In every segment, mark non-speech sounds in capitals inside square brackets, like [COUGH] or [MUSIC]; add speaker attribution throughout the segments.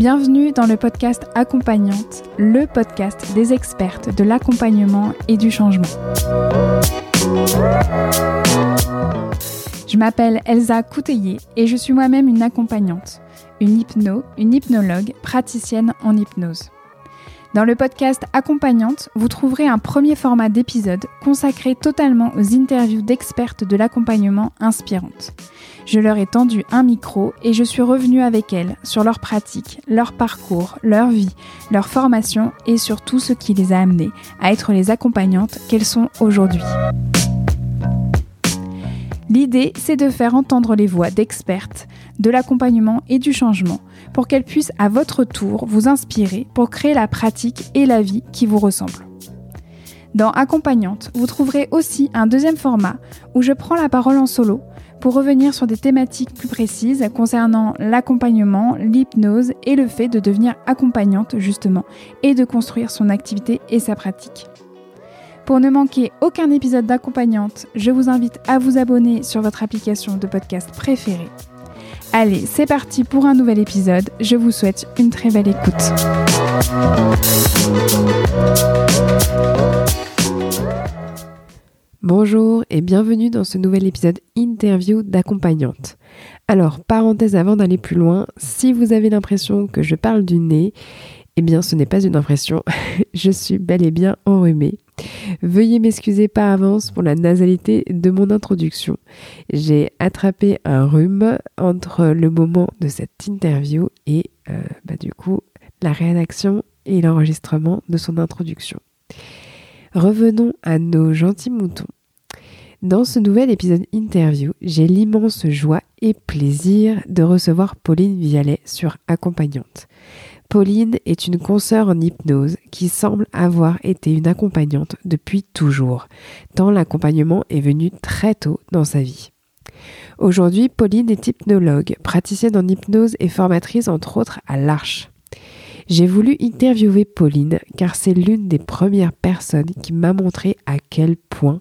Speaker 1: Bienvenue dans le podcast Accompagnante, le podcast des expertes de l'accompagnement et du changement. Je m'appelle Elsa Couteillé et je suis moi-même une accompagnante, une hypno, une hypnologue, praticienne en hypnose. Dans le podcast Accompagnante, vous trouverez un premier format d'épisode consacré totalement aux interviews d'expertes de l'accompagnement inspirantes. Je leur ai tendu un micro et je suis revenue avec elles sur leur pratique, leur parcours, leur vie, leur formation et sur tout ce qui les a amenées à être les accompagnantes qu'elles sont aujourd'hui. L'idée, c'est de faire entendre les voix d'expertes de l'accompagnement et du changement pour qu'elles puissent à votre tour vous inspirer pour créer la pratique et la vie qui vous ressemblent. Dans Accompagnante, vous trouverez aussi un deuxième format où je prends la parole en solo pour revenir sur des thématiques plus précises concernant l'accompagnement, l'hypnose et le fait de devenir accompagnante justement et de construire son activité et sa pratique. Pour ne manquer aucun épisode d'accompagnante, je vous invite à vous abonner sur votre application de podcast préférée. Allez, c'est parti pour un nouvel épisode. Je vous souhaite une très belle écoute.
Speaker 2: Bonjour et bienvenue dans ce nouvel épisode interview d'accompagnante. Alors, parenthèse avant d'aller plus loin, si vous avez l'impression que je parle du nez, eh bien ce n'est pas une impression, [LAUGHS] je suis bel et bien enrhumée. Veuillez m'excuser par avance pour la nasalité de mon introduction. J'ai attrapé un rhume entre le moment de cette interview et euh, bah, du coup la rédaction et l'enregistrement de son introduction. Revenons à nos gentils moutons. Dans ce nouvel épisode interview, j'ai l'immense joie et plaisir de recevoir Pauline Vialet sur Accompagnante. Pauline est une consoeur en hypnose qui semble avoir été une accompagnante depuis toujours, tant l'accompagnement est venu très tôt dans sa vie. Aujourd'hui, Pauline est hypnologue, praticienne en hypnose et formatrice entre autres à l'Arche. J'ai voulu interviewer Pauline car c'est l'une des premières personnes qui m'a montré à quel point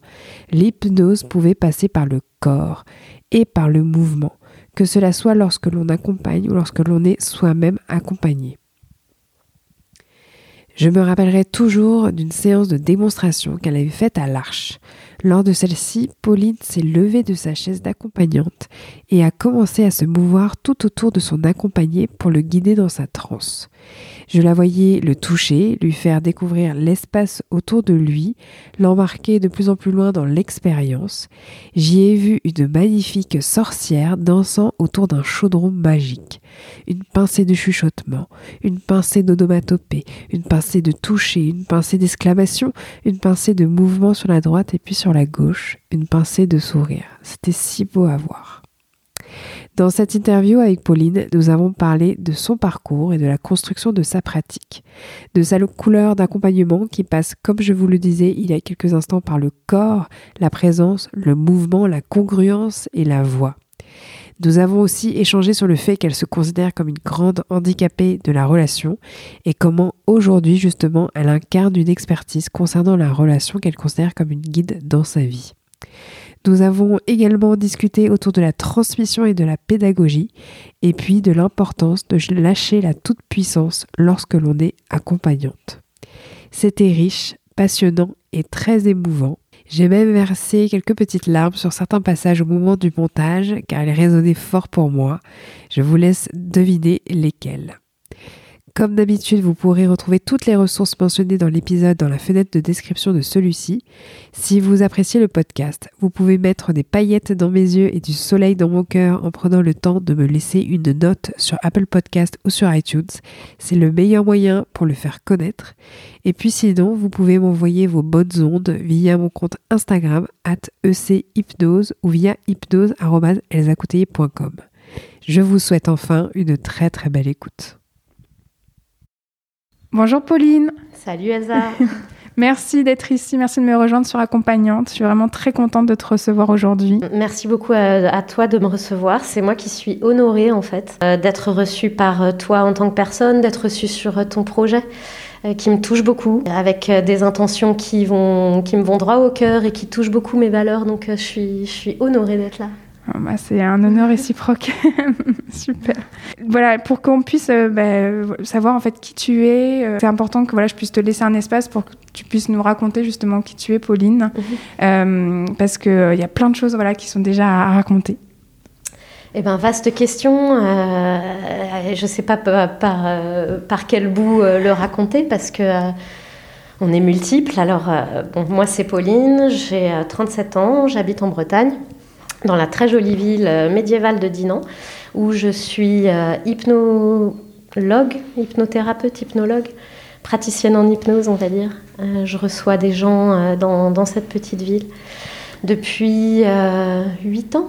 Speaker 2: l'hypnose pouvait passer par le corps et par le mouvement, que cela soit lorsque l'on accompagne ou lorsque l'on est soi-même accompagné. Je me rappellerai toujours d'une séance de démonstration qu'elle avait faite à l'Arche. Lors de celle-ci, Pauline s'est levée de sa chaise d'accompagnante et a commencé à se mouvoir tout autour de son accompagné pour le guider dans sa transe. Je la voyais le toucher, lui faire découvrir l'espace autour de lui, l'embarquer de plus en plus loin dans l'expérience. J'y ai vu une magnifique sorcière dansant autour d'un chaudron magique. Une pincée de chuchotement, une pincée d'onomatopée, une pincée de toucher, une pincée d'exclamation, une pincée de mouvement sur la droite et puis sur la gauche, une pincée de sourire. C'était si beau à voir. Dans cette interview avec Pauline, nous avons parlé de son parcours et de la construction de sa pratique, de sa couleur d'accompagnement qui passe, comme je vous le disais il y a quelques instants, par le corps, la présence, le mouvement, la congruence et la voix. Nous avons aussi échangé sur le fait qu'elle se considère comme une grande handicapée de la relation et comment aujourd'hui justement elle incarne une expertise concernant la relation qu'elle considère comme une guide dans sa vie. Nous avons également discuté autour de la transmission et de la pédagogie, et puis de l'importance de lâcher la toute-puissance lorsque l'on est accompagnante. C'était riche, passionnant et très émouvant. J'ai même versé quelques petites larmes sur certains passages au moment du montage car ils résonnaient fort pour moi. Je vous laisse deviner lesquels. Comme d'habitude, vous pourrez retrouver toutes les ressources mentionnées dans l'épisode dans la fenêtre de description de celui-ci. Si vous appréciez le podcast, vous pouvez mettre des paillettes dans mes yeux et du soleil dans mon cœur en prenant le temps de me laisser une note sur Apple Podcast ou sur iTunes. C'est le meilleur moyen pour le faire connaître. Et puis sinon, vous pouvez m'envoyer vos bonnes ondes via mon compte Instagram at echypnose ou via hypnose.com. Je vous souhaite enfin une très très belle écoute.
Speaker 1: Bonjour Pauline.
Speaker 3: Salut Elsa. [LAUGHS]
Speaker 1: merci d'être ici, merci de me rejoindre sur Accompagnante. Je suis vraiment très contente de te recevoir aujourd'hui.
Speaker 3: Merci beaucoup à, toi de me recevoir. C'est moi qui suis honorée en fait euh, d'être reçue par euh, toi en tant que personne, d'être reçue sur euh, ton projet qui me touche beaucoup, avec des intentions qui, vont, qui me vont droit au cœur et qui touchent beaucoup mes valeurs. Donc je suis, je suis honorée d'être là.
Speaker 1: Ah, bah, c'est un honneur [LAUGHS] réciproque. [LAUGHS] Super. Voilà, pour qu'on puisse euh, bah, savoir en fait qui tu es, euh, c'est important que voilà, je puisse te laisser un espace pour que tu puisses nous raconter justement qui tu es, Pauline, euh, parce qu'il il y a plein de choses voilà, qui sont déjà à, raconter.
Speaker 3: Eh ben, vaste question. je ne sais pas par, par, quel bout le raconter parce que on est multiples. Alors, bon, moi, c'est Pauline, j'ai 37 ans, j'habite en Bretagne dans la très jolie ville euh, médiévale de Dinan, où je suis euh, hypnologue, hypnothérapeute, hypnologue, praticienne en hypnose, on va dire. Euh, je reçois des gens dans, cette petite ville depuis 8 ans,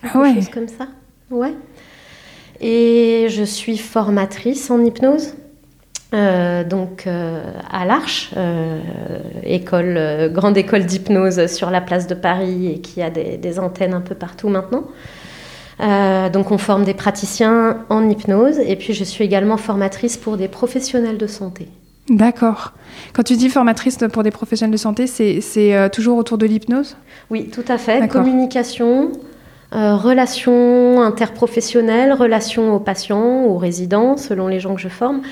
Speaker 3: quelque ah chose comme ça. Ouais. Et je suis formatrice en hypnose. Euh, donc euh, à l'Arche, euh, école, grande école d'hypnose sur la place de Paris et qui a des, antennes un peu partout maintenant. donc on forme des praticiens en hypnose et puis je suis également formatrice pour des professionnels de santé.
Speaker 1: D'accord. Quand tu dis formatrice pour des professionnels de santé, c'est toujours autour de l'hypnose?
Speaker 3: Oui, tout à fait. Communication, relations interprofessionnelles, relations aux patients, aux résidents, selon les gens que je forme.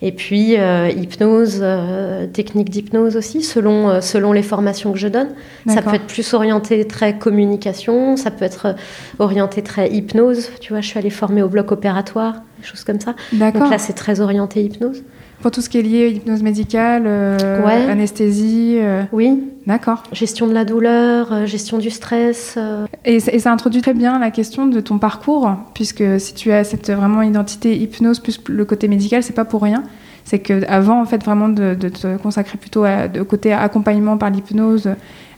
Speaker 3: Et puis euh, hypnose, euh, technique d'hypnose aussi, selon, euh, selon les formations que je donne. Ça peut être plus orienté très communication, ça peut être orienté très hypnose. Tu vois, je suis allée former au bloc opératoire, des choses comme ça. Donc là, c'est très orienté hypnose.
Speaker 1: Pour tout ce qui est lié à hypnose médicale, anesthésie.
Speaker 3: Oui.
Speaker 1: D'accord.
Speaker 3: Gestion de la douleur, gestion du stress.
Speaker 1: Et, et, ça introduit très bien la question de ton parcours, puisque si tu as cette vraiment identité hypnose plus le côté médical, c'est pas pour rien c'est que avant en fait vraiment de, te consacrer plutôt au côté accompagnement par l'hypnose,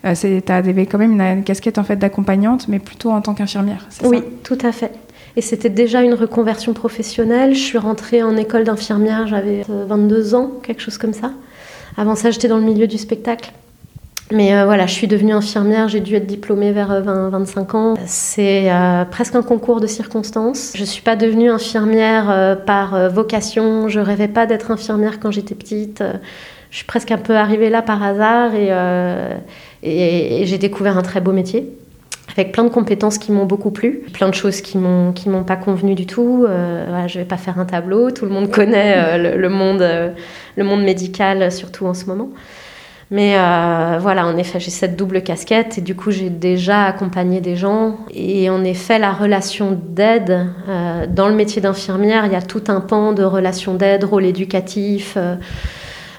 Speaker 1: euh, tu avais quand même une, casquette en fait d'accompagnante, mais plutôt en tant qu'infirmière.
Speaker 3: Oui, tout à fait. Et c'était déjà une reconversion professionnelle. Je suis rentrée en école d'infirmière, j'avais 22 ans, quelque chose comme ça. Avant ça, j'étais dans le milieu du spectacle. Mais euh, voilà, je suis devenue infirmière, j'ai dû être diplômée vers 20-25 euh, ans. C'est euh, presque un concours de circonstances. Je ne suis pas devenue infirmière par vocation, je rêvais pas d'être infirmière quand j'étais petite. je suis presque un peu arrivée là par hasard et, j'ai découvert un très beau métier avec plein de compétences qui m'ont beaucoup plu, plein de choses qui m'ont qui m'ont pas convenu du tout. Euh, je vais pas faire un tableau, tout le monde connaît le, monde le monde médical surtout en ce moment. Mais euh, voilà, en effet, j'ai cette double casquette et du coup, j'ai déjà accompagné des gens. Et en effet, la relation d'aide, euh, dans le métier d'infirmière, il y a tout un pan de relation d'aide, rôle éducatif.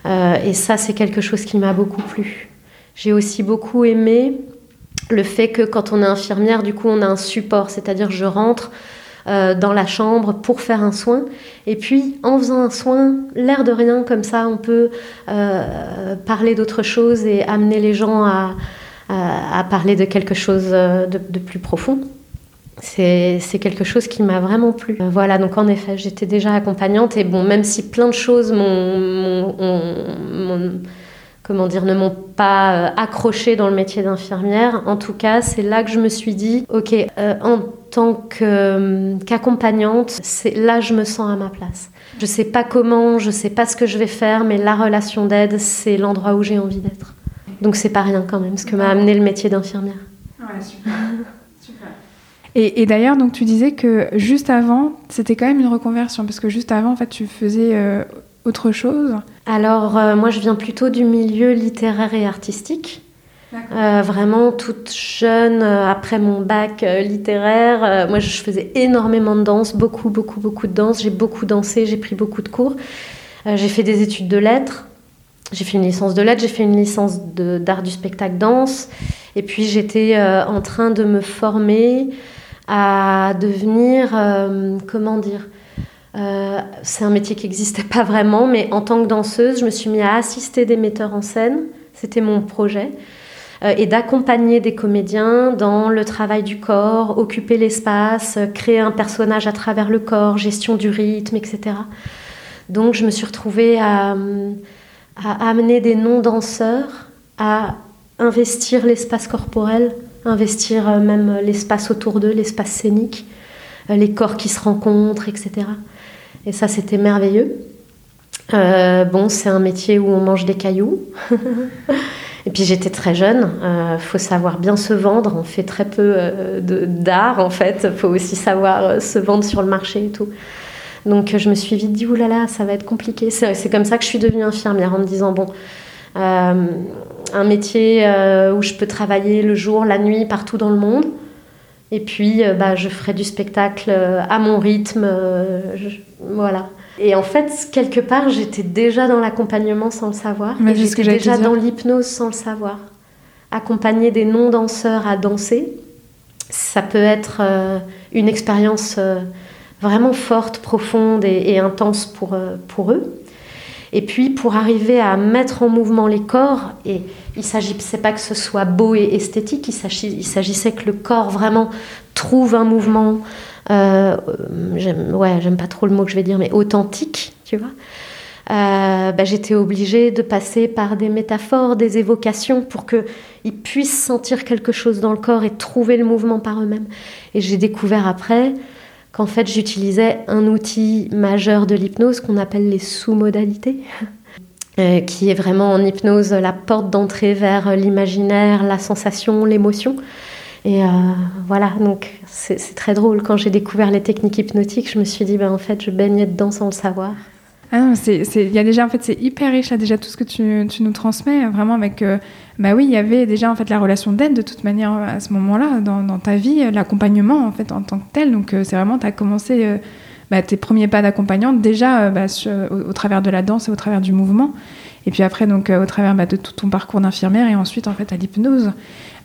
Speaker 3: Euh, et ça, c'est quelque chose qui m'a beaucoup plu. J'ai aussi beaucoup aimé le fait que quand on est infirmière, du coup, on a un support, c'est-à-dire je rentre euh, dans la chambre pour faire un soin. Et puis, en faisant un soin, l'air de rien, comme ça, on peut euh, parler d'autre chose et amener les gens à, à, parler de quelque chose euh, de, plus profond. C'est quelque chose qui m'a vraiment plu. Voilà, donc en effet, j'étais déjà accompagnante et bon, même si plein de choses m'ont comment dire, ne m'ont pas accroché dans le métier d'infirmière. En tout cas, c'est là que je me suis dit, ok, en tant euh, qu'accompagnante, c'est là je me sens à ma place. Je sais pas comment, je sais pas ce que je vais faire, mais la relation d'aide, c'est l'endroit où j'ai envie d'être. Donc c'est pas rien quand même, ce que m'a amené le métier d'infirmière.
Speaker 1: super. [LAUGHS] super. Et, d'ailleurs, donc tu disais que juste avant, c'était quand même une reconversion, parce que juste avant, en fait, tu faisais euh, autre chose.
Speaker 3: Alors, euh, moi, je viens plutôt du milieu littéraire et artistique. Euh, vraiment toute jeune, après mon bac littéraire, moi je faisais énormément de danse, beaucoup, beaucoup, beaucoup de danse. J'ai beaucoup dansé, j'ai pris beaucoup de cours. j'ai fait des études de lettres. J'ai fait une licence de lettres, j'ai fait une licence d'art du spectacle danse. Et puis j'étais en train de me former à devenir, euh, comment dire, euh, c'est un métier qui n'existait pas vraiment, mais en tant que danseuse, je me suis mis à assister des metteurs en scène, c'était mon projet, euh, et d'accompagner des comédiens dans le travail du corps, occuper l'espace, créer un personnage à travers le corps, gestion du rythme, etc. Donc je me suis retrouvée à, à amener des non-danseurs à investir l'espace corporel investir euh, même l'espace autour d'eux, l'espace scénique, les corps qui se rencontrent, etc. Et ça, c'était merveilleux. Euh, bon, c'est un métier où on mange des cailloux. [LAUGHS] et puis j'étais très jeune. Il faut savoir bien se vendre. On fait très peu d'art en fait. Il faut aussi savoir se vendre sur le marché et tout. Donc je me suis vite dit oulala, ça va être compliqué. C'est comme ça que je suis devenue infirmière en me disant bon, un métier euh, où je peux travailler le jour, la nuit, partout dans le monde. Et puis, euh, bah, je ferai du spectacle euh, à mon rythme. voilà. Et en fait, quelque part, j'étais déjà dans l'accompagnement sans le savoir. Mais j'étais déjà dans l'hypnose sans le savoir. Accompagner des non-danseurs à danser, ça peut être une expérience vraiment forte, profonde et, et intense pour, pour eux. Et puis pour arriver à mettre en mouvement les corps, et il s'agissait pas que ce soit beau et esthétique, il s'agissait que le corps vraiment trouve un mouvement, euh, j'aime pas trop le mot que je vais dire, mais authentique, tu vois. Euh, bah, j'étais obligée de passer par des métaphores, des évocations pour qu'ils puissent sentir quelque chose dans le corps et trouver le mouvement par eux-mêmes. Et j'ai découvert après qu'en fait j'utilisais un outil majeur de l'hypnose qu'on appelle les sous-modalités, [LAUGHS] euh, qui est vraiment en hypnose la porte d'entrée vers l'imaginaire, la sensation, l'émotion. Et euh, voilà, donc c'est très drôle. Quand j'ai découvert les techniques hypnotiques, je me suis dit, ben, en fait, je baignais dedans sans le savoir.
Speaker 1: Ah il y a déjà en fait c'est hyper riche là déjà tout ce que tu, tu nous transmets vraiment avec euh, bah oui il y avait déjà en fait la relation d'aide de toute manière à ce moment-là dans, ta vie l'accompagnement en fait en tant que tel. Donc euh, c'est vraiment tu as commencé euh, bah, tes premiers pas d'accompagnante déjà bah, au, travers de la danse et au travers du mouvement et puis après donc au travers bah, de tout ton parcours d'infirmière et ensuite en fait à l'hypnose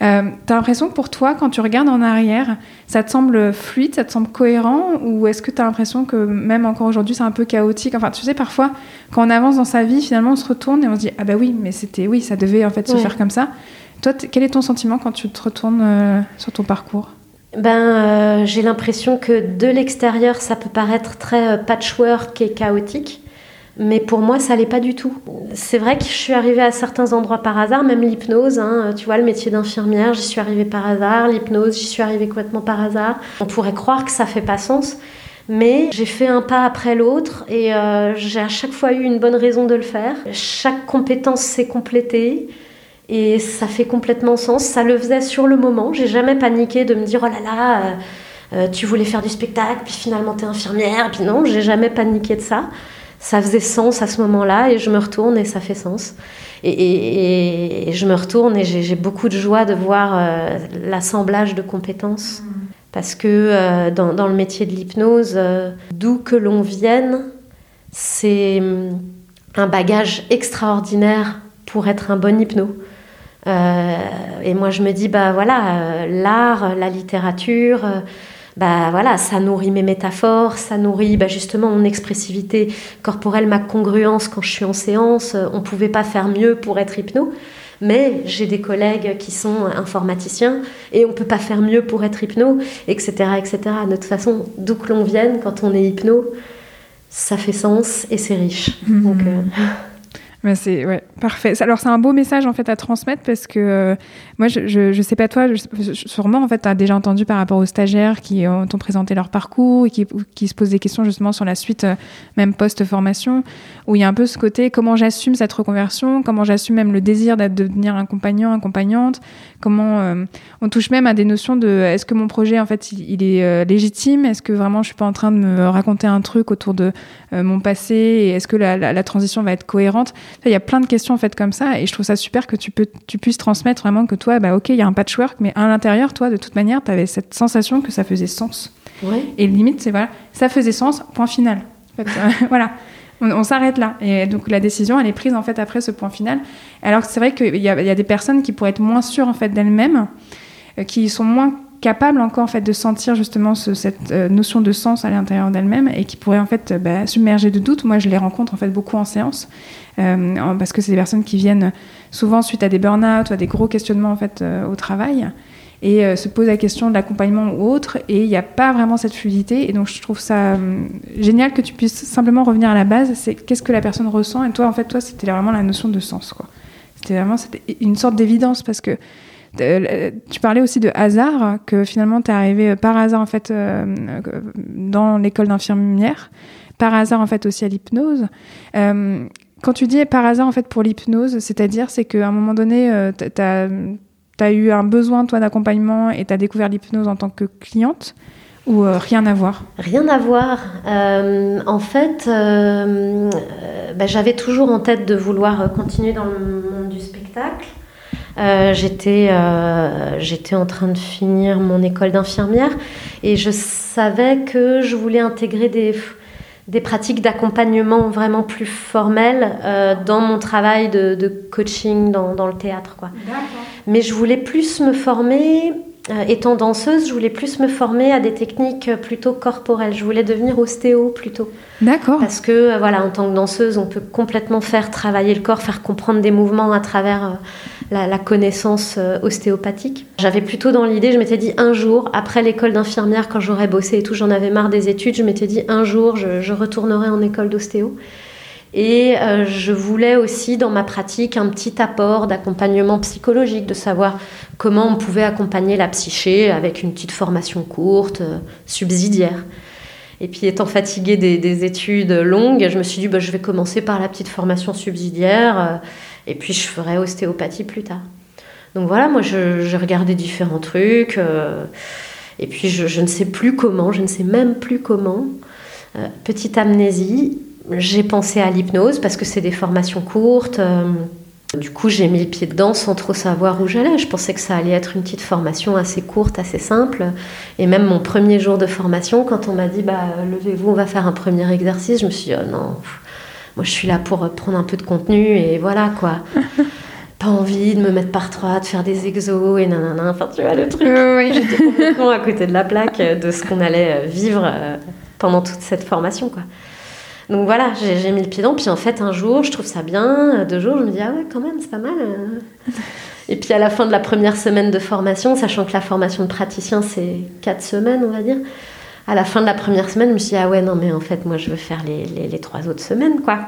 Speaker 1: euh, t'as l'impression que pour toi, quand tu regardes en arrière, ça te semble fluide, ça te semble cohérent Ou est-ce que tu as l'impression que même encore aujourd'hui, c'est un peu chaotique? Enfin, tu sais, parfois, quand on avance dans sa vie, finalement, on se retourne et on se dit Ah bah oui, mais c'était, oui, ça devait en fait se faire comme ça. Toi, quel est ton sentiment quand tu te retournes euh, sur ton parcours?
Speaker 3: Ben, euh, j'ai l'impression que de l'extérieur, ça peut paraître très patchwork et chaotique. Mais pour moi, ça l'est pas du tout. C'est vrai que je suis arrivée à certains endroits par hasard, même l'hypnose. Hein, tu vois, le métier d'infirmière, j'y suis arrivée par hasard. L'hypnose, j'y suis arrivée complètement par hasard. On pourrait croire que ça fait pas sens, mais j'ai fait un pas après l'autre et euh, j'ai à chaque fois eu une bonne raison de le faire. Chaque compétence s'est complétée. Et ça fait complètement sens. Ça le faisait sur le moment. J'ai jamais paniqué de me dire oh là là, euh, euh, tu voulais faire du spectacle, puis finalement tu es infirmière. Puis non, j'ai jamais paniqué de ça ça faisait sens à ce moment-là et je me retourne et ça fait sens. Et, je me retourne et j'ai beaucoup de joie de voir euh, l'assemblage de compétences. Mm. Parce que euh, dans, le métier de l'hypnose, euh, d'où que l'on vienne, c'est mm, un bagage extraordinaire pour être un bon hypno. et moi, je me dis, bah voilà, l'art, la littérature, bah voilà, ça nourrit mes métaphores, ça nourrit bah, justement mon expressivité corporelle, ma congruence quand je suis en séance. On ne pouvait pas faire mieux pour être hypno. Mais j'ai des collègues qui sont informaticiens et on ne peut pas faire mieux pour être hypno, etc. etc. De toute façon, d'où que l'on vienne, quand on est hypno, ça fait sens et c'est riche.
Speaker 1: Donc, euh, Mais c'est ouais, parfait. Alors c'est un beau message en fait à transmettre parce que euh, moi je, je, sais pas toi, sûrement en fait tu as déjà entendu par rapport aux stagiaires qui ont, ont présenté leur parcours et qui, qui, se posent des questions justement sur la suite euh, même post-formation où il y a un peu ce côté comment j'assume cette reconversion, comment j'assume même le désir d'être devenir accompagnant, accompagnante, comment euh, on touche même à des notions de est-ce que mon projet en fait il, est légitime, est-ce que vraiment je suis pas en train de me raconter un truc autour de mon passé est-ce que la transition va être cohérente? Il y a plein de questions en fait comme ça, et je trouve ça super que tu, peux, tu puisses transmettre vraiment que toi, bah, ok, il y a un patchwork, mais à l'intérieur, toi, de toute manière, tu avais cette sensation que ça faisait sens.
Speaker 3: Ouais.
Speaker 1: Et limite, c'est voilà, ça faisait sens, point final. En fait, euh, [LAUGHS] voilà. On, on s'arrête là. Et donc la décision, elle est prise en fait après ce point final. Alors que c'est vrai qu'il y, y, a des personnes qui pourraient être moins sûres en fait d'elles-mêmes, euh, qui sont moins capables encore en fait de sentir justement ce, cette euh, notion de sens à l'intérieur d'elles-mêmes et qui pourraient en fait bah, submerger de doutes. Moi, je les rencontre en fait beaucoup en séance euh, parce que c'est des personnes qui viennent souvent suite à des burn-out ou à des gros questionnements en fait euh, au travail et euh, se posent la question de l'accompagnement ou autre et il n'y a pas vraiment cette fluidité et donc je trouve ça euh, génial que tu puisses simplement revenir à la base c'est qu'est-ce que la personne ressent et toi en fait toi c'était vraiment la notion de sens quoi c'était vraiment une sorte d'évidence parce que euh, tu parlais aussi de hasard, que finalement tu es arrivé par hasard en fait euh, dans l'école d'infirmière, par hasard en fait aussi à l'hypnose. Euh, quand tu dis par hasard en fait pour l'hypnose, c'est-à-dire c'est qu'à un moment donné, euh, tu as, eu un besoin toi d'accompagnement et tu as découvert l'hypnose en tant que cliente ou euh, rien à voir?
Speaker 3: Rien à voir. Euh, en fait, euh, bah, j'avais toujours en tête de vouloir continuer dans le monde du spectacle. J'étais j'étais en train de finir mon école d'infirmière et je savais que je voulais intégrer des des pratiques d'accompagnement vraiment plus formelles euh, dans mon travail de, de coaching dans, dans, le théâtre. Quoi. Mais je voulais plus me former, euh, étant danseuse, je voulais plus me former à des techniques plutôt corporelles. Je voulais devenir ostéo plutôt.
Speaker 1: D'accord.
Speaker 3: Parce que, euh, voilà, en tant que danseuse, on peut complètement faire travailler le corps, faire comprendre des mouvements à travers euh, la, connaissance euh, ostéopathique. J'avais plutôt dans l'idée, je m'étais dit un jour, après l'école d'infirmière, quand j'aurais bossé et tout, j'en avais marre des études, je m'étais dit un jour, je, je retournerai en école d'ostéo. Et euh, je voulais aussi, dans ma pratique, un petit apport d'accompagnement psychologique, de savoir comment on pouvait accompagner la psyché avec une petite formation courte, euh, subsidiaire. Et puis, étant fatiguée des, des, études longues, je me suis dit, bah, je vais commencer par la petite formation subsidiaire, et puis je ferai ostéopathie plus tard. Donc voilà, moi, j'ai regardé différents trucs, euh, et puis je, ne sais plus comment, je ne sais même plus comment. Euh, petite amnésie, j'ai pensé à l'hypnose parce que c'est des formations courtes. Euh, du coup, j'ai mis le pied dedans sans trop savoir où j'allais. Je pensais que ça allait être une petite formation assez courte, assez simple. Et même mon premier jour de formation, quand on m'a dit bah, levez-vous, on va faire un premier exercice, je me suis dit oh non, moi je suis là pour prendre un peu de contenu et voilà quoi. [LAUGHS] Pas envie de me mettre par trois, de faire des exos et nanana. Enfin, tu vois le truc.
Speaker 1: Oui. [LAUGHS]
Speaker 3: J'étais complètement à côté de la plaque de ce qu'on allait vivre pendant toute cette formation quoi. Donc voilà, j'ai mis le pied dedans. Puis en fait, un jour, je trouve ça bien. Deux jours, je me dis, ah ouais, quand même, c'est pas mal. Et puis à la fin de la première semaine de formation, sachant que la formation de praticien, c'est quatre semaines, on va dire. À la fin de la première semaine, je me suis dit, ah ouais, non, mais en fait, moi, je veux faire les, les, les trois autres semaines, quoi.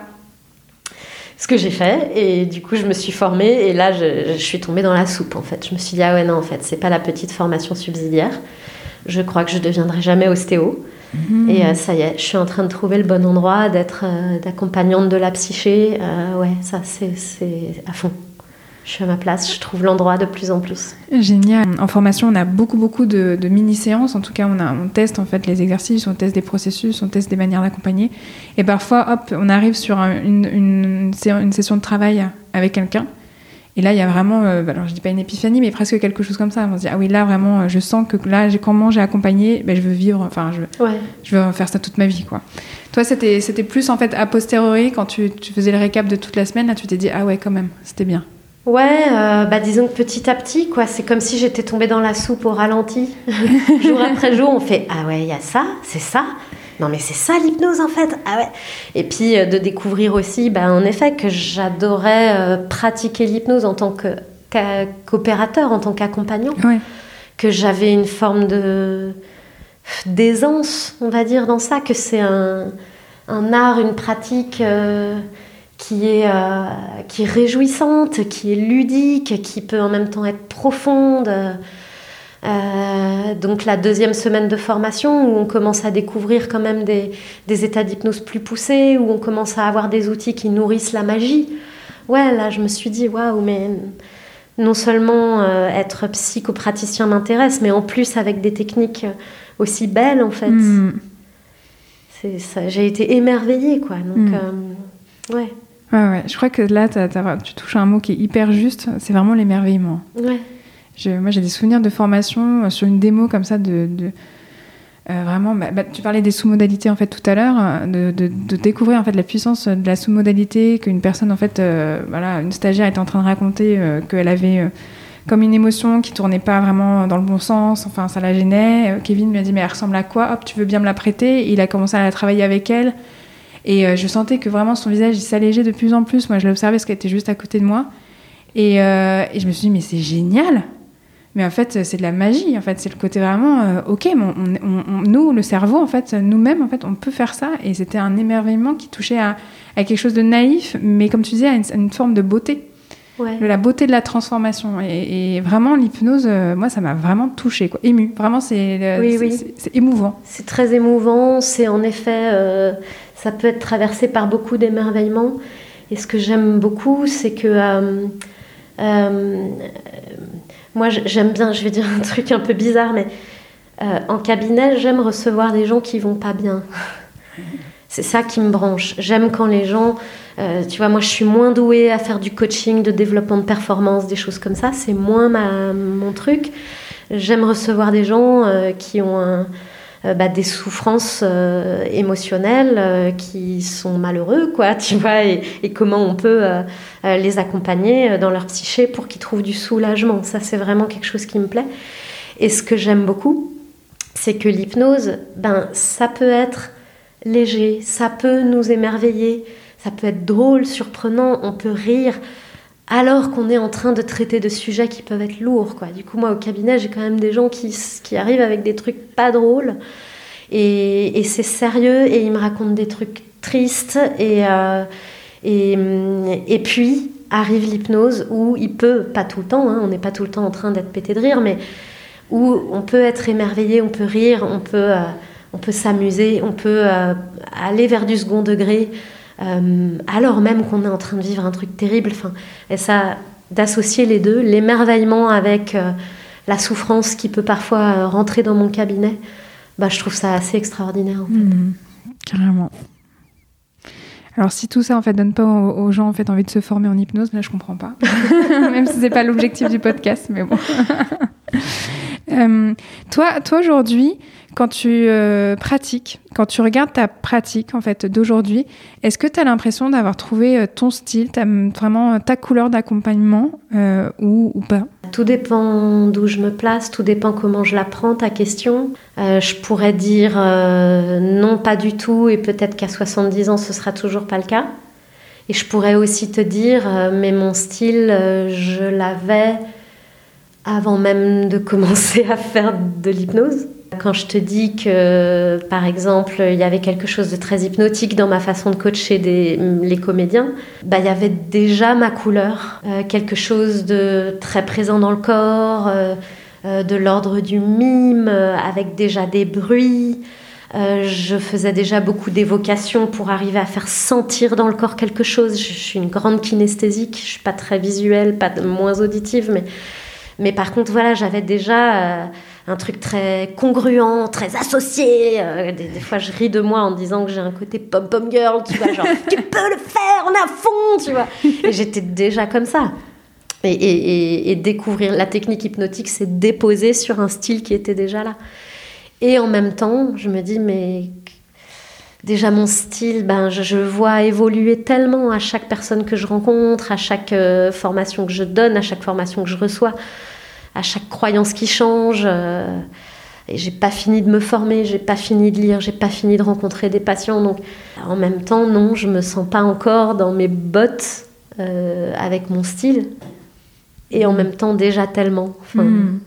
Speaker 3: Ce que j'ai fait. Et du coup, je me suis formée. Et là, je, je, suis tombée dans la soupe, en fait. Je me suis dit, ah ouais, non, en fait, c'est pas la petite formation subsidiaire. Je crois que je deviendrai jamais ostéo. Mmh. Et euh, ça y est, je suis en train de trouver le bon endroit, d'être euh, d'accompagnante de la psyché. Euh, ouais, ça, c'est à fond. Je suis à ma place, je trouve l'endroit de plus en plus.
Speaker 1: Génial. En formation, on a beaucoup, beaucoup de, de mini-séances. En tout cas, on, a, on teste en fait les exercices, on teste des processus, on teste des manières d'accompagner. Et parfois, hop, on arrive sur un, une, une, une session de travail avec quelqu'un et là, il y a vraiment, euh, alors je dis pas une épiphanie, mais presque quelque chose comme ça. On se dit, ah oui, là, vraiment, je sens que là, comment j'ai accompagné, ben, je veux vivre, enfin, je,
Speaker 3: ouais.
Speaker 1: je veux faire ça toute ma vie, quoi. Toi, c'était, c'était plus, en fait, a posteriori, quand tu, tu faisais le récap de toute la semaine, là, tu t'es dit, ah ouais, quand même, c'était bien.
Speaker 3: Ouais, euh, bah disons que petit à petit, quoi. C'est comme si j'étais tombée dans la soupe au ralenti. [LAUGHS] jour après jour, on fait, ah ouais, il y a ça, c'est ça non mais c'est ça l'hypnose en fait ah ouais et puis euh, de découvrir aussi bah, en effet que j'adorais euh, pratiquer l'hypnose en tant que qu'opérateur en tant qu'accompagnant
Speaker 1: ouais.
Speaker 3: que j'avais une forme de d'aisance on va dire dans ça que c'est un, un, art une pratique qui est, euh, qui est réjouissante, qui est ludique, qui peut en même temps être profonde. Euh, donc la deuxième semaine de formation où on commence à découvrir quand même des, des états d'hypnose plus poussés, où on commence à avoir des outils qui nourrissent la magie. Ouais, là je me suis dit, waouh, mais non seulement euh, être psychopraticien m'intéresse, mais en plus avec des techniques aussi belles en fait.
Speaker 1: Hmm.
Speaker 3: C'est ça, j'ai été émerveillée quoi. Donc
Speaker 1: Mm.
Speaker 3: euh, ouais,
Speaker 1: Ouais, ouais. Je crois que là, tu touches à un mot qui est hyper juste. C'est vraiment l'émerveillement.
Speaker 3: ouais,
Speaker 1: Je- moi, j'ai des souvenirs de formation euh, sur une démo comme ça de. de- euh, vraiment, bah, bah, tu parlais des sous-modalités en fait tout à l'heure, euh, de, de- de découvrir en fait la puissance de la sous-modalité qu'une personne en fait, euh, voilà, une stagiaire était en train de raconter euh, qu'elle avait comme une émotion qui tournait pas vraiment dans le bon sens, enfin ça la gênait. Kevin lui a dit mais elle ressemble à quoi? Hop, tu veux bien me la prêter? Il a commencé à la travailler avec elle et euh, je sentais que vraiment son visage s'allégeait de plus en plus. Moi je l'observais parce qu'elle était juste à côté de moi et, euh, et je me suis dit mais c'est génial mais en fait, c'est de la magie. En fait, c'est le côté vraiment, euh, ok, nous, le cerveau, en fait, nous-mêmes, en fait, on peut faire ça. Et c'était un émerveillement qui touchait à, quelque chose de naïf, mais comme tu disais, à une forme de beauté,
Speaker 3: ouais.
Speaker 1: la beauté de la transformation. Et, et vraiment, l'hypnose, euh, moi, ça m'a vraiment touchée, quoi, émue. Vraiment, c'est euh,
Speaker 3: Oui, oui.
Speaker 1: émouvant.
Speaker 3: C'est très émouvant, c'est en effet, euh, ça peut être traversé par beaucoup d'émerveillement. Et ce que j'aime beaucoup, c'est que moi j'aime bien, je vais dire un truc un peu bizarre, mais en cabinet, j'aime recevoir des gens qui vont pas bien. C'est ça qui me branche. J'aime quand les gens, euh, tu vois, moi je suis moins douée à faire du coaching, de développement de performance, des choses comme ça. C'est moins ma, mon truc. J'aime recevoir des gens euh, qui ont euh, bah, des souffrances émotionnelles, qui sont malheureux, quoi, [LAUGHS] tu vois, et, et comment on peut les accompagner dans leur psyché pour qu'ils trouvent du soulagement. Ça, c'est vraiment quelque chose qui me plaît. Et ce que j'aime beaucoup, c'est que l'hypnose, ben, ça peut être léger, ça peut nous émerveiller, ça peut être drôle, surprenant, on peut rire, alors qu'on est en train de traiter de sujets qui peuvent être lourds. Quoi. Du coup, moi, au cabinet, j'ai quand même des gens qui, qui arrivent avec des trucs pas drôles, et, et c'est sérieux, et ils me racontent des trucs tristes, et, euh, et, et puis arrive l'hypnose, où il peut, pas tout le temps, hein, on n'est pas tout le temps en train d'être pété de rire, mais où on peut être émerveillé, on peut rire, on peut, euh, on peut s'amuser, on peut euh, aller vers du second degré, euh, alors même qu'on est en train de vivre un truc terrible. Enfin, et ça, d'associer les deux, l'émerveillement avec euh, la souffrance qui peut parfois rentrer dans mon cabinet, bah, je trouve ça assez extraordinaire.
Speaker 1: Mhm. carrément. Alors si tout ça en fait donne pas aux, gens en fait envie de se former en hypnose, là je comprends pas. [LAUGHS] Même si c'est pas l'objectif du podcast, mais bon. [LAUGHS] Toi, toi aujourd'hui, quand tu euh, pratiques, quand tu regardes ta pratique en fait d'aujourd'hui, est-ce que tu as l'impression d'avoir trouvé euh, ton style, vraiment ta couleur d'accompagnement euh, ou, pas?
Speaker 3: Tout dépend d'où je me place, tout dépend comment je la prends, ta question. Euh, je pourrais dire euh, non, pas du tout, et peut-être qu'à 70 ans, ce sera toujours pas le cas. Et je pourrais aussi te dire, euh, mais mon style, euh, je l'avais avant même de commencer [LAUGHS] à faire de l'hypnose. Quand je te dis que, par exemple, il y avait quelque chose de très hypnotique dans ma façon de coacher les comédiens, bah, il y avait déjà ma couleur, euh, quelque chose de très présent dans le corps, euh, euh, de l'ordre du mime, avec déjà des bruits. Je faisais déjà beaucoup d'évocations pour arriver à faire sentir dans le corps quelque chose. Je, suis une grande kinesthésique, je suis pas très visuelle, pas moins auditive, mais mais par contre, voilà, j'avais déjà un truc très congruent, très associé. Euh, des, des fois, je ris de moi en disant que j'ai un côté pom-pom girl, tu vois, genre, [LAUGHS] tu peux le faire, on est à fond, tu vois. Et j'étais déjà comme ça. Et, et- et- et découvrir la technique hypnotique, c'est déposer sur un style qui était déjà là. Et en même temps, je me dis, mais déjà mon style, ben, je, vois évoluer tellement à chaque personne que je rencontre, à chaque euh, formation que je donne, à chaque formation que je reçois, à chaque croyance qui change. euh, et j'ai pas fini de me former, j'ai pas fini de lire, j'ai pas fini de rencontrer des patients. Donc, en même temps, non, je me sens pas encore dans mes bottes euh, avec mon style. Et en même temps, déjà tellement. Enfin,
Speaker 1: Hmm.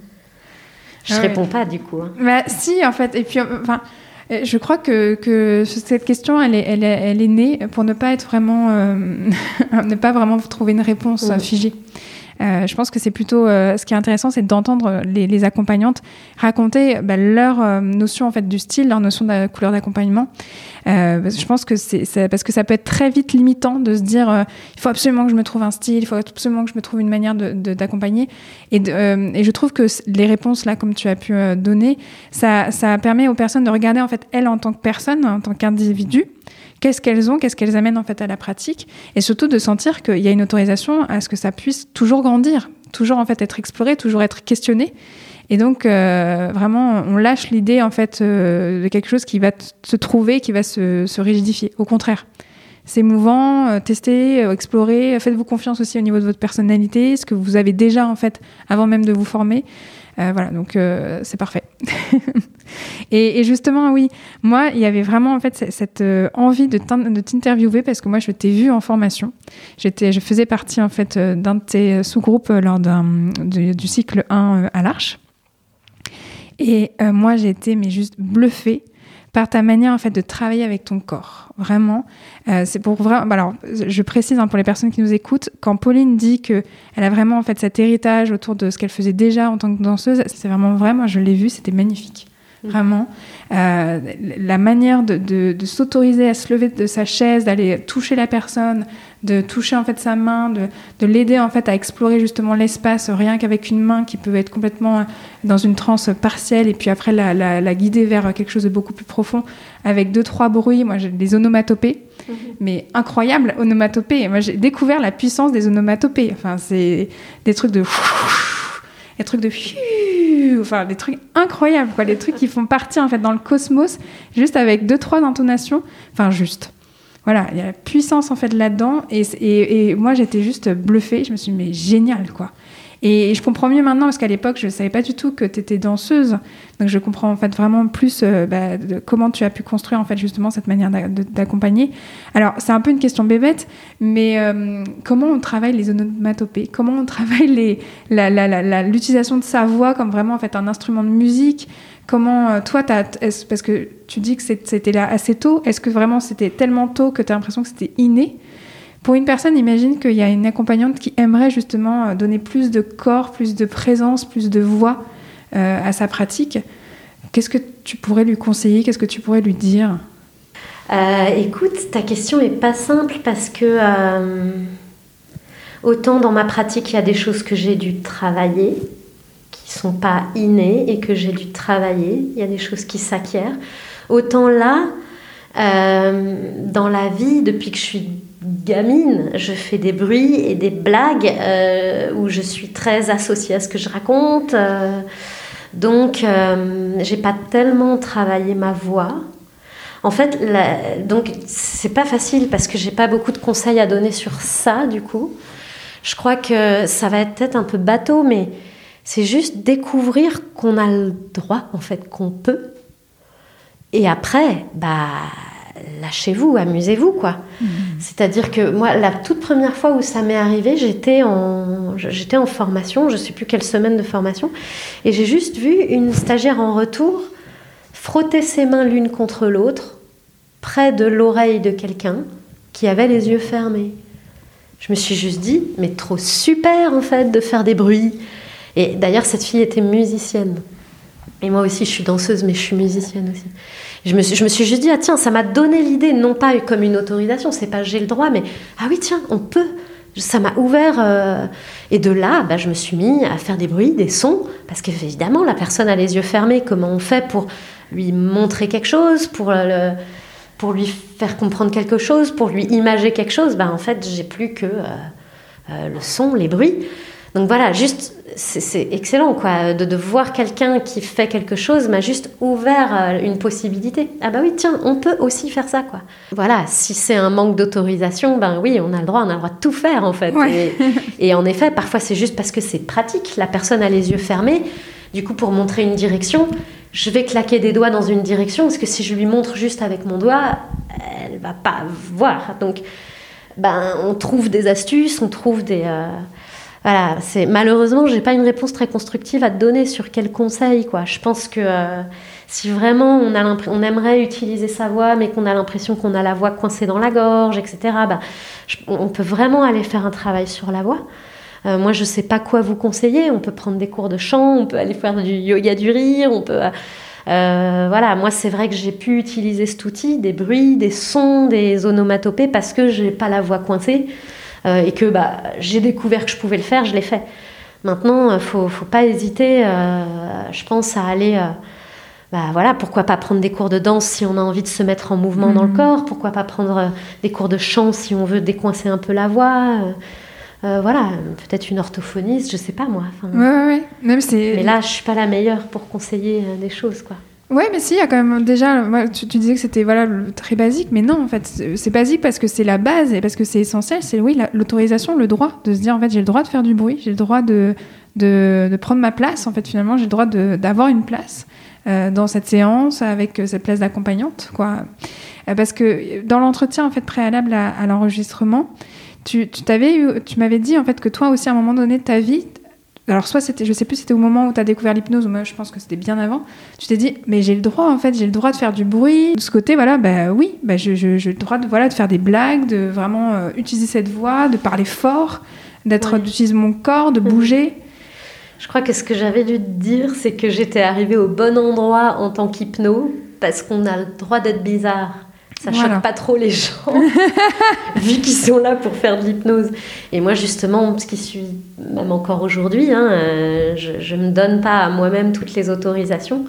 Speaker 3: Je
Speaker 1: Ah ouais.
Speaker 3: réponds pas du coup. hein.
Speaker 1: Bah si, en fait. Et puis, euh, enfin, je crois que, que cette question, elle est, elle, est, elle est née pour ne pas être vraiment, euh, [LAUGHS] ne pas vraiment trouver une réponse figée. Euh, je pense que c'est plutôt euh, ce qui est intéressant, c'est d'entendre les, accompagnantes raconter bah, leur euh, notion en fait du style, leur notion de la couleur d'accompagnement. Je pense que c'est parce que ça peut être très vite limitant de se dire il faut absolument que je me trouve un style, il faut absolument que je me trouve une manière d'accompagner. Et, je trouve que les réponses là, comme tu as pu donner, ça, ça permet aux personnes de regarder en fait elles en tant que personne, en tant qu'individu. Qu'est-ce qu'elles ont, qu'est-ce qu'elles amènent en fait à la pratique, et surtout de sentir qu'il y a une autorisation à ce que ça puisse toujours grandir, toujours en fait être exploré, toujours être questionné. Et donc euh, vraiment, on lâche l'idée en fait euh, de quelque chose qui va se trouver, qui va se, se rigidifier. Au contraire, c'est mouvant, euh, testez, euh, explorez, faites-vous confiance aussi au niveau de votre personnalité, ce que vous avez déjà en fait avant même de vous former. Euh, voilà, donc euh, c'est parfait. [LAUGHS] et, justement, oui, moi, il y avait vraiment en fait cette, euh, envie de t'in- de t'interviewer parce que moi, je t'ai vu en formation. J'étais, je faisais partie en fait d'un de tes sous-groupes lors du, du cycle 1 euh, à l'Arche. Et moi, j'ai été mais juste bluffée par ta manière en fait de travailler avec ton corps. Vraiment, Euh, c'est pour vraiment. bah, alors, je précise hein, pour les personnes qui nous écoutent, quand Pauline dit que elle a vraiment en fait cet héritage autour de ce qu'elle faisait déjà en tant que danseuse, c'est vraiment vrai. Moi, je l'ai vu, c'était magnifique. Vraiment, Euh, la manière de, de- de s'autoriser à se lever de sa chaise, d'aller toucher la personne, de toucher en fait sa main, de, de l'aider en fait à explorer justement l'espace, rien qu'avec une main qui peut être complètement dans une transe partielle et puis après la, la- la guider vers quelque chose de beaucoup plus profond avec deux trois bruits. Moi, j'ai des onomatopées, mais incroyables onomatopées. Moi, j'ai découvert la puissance des onomatopées. Enfin, c'est des trucs de [LAUGHS] des trucs de enfin des trucs incroyables quoi, des trucs qui font partie en fait dans le cosmos juste avec deux trois intonations. Enfin, juste. Voilà, il y a la puissance en fait là-dedans et, moi j'étais juste bluffée. Je me suis dit mais génial quoi. Et je comprends mieux maintenant parce qu'à l'époque je ne savais pas du tout que tu étais danseuse. Donc je comprends en fait vraiment plus euh, bah, de comment tu as pu construire en fait justement cette manière d'accompagner. Alors c'est un peu une question bébête, mais euh, comment on travaille les onomatopées? Comment on [LAUGHS] travaille l'utilisation de sa voix comme vraiment en fait un instrument de musique? Comment euh, toi, parce que tu dis que c'était là assez tôt, est-ce que vraiment c'était tellement tôt que tu as l'impression que c'était inné? Pour une personne, imagine qu'il y a une accompagnante qui aimerait justement euh, donner plus de corps, plus de présence, plus de voix euh, à sa pratique. Qu'est-ce que tu pourrais lui conseiller? Qu'est-ce que tu pourrais lui dire?
Speaker 3: Écoute, ta question est pas simple parce que autant dans ma pratique, il y a des choses que j'ai dû travailler, qui sont pas innées et que j'ai dû travailler. Il y a des choses qui s'acquièrent. Autant là, euh, dans la vie, depuis que je suis gamine, je fais des bruits et des blagues euh, où je suis très associée à ce que je raconte. euh, donc, euh, j'ai pas tellement travaillé ma voix. En fait, donc c'est pas facile parce que j'ai pas beaucoup de conseils à donner sur ça du coup. Je crois que ça va être peut-être un peu bateau, mais c'est juste découvrir qu'on a le droit, en fait, qu'on peut. Et après, bah lâchez-vous, amusez-vous, quoi. C'est-à-dire que moi, la toute première fois où ça m'est arrivé, j'étais en, j'étais en formation, je sais plus quelle semaine de formation, et j'ai juste vu une stagiaire en retour frotter ses mains l'une contre l'autre, près de l'oreille de quelqu'un qui avait les yeux fermés. Je me suis juste dit, mais trop super en fait de faire des bruits. Et d'ailleurs, cette fille était musicienne. Et moi aussi, je suis danseuse, mais je suis musicienne aussi. Je me suis, je me suis juste dit, ah tiens, ça m'a donné l'idée, non pas comme une autorisation, c'est pas j'ai le droit, mais ah oui, tiens, on peut. Ça m'a ouvert. euh, et de là, bah, je me suis mis à faire des bruits, des sons, parce qu'évidemment, la personne a les yeux fermés. Comment on fait pour lui montrer quelque chose, pour, le, pour lui faire comprendre quelque chose, pour lui imager quelque chose? Bah, En fait, j'ai plus que euh, euh, le son, les bruits. Donc voilà, juste, c'est- excellent quoi, de, de voir quelqu'un qui fait quelque chose m'a juste ouvert euh, une possibilité. Ah bah oui, tiens, on peut aussi faire ça quoi. Voilà, si c'est un manque d'autorisation, ben oui, on a le droit, on a le droit de tout faire en fait.
Speaker 1: Ouais.
Speaker 3: Et, et en effet, parfois c'est juste parce que c'est pratique, la personne a les yeux fermés. Du coup, pour montrer une direction, je vais claquer des doigts dans une direction parce que si je lui montre juste avec mon doigt, elle va pas voir. Donc, ben, on trouve des astuces, on trouve des, euh, voilà, c'est malheureusement, j'ai pas une réponse très constructive à te donner sur quel conseil, quoi. Je pense que euh, si vraiment on, a on aimerait utiliser sa voix, mais qu'on a l'impression qu'on a la voix coincée dans la gorge, etc., bah, on peut vraiment aller faire un travail sur la voix. Euh, moi, je sais pas quoi vous conseiller. On peut prendre des cours de chant, on peut aller faire du yoga du rire, on peut. Euh, voilà, moi, c'est vrai que j'ai pu utiliser cet outil, des bruits, des sons, des onomatopées, parce que j'ai pas la voix coincée. Euh, et que bah, j'ai découvert que je pouvais le faire, je l'ai fait. Maintenant, il euh, faut, faut pas hésiter, euh, je pense, à aller bah voilà, pourquoi pas prendre des cours de danse si on a envie de se mettre en mouvement dans le mhm. corps, pourquoi pas prendre des cours de chant si on veut décoincer un peu la voix. voilà, peut-être une orthophoniste, je sais pas moi.
Speaker 1: ouais, ouais, ouais. Même
Speaker 3: Mais là, je suis pas la meilleure pour conseiller des choses, quoi.
Speaker 1: Ouais, mais si, il y a quand même déjà. Tu, disais que c'était voilà très basique, mais non, en fait, c'est basique parce que c'est la base et parce que c'est essentiel. C'est oui, l'autorisation, le droit de se dire en fait, j'ai le droit de faire du bruit, j'ai le droit de, de, prendre ma place. En fait, finalement, j'ai le droit d'avoir une place euh, dans cette séance avec euh, cette place d'accompagnante, quoi. Euh, parce que dans l'entretien en fait préalable à, l'enregistrement, tu, tu tu m'avais dit en fait que toi aussi à un moment donné ta vie, alors soit c'était, je sais plus, c'était au moment où tu as découvert l'hypnose, ou moi je pense que c'était bien avant, tu t'es dit, mais j'ai le droit en fait, j'ai le droit de faire du bruit. De ce côté, voilà, bah oui, bah, j'ai le droit de, voilà, de faire des blagues, de vraiment euh, utiliser cette voix, de parler fort, d'être, d'utiliser mon corps, de mhm. bouger.
Speaker 3: Je crois que ce que j'avais dû te dire, c'est que j'étais arrivée au bon endroit en tant qu'hypno, parce qu'on a le droit d'être bizarre ça choque pas trop les gens, [LAUGHS] vu qu'ils sont là pour faire de l'hypnose. Et moi, justement, ce qui suis même encore aujourd'hui, hein, euh, je ne me donne pas à moi-même toutes les autorisations.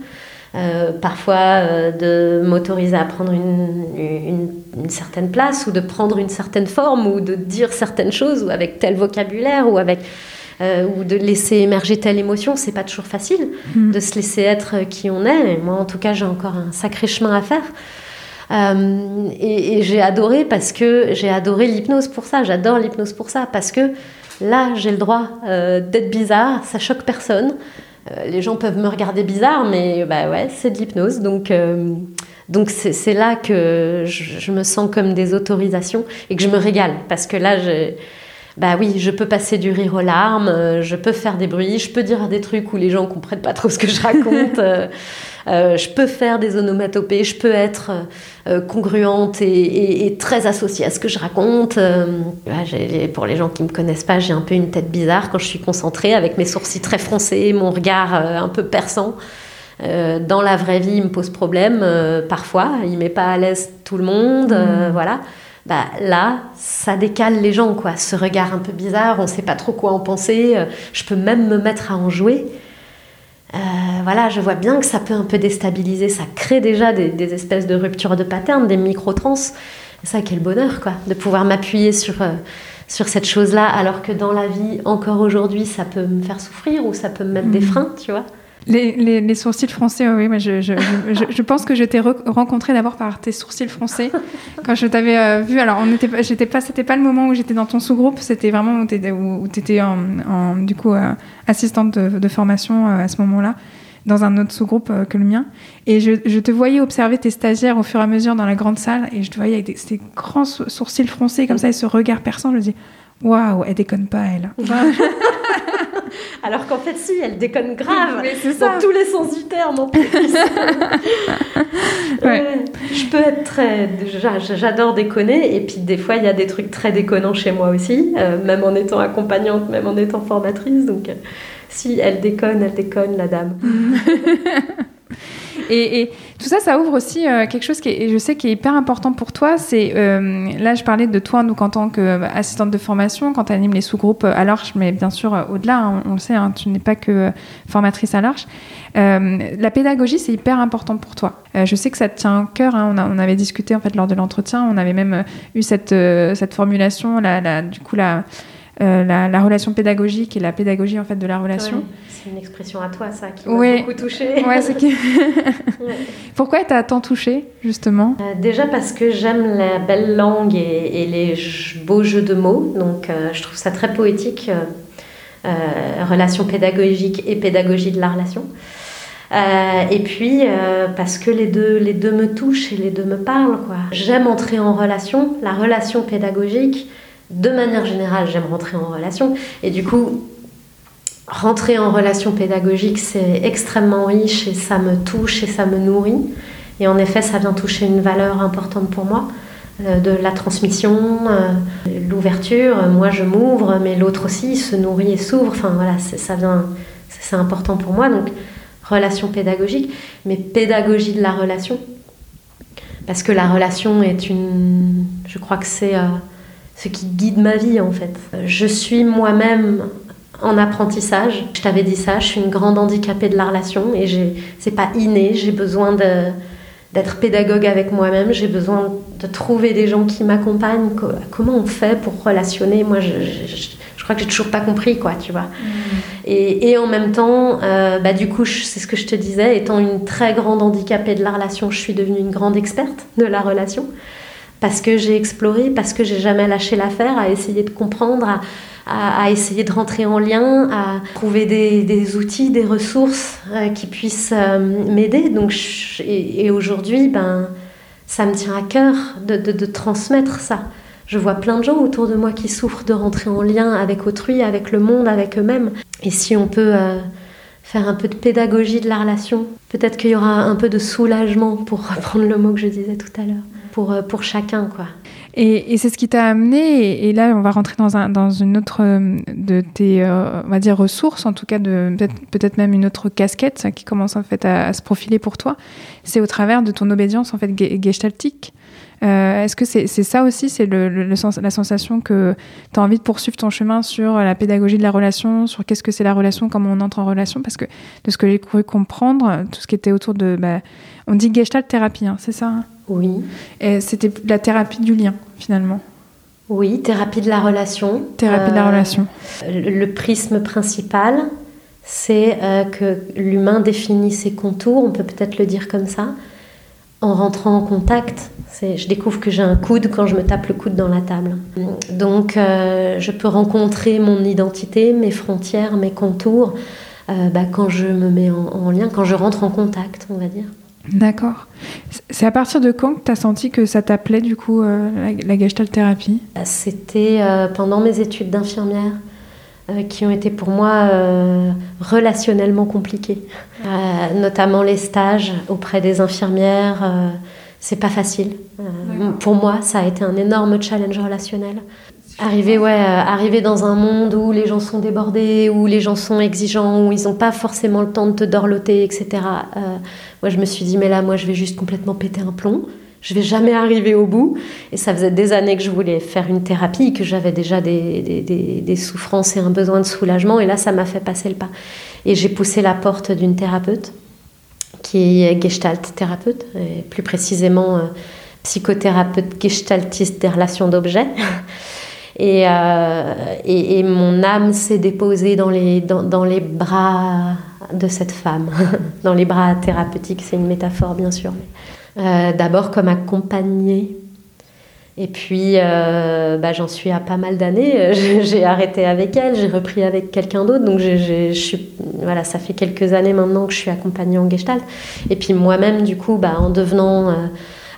Speaker 3: Euh, parfois euh, de m'autoriser à prendre une, une, certaine place ou de prendre une certaine forme ou de dire certaines choses ou avec tel vocabulaire ou avec ou de laisser émerger telle émotion, c'est pas toujours facile mm. de se laisser être qui on est. Et moi, en tout cas, j'ai encore un sacré chemin à faire. Euh, et, j'ai adoré parce que j'ai adoré l'hypnose pour ça. J'adore l'hypnose pour ça parce que là, j'ai le droit euh, d'être bizarre. Ça choque personne. Euh, les gens peuvent me regarder bizarre, mais bah ouais, c'est de l'hypnose. Donc donc c'est là que je, je, me sens comme des autorisations et que je me régale parce que là, j'ai bah oui, je peux passer du rire aux larmes, euh, je peux faire des bruits, je peux dire des trucs où les gens comprennent pas trop ce que je raconte, [LAUGHS] euh, euh, je peux faire des onomatopées, je peux être congruente et, très associée à ce que je raconte. pour les gens qui me connaissent pas, j'ai un peu une tête bizarre quand je suis concentrée, avec mes sourcils très froncés, mon regard un peu perçant. dans la vraie vie, il me pose problème parfois, il met pas à l'aise tout le monde, mmh. voilà bah, là, ça décale les gens, quoi. Ce regard un peu bizarre, on ne sait pas trop quoi en penser. Euh, je peux même me mettre à en jouer. Euh, voilà, je vois bien que ça peut un peu déstabiliser. Ça crée déjà des, espèces de ruptures de pattern, des micro-trans. Ça, quel bonheur, quoi, de pouvoir m'appuyer sur, euh, sur cette chose-là, alors que dans la vie, encore aujourd'hui, ça peut me faire souffrir ou ça peut me mettre des mmh. freins, tu vois.
Speaker 1: Les, les, sourcils français, oui, mais je, je, je, je, pense que je t'ai rencontré d'abord par tes sourcils français quand je t'avais euh, vu. Alors, on n'était j'étais pas, c'était pas le moment où j'étais dans ton sous-groupe, c'était vraiment où tu étais, en, en, du coup euh, assistante de, formation euh, à ce moment-là, dans un autre sous-groupe que le mien. Et je, te voyais observer tes stagiaires au fur et à mesure dans la grande salle, et je te voyais avec ces grands sourcils français comme ça et ce regard perçant. Je me dis, waouh, elle déconne pas, elle. [LAUGHS]
Speaker 3: Alors qu'en fait, si, elle déconne grave. dans tous les sens du terme, en plus. [LAUGHS] je peux être très. J'adore déconner. Et puis, des fois, il y a des trucs très déconnants chez moi aussi, euh, même en étant accompagnante, même en étant formatrice. Donc, euh, si elle déconne, elle déconne, la dame. [LAUGHS]
Speaker 1: Et, tout ça, ça ouvre aussi euh, quelque chose qui est, je sais qui est hyper important pour toi. C'est euh, là, je parlais de toi, donc en tant qu'assistante de formation, quand tu animes les sous-groupes à l'Arche, mais bien sûr euh, au-delà, hein, on, le sait, hein, tu n'es pas que formatrice à l'Arche. la pédagogie, c'est hyper important pour toi. je sais que ça te tient au cœur. Hein, on, avait discuté en fait lors de l'entretien, on avait même eu cette, formulation, la, du coup la euh, la, relation pédagogique et la pédagogie en fait de la relation.
Speaker 3: c'est une expression à toi ça qui m'a beaucoup touchée. [LAUGHS] [LAUGHS]
Speaker 1: Pourquoi t'as tant touché justement?
Speaker 3: Euh, Déjà parce que j'aime la belle langue et, les beaux jeux de mots, donc euh, je trouve ça très poétique. relation pédagogique et pédagogie de la relation. et puis parce que les deux, les deux me touchent et les deux me parlent. J'aime entrer en relation. La relation pédagogique, de manière générale, j'aime rentrer en relation. Et du coup, rentrer en relation pédagogique, c'est extrêmement riche et ça me touche et ça me nourrit. Et en effet, ça vient toucher une valeur importante pour moi euh, de la transmission, euh, l'ouverture. Moi, je m'ouvre, mais l'autre aussi se nourrit et s'ouvre. Enfin, voilà, ça vient, c'est important pour moi. Donc, relation pédagogique, mais pédagogie de la relation. Parce que la relation est une. Je crois que c'est euh, ce qui guide ma vie, en fait. Je suis moi-même en apprentissage. Je t'avais dit ça, je suis une grande handicapée de la relation et c'est pas inné, j'ai besoin d'être pédagogue avec moi-même, j'ai besoin de trouver des gens qui m'accompagnent. Comment on fait pour relationner? Moi, je, je, crois que j'ai toujours pas compris, quoi, tu vois. Mm. Et, et, en même temps, euh, bah, du coup, c'est ce que je te disais, étant une très grande handicapée de la relation, je suis devenue une grande experte de la relation parce que j'ai exploré, parce que j'ai jamais lâché l'affaire, à essayer de comprendre, à essayer de rentrer en lien, à trouver des, outils, des ressources euh, qui puissent euh, m'aider. Donc, et, aujourd'hui, ben, ça me tient à cœur de, transmettre ça. Je vois plein de gens autour de moi qui souffrent de rentrer en lien avec autrui, avec le monde, avec eux-mêmes. Et si on peut euh, faire un peu de pédagogie de la relation, peut-être qu'il y aura un peu de soulagement, pour [LAUGHS] reprendre le mot que je disais tout à l'heure, pour, pour chacun, quoi.
Speaker 1: Et, c'est ce qui t'a amené, et, là on va rentrer dans, un, une autre euh, de tes euh, on va dire ressources, en tout cas peut-être même une autre casquette qui commence en fait à, se profiler pour toi. C'est au travers de ton obédience en fait gestaltique. Euh, est-ce que c'est ça aussi, c'est le, la sensation que tu as envie de poursuivre ton chemin sur la pédagogie de la relation, sur qu'est-ce que c'est la relation, comment on entre en relation? Parce que de ce que j'ai cru comprendre, tout ce qui était autour de... Bah, on dit gestalt thérapie, hein, c'est ça hein?
Speaker 3: Oui.
Speaker 1: Et c'était la thérapie du lien, finalement.
Speaker 3: Oui, thérapie de la relation.
Speaker 1: Thérapie de la euh, relation.
Speaker 3: Le, prisme principal, c'est euh, que l'humain définit ses contours, on peut peut-être le dire comme ça, en rentrant en contact. Je découvre que j'ai un coude quand je me tape le coude dans la table. Donc, euh, je peux rencontrer mon identité, mes frontières, mes contours, bah, quand je me mets en lien, quand je rentre en contact, on va dire.
Speaker 1: D'accord. C'est à partir de quand que tu as senti que ça t'appelait du coup euh, la, gestalt thérapie?
Speaker 3: C'était euh, pendant mes études d'infirmière euh, qui ont été pour moi relationnellement compliquées. notamment les stages auprès des infirmières. c'est pas facile. pour moi, ça a été un énorme challenge relationnel. Arriver, ouais, arriver dans un monde où les gens sont débordés, où les gens sont exigeants, où ils n'ont pas forcément le temps de te dorloter, etc. Moi, je me suis dit, mais là, moi, je vais juste complètement péter un plomb. Je vais jamais arriver au bout. Et ça faisait des années que je voulais faire une thérapie, que j'avais déjà des, des, souffrances et un besoin de soulagement. Et là, ça m'a fait passer le pas. Et j'ai poussé la porte d'une thérapeute, qui est gestalt thérapeute, plus précisément euh, psychothérapeute gestaltiste des relations d'objets. [LAUGHS] Euh, et, et, mon âme s'est déposée dans les, dans, dans les bras de cette femme, [LAUGHS] dans les bras thérapeutiques, c'est une métaphore bien sûr. Euh, d'abord comme accompagnée. Et puis, euh, bah, j'en suis à pas mal d'années. [LAUGHS] J'ai arrêté avec elle, j'ai repris avec quelqu'un d'autre. Donc, suis, voilà, ça fait quelques années maintenant que je suis accompagnée en Gestalt. Et puis, moi-même, du coup, bah, en devenant euh,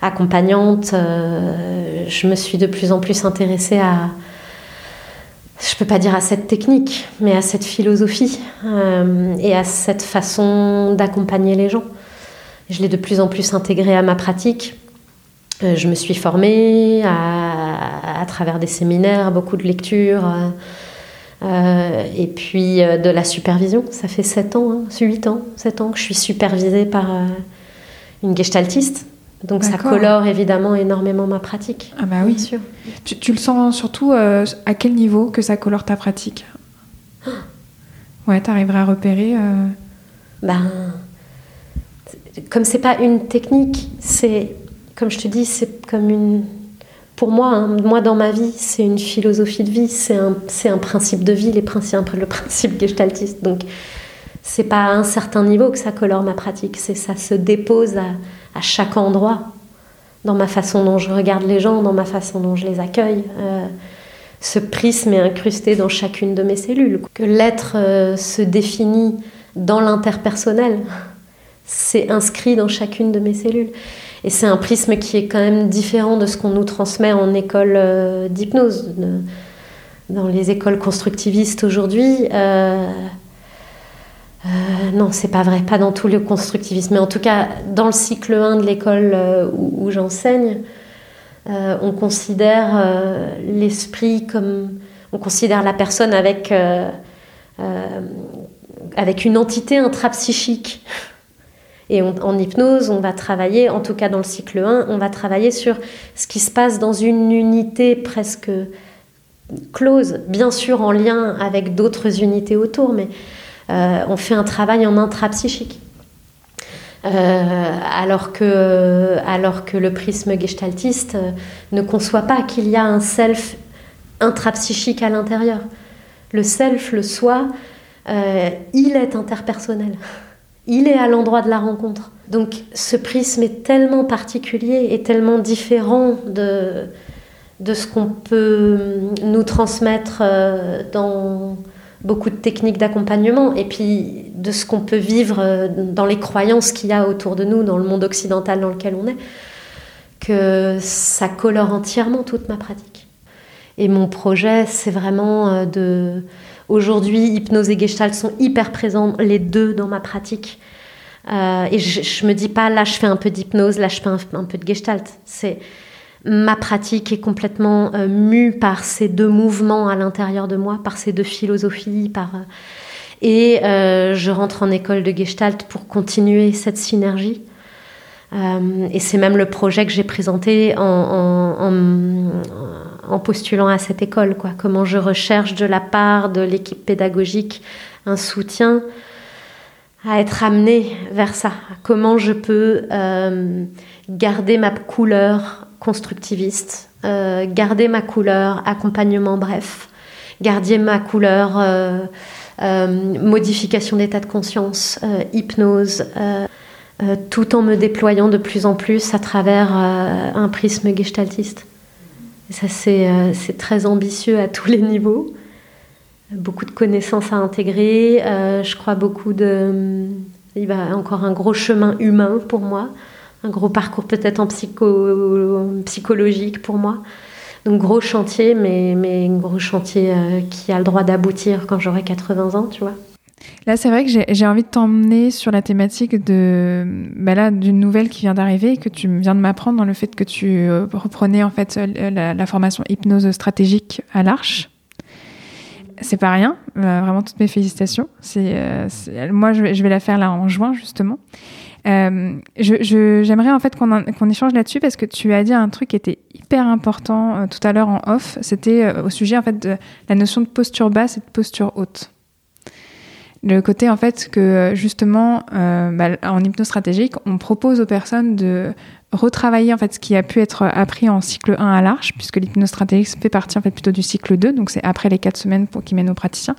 Speaker 3: accompagnante, je me suis de plus en plus intéressée à, je peux pas dire à cette technique, mais à cette philosophie euh, et à cette façon d'accompagner les gens. Je l'ai de plus en plus intégré à ma pratique. Euh, je me suis formée à, travers des séminaires, beaucoup de lectures, euh, et puis de la supervision. Ça fait 7 ans, hein, 8 ans, 7 ans que je suis supervisée par une gestaltiste donc ça colore évidemment énormément ma pratique.
Speaker 1: Ah bah oui. sûr. Tu, le sens surtout euh, à quel niveau que ça colore ta pratique? Ouais, tu arriverais à repérer euh...
Speaker 3: Ben, comme c'est pas une technique, c'est comme je te dis, c'est comme une pour moi, hein, moi dans ma vie, c'est une philosophie de vie, c'est un, un principe de vie, les principes, le [LAUGHS] principe gestaltiste. Donc, c'est pas à un certain niveau que ça colore ma pratique, c'est ça se dépose à, à chaque endroit, dans ma façon dont je regarde les gens, dans ma façon dont je les accueille. Euh, ce prisme est incrusté dans chacune de mes cellules. Que l'être euh, se définit dans l'interpersonnel, c'est inscrit dans chacune de mes cellules. Et c'est un prisme qui est quand même différent de ce qu'on nous transmet en école euh, d'hypnose. Dans les écoles constructivistes aujourd'hui, non, c'est pas vrai, pas dans tout le constructivisme, mais en tout cas dans le cycle 1 de l'école où, j'enseigne, on considère l'esprit comme, on considère la personne avec avec une entité intrapsychique. Et en hypnose, on va travailler, en tout cas dans le cycle 1, on va travailler sur ce qui se passe dans une unité presque close, bien sûr en lien avec d'autres unités autour, mais euh, on fait un travail en intrapsychique. Euh, alors, que, alors que le prisme gestaltiste ne conçoit pas qu'il y a un self intrapsychique à l'intérieur. Le self, le soi, euh, il est interpersonnel. Il est à l'endroit de la rencontre. Donc ce prisme est tellement particulier et tellement différent de, de ce qu'on peut nous transmettre euh, dans beaucoup de techniques d'accompagnement et puis de ce qu'on peut vivre euh, dans les croyances qu'il y a autour de nous, dans le monde occidental dans lequel on est, que ça colore entièrement toute ma pratique. Et mon projet, c'est vraiment de Aujourd'hui, hypnose et gestalt sont hyper présents, les deux, dans ma pratique. Euh, et je, ne me dis pas, là, je fais un peu d'hypnose, là, je fais un, peu de gestalt. C'est ma pratique est complètement euh, mue par ces deux mouvements à l'intérieur de moi, par ces deux philosophies, euh, et je rentre en école de gestalt pour continuer cette synergie. et c'est même le projet que j'ai présenté en, en en postulant à cette école, quoi. Comment je recherche de la part de l'équipe pédagogique un soutien à être amené vers ça. Comment je peux euh, garder ma couleur constructiviste, euh, garder ma couleur accompagnement bref, garder ma couleur euh, modification d'état de conscience, hypnose, tout en me déployant de plus en plus à travers un prisme gestaltiste. Ça, euh, c'est très ambitieux à tous les niveaux. Beaucoup de connaissances à intégrer. Euh, je crois beaucoup de. Euh, il va encore un gros chemin humain pour moi. Un gros parcours peut-être en psycho, psychologique pour moi. Donc gros chantier, mais, mais gros chantier qui a le droit d'aboutir quand j'aurai 80 ans, tu vois.
Speaker 1: Là, c'est vrai que j'ai envie de t'emmener sur la thématique de, bah d'une nouvelle qui vient d'arriver, que tu viens de m'apprendre dans le fait que tu euh, reprenais en fait euh, la, formation hypnose stratégique à l'Arche. C'est pas rien, euh, vraiment toutes mes félicitations. C'est, moi, je vais, la faire là en juin justement. j'aimerais en fait qu'on, échange là-dessus parce que tu as dit un truc qui était hyper important tout à l'heure en off. C'était au sujet en fait de la notion de posture basse et de posture haute. Le côté en fait que justement euh, bah, en hypnose stratégique, on propose aux personnes de retravailler en fait ce qui a pu être appris en cycle 1 à l'Arche, puisque l'hypnose fait partie en fait plutôt du cycle 2, donc c'est après les 4 semaines pour, qui mènent aux praticiens.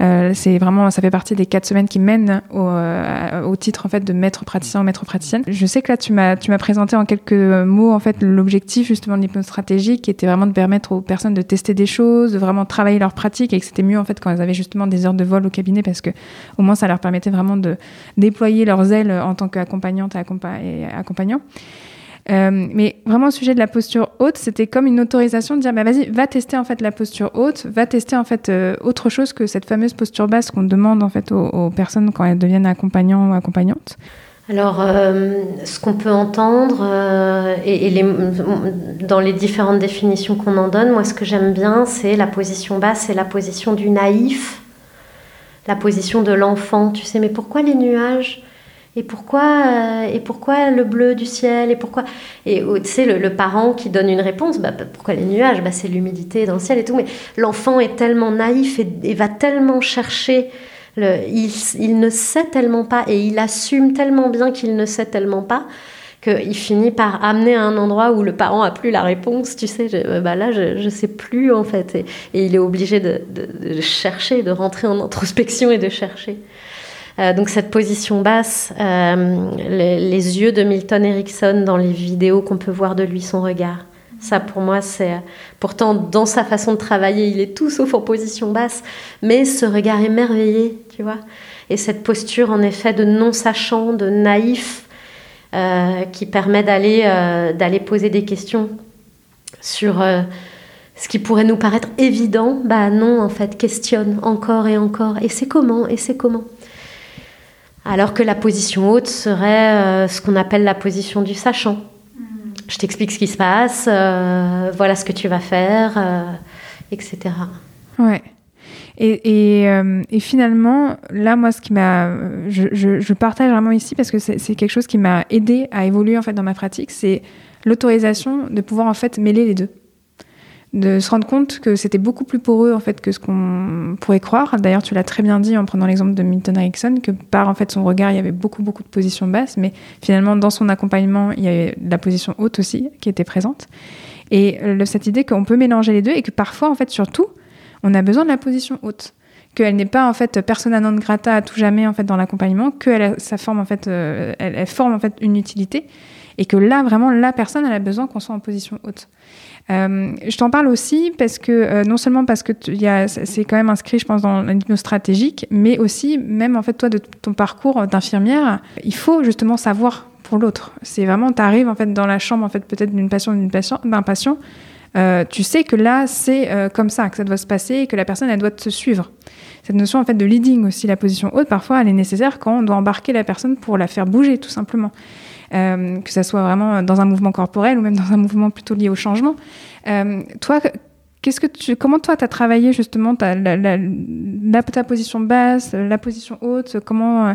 Speaker 1: Euh, c'est vraiment, ça fait partie des 4 semaines qui mènent au, euh, au, titre en fait de maître praticien ou maître praticienne. Je sais que là tu m'as tu m'as présenté en quelques mots en fait l'objectif justement de l'hypnose qui était vraiment de permettre aux personnes de tester des choses, de vraiment travailler leur pratique et que c'était mieux en fait quand elles avaient justement des heures de vol au cabinet parce que au moins ça leur permettait vraiment de déployer leurs ailes en tant qu'accompagnante et accompagnant. Euh, mais vraiment, au sujet de la posture haute, c'était comme une autorisation de dire, bah, vas-y, va tester en fait la posture haute, va tester en fait euh, autre chose que cette fameuse posture basse qu'on demande en fait aux, personnes quand elles deviennent accompagnants ou accompagnantes.
Speaker 3: Alors, euh, ce qu'on peut entendre, et, dans les différentes définitions qu'on en donne, moi, ce que j'aime bien, c'est la position basse, c'est la position du naïf, la position de l'enfant. Tu sais, mais pourquoi les nuages? Et pourquoi, euh, et pourquoi le bleu du ciel Et pourquoi Et tu sais, le, parent qui donne une réponse, bah, pourquoi les nuages? Bah, C'est l'humidité dans le ciel et tout. Mais l'enfant est tellement naïf et, va tellement chercher. Il, ne sait tellement pas et il assume tellement bien qu'il ne sait tellement pas qu'il finit par amener à un endroit où le parent a plus la réponse. Tu sais, bah là, je ne sais plus en fait. Et, il est obligé de chercher, de rentrer en introspection et de chercher. Euh, donc cette position basse, euh, les, yeux de Milton Erickson dans les vidéos qu'on peut voir de lui, son regard. Ça, pour moi, c'est. Pourtant, dans sa façon de travailler, il est tout sauf en position basse, mais ce regard émerveillé, tu vois. Et cette posture, en effet, de non-sachant, de naïf, euh, qui permet d'aller poser des questions sur ce qui pourrait nous paraître évident. Bah non, en fait, questionne encore et encore. Et c'est comment Et c'est comment? Alors que la position haute serait ce qu'on appelle la position du sachant. Je t'explique ce qui se passe, voilà ce que tu vas faire, etc.
Speaker 1: Ouais. Et, et, finalement, là, moi, ce qui m'a, je, je, je, partage vraiment ici parce que c'est quelque chose qui m'a aidé à évoluer en fait dans ma pratique, c'est l'autorisation de pouvoir en fait mêler les deux de se rendre compte que c'était beaucoup plus poreux en fait que ce qu'on pourrait croire. D'ailleurs, tu l'as très bien dit en prenant l'exemple de Milton Erickson que par en fait son regard, il y avait beaucoup beaucoup de positions basses, mais finalement dans son accompagnement, il y avait la position haute aussi qui était présente. Et cette idée qu'on peut mélanger les deux et que parfois en fait surtout, on a besoin de la position haute qu'elle n'est pas en fait persona non grata à tout jamais en fait dans l'accompagnement, que sa forme en fait, euh, elle, forme en fait une utilité et que là vraiment la personne elle a besoin qu'on soit en position haute. Euh, je t'en parle aussi parce que euh, non seulement parce que c'est quand même inscrit, je pense, dans l'hypnose stratégique, mais aussi même en fait toi de ton parcours d'infirmière, il faut justement savoir pour l'autre. C'est vraiment, tu arrives en fait dans la chambre en fait peut-être d'une patient d'un patient, patient euh, tu sais que là c'est comme ça que ça doit se passer et que la personne elle doit te suivre. Cette notion en fait de leading aussi, la position haute, parfois elle est nécessaire quand on doit embarquer la personne pour la faire bouger tout simplement. Euh, que ça soit vraiment dans un mouvement corporel ou même dans un mouvement plutôt lié au changement. Euh, toi, comment toi, tu as travaillé justement ta, ta position basse, la position haute Comment,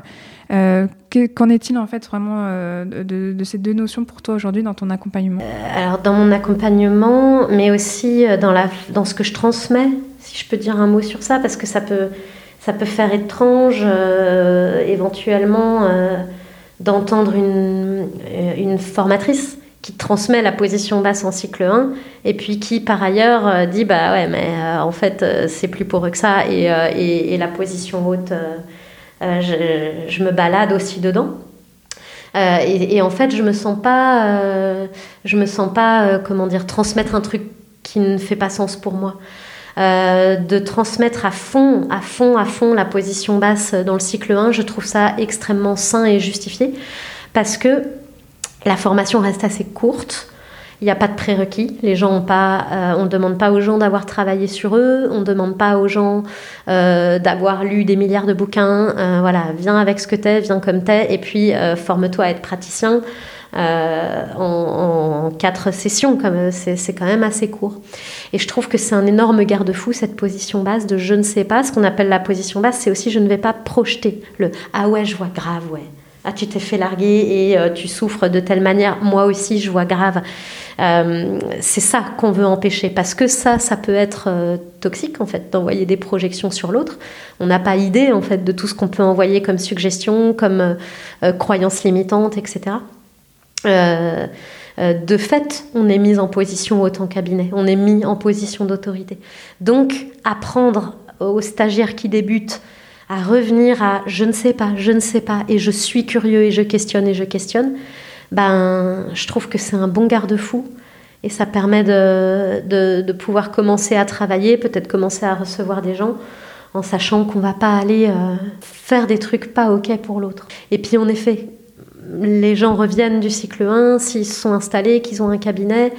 Speaker 1: euh, qu'en est-il en fait vraiment de, de, ces deux notions pour toi aujourd'hui dans ton accompagnement?
Speaker 3: Alors dans mon accompagnement, mais aussi dans, la, dans ce que je transmets, si je peux dire un mot sur ça, parce que ça peut, ça peut faire étrange éventuellement d'entendre une, euh, une, formatrice qui transmet la position basse en cycle 1 et puis qui par ailleurs euh, dit bah ouais mais euh, en fait c'est plus poreux que ça et, et, la position haute je, je, me balade aussi dedans. Et, et, en fait je me sens pas je me sens pas comment dire transmettre un truc qui ne fait pas sens pour moi euh, de transmettre à fond, à fond, à fond la position basse dans le cycle 1, je trouve ça extrêmement sain et justifié parce que la formation reste assez courte. Il n'y a pas de prérequis. Les gens ont pas, euh, on ne demande pas aux gens d'avoir travaillé sur eux. On ne demande pas aux gens euh, d'avoir lu des milliards de bouquins. voilà, viens avec ce que tu es, viens comme tu es, et puis forme-toi à être praticien. Euh, en, quatre sessions, comme c'est quand même assez court. Et je trouve que c'est un énorme garde-fou cette position basse de je ne sais pas. Ce qu'on appelle la position basse, c'est aussi je ne vais pas projeter le ah ouais je vois grave ouais. Ah, tu t'es fait larguer et euh, tu souffres de telle manière. Moi aussi, je vois grave. Euh, c'est ça qu'on veut empêcher parce que ça, ça peut être toxique en fait d'envoyer des projections sur l'autre. On n'a pas idée en fait de tout ce qu'on peut envoyer comme suggestion, comme croyances limitantes, etc. Euh, euh, de fait, on est mis en position haute en cabinet, on est mis en position d'autorité. Donc, apprendre aux stagiaires qui débutent à revenir à je ne sais pas, je ne sais pas, et je suis curieux et je questionne et je questionne, ben, je trouve que c'est un bon garde-fou et ça permet de, de, pouvoir commencer à travailler, peut-être commencer à recevoir des gens en sachant qu'on va pas aller euh, faire des trucs pas ok pour l'autre. Et puis en effet, les gens reviennent du cycle 1, s'ils se sont installés, qu'ils ont un cabinet,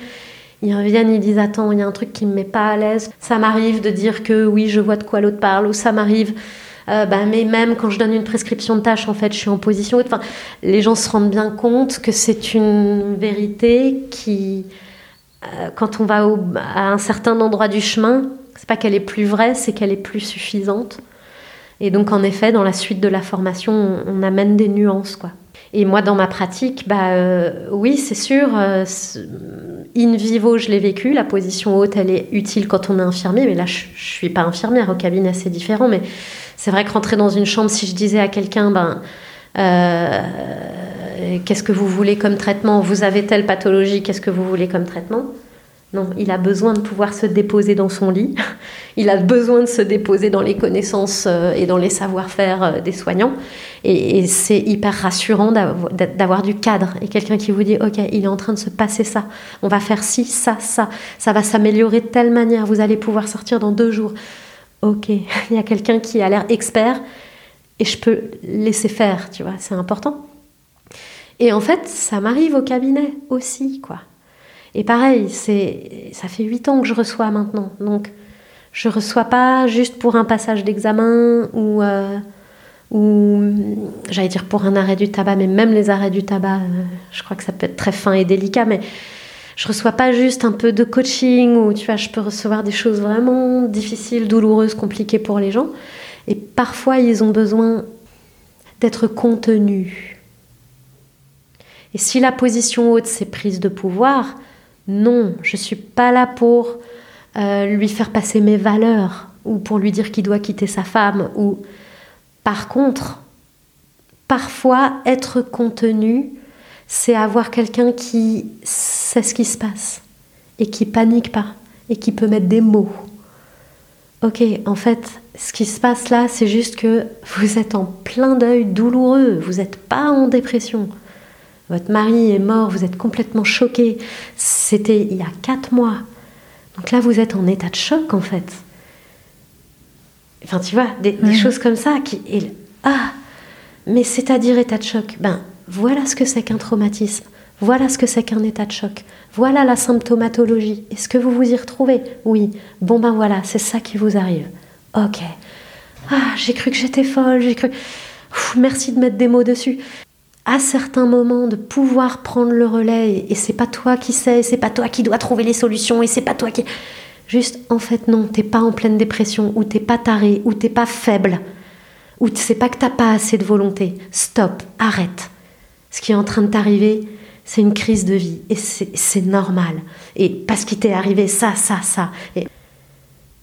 Speaker 3: ils reviennent, ils disent Attends, il y a un truc qui me met pas à l'aise. Ça m'arrive de dire que oui, je vois de quoi l'autre parle, ou ça m'arrive. Euh, bah, mais même quand je donne une prescription de tâche, en fait, je suis en position. Enfin, les gens se rendent bien compte que c'est une vérité qui, euh, quand on va à un certain endroit du chemin, c'est pas qu'elle est plus vraie, c'est qu'elle est plus suffisante. Et donc, en effet, dans la suite de la formation, on, on amène des nuances, quoi. Et moi, dans ma pratique, bah, euh, oui, c'est sûr, euh, in vivo, je l'ai vécu. La position haute, elle est utile quand on est infirmier. Mais là, je ne suis pas infirmière. Au cabinet, c'est différent. Mais c'est vrai que rentrer dans une chambre, si je disais à quelqu'un, ben, euh, qu'est-ce que vous voulez comme traitement? Vous avez telle pathologie, qu'est-ce que vous voulez comme traitement? Non, il a besoin de pouvoir se déposer dans son lit, [LAUGHS] il a besoin de se déposer dans les connaissances euh, et dans les savoir-faire euh, des soignants. Et, c'est hyper rassurant d'avoir du cadre et quelqu'un qui vous dit, OK, il est en train de se passer ça, on va faire ci, ça, ça, ça va s'améliorer de telle manière, vous allez pouvoir sortir dans deux jours. OK, [LAUGHS] il y a quelqu'un qui a l'air expert et je peux laisser faire, tu vois, c'est important. Et en fait, ça m'arrive au cabinet aussi, quoi. Et pareil, c'est, ça fait huit ans que je reçois maintenant. Donc, je reçois pas juste pour un passage d'examen ou, euh, j'allais dire pour un arrêt du tabac, mais même les arrêts du tabac, euh, je crois que ça peut être très fin et délicat, mais je reçois pas juste un peu de coaching ou tu vois, je peux recevoir des choses vraiment difficiles, douloureuses, compliquées pour les gens. Et parfois, ils ont besoin d'être contenus. Et si la position haute, c'est prise de pouvoir, non, je suis pas là pour euh, lui faire passer mes valeurs ou pour lui dire qu'il doit quitter sa femme ou par contre, parfois être contenu, c'est avoir quelqu'un qui sait ce qui se passe et qui panique pas et qui peut mettre des mots. Ok, en fait, ce qui se passe là, c'est juste que vous êtes en plein deuil douloureux, vous n'êtes pas en dépression. Votre mari est mort, vous êtes complètement choqué. C'était il y a quatre mois. Donc là, vous êtes en état de choc en fait. Enfin, tu vois, des, choses comme ça qui. ah Mais c'est-à-dire état de choc Ben, voilà ce que c'est qu'un traumatisme. Voilà ce que c'est qu'un état de choc. Voilà la symptomatologie. Est-ce que vous vous y retrouvez? Oui. Bon, ben voilà, c'est ça qui vous arrive. Ok. Ah, j'ai cru que j'étais folle, j'ai cru. merci de mettre des mots dessus. À certains moments, de pouvoir prendre le relais, et, c'est pas toi qui sais, c'est pas toi qui dois trouver les solutions, et c'est pas toi qui. Juste, en fait, non, t'es pas en pleine dépression, ou t'es pas taré, ou t'es pas faible, ou c'est pas que t'as pas assez de volonté. Stop, arrête. Ce qui est en train de t'arriver, c'est une crise de vie, et c'est normal. Et parce qu'il t'est arrivé ça, ça, ça. Et,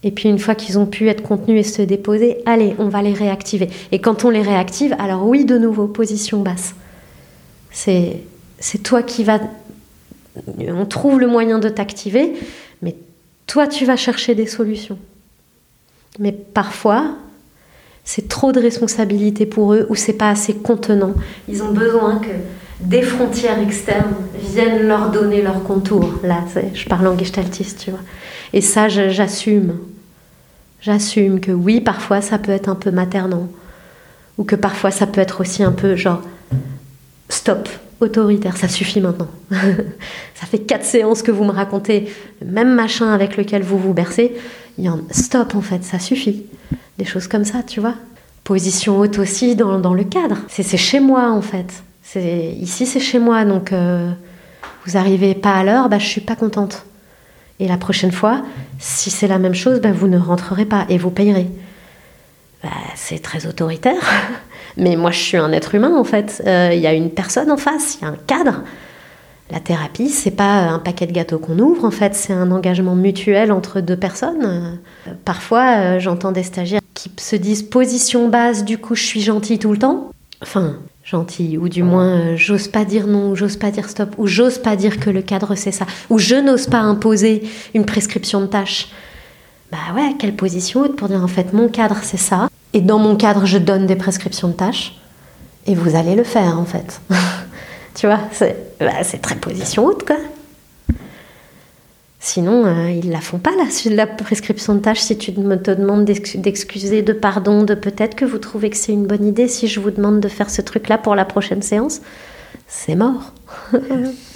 Speaker 3: et puis une fois qu'ils ont pu être contenus et se déposer, allez, on va les réactiver. Et quand on les réactive, alors oui, de nouveau, position basse. C'est toi qui vas... On trouve le moyen de t'activer, mais toi, tu vas chercher des solutions. Mais parfois, c'est trop de responsabilité pour eux ou c'est pas assez contenant. Ils ont besoin que des frontières externes viennent leur donner leur contour. Là, je parle en gestaltiste, tu vois. Et ça, j'assume. J'assume que oui, parfois ça peut être un peu maternant. Ou que parfois ça peut être aussi un peu genre stop, autoritaire, ça suffit maintenant. [LAUGHS] ça fait quatre séances que vous me racontez le même machin avec lequel vous vous bercez. Il y en stop en fait, ça suffit. Des choses comme ça, tu vois. Position haute aussi dans, dans le cadre. C'est chez moi en fait. Ici c'est chez moi, donc euh, vous arrivez pas à l'heure, bah, je suis pas contente. Et la prochaine fois, si c'est la même chose, bah, vous ne rentrerez pas et vous payerez. Bah, c'est très autoritaire. [LAUGHS] Mais moi, je suis un être humain, en fait. Euh, il y a une personne en face, il y a un cadre. La thérapie, c'est pas un paquet de gâteaux qu'on ouvre, en fait, c'est un engagement mutuel entre deux personnes. Euh, parfois, euh, j'entends des stagiaires qui se disent position basse, du coup, je suis gentille tout le temps. Enfin, gentille, ou du moins, j'ose pas dire non, ou j'ose pas dire stop, ou j'ose pas dire que le cadre c'est ça, ou je n'ose pas imposer une prescription de tâche. Bah ouais, quelle position pour dire en fait, mon cadre c'est ça, et dans mon cadre, je donne des prescriptions de tâches. Et vous allez le faire, en fait. [LAUGHS] tu vois, bah, c'est très position haute, quoi. Sinon, euh, ils la font pas, là, la prescription de tâches. Si tu me te demandes d'excuser, de pardon, de peut-être que vous trouvez que c'est une bonne idée, si je vous demande de faire ce truc-là pour la prochaine séance, c'est mort. [LAUGHS]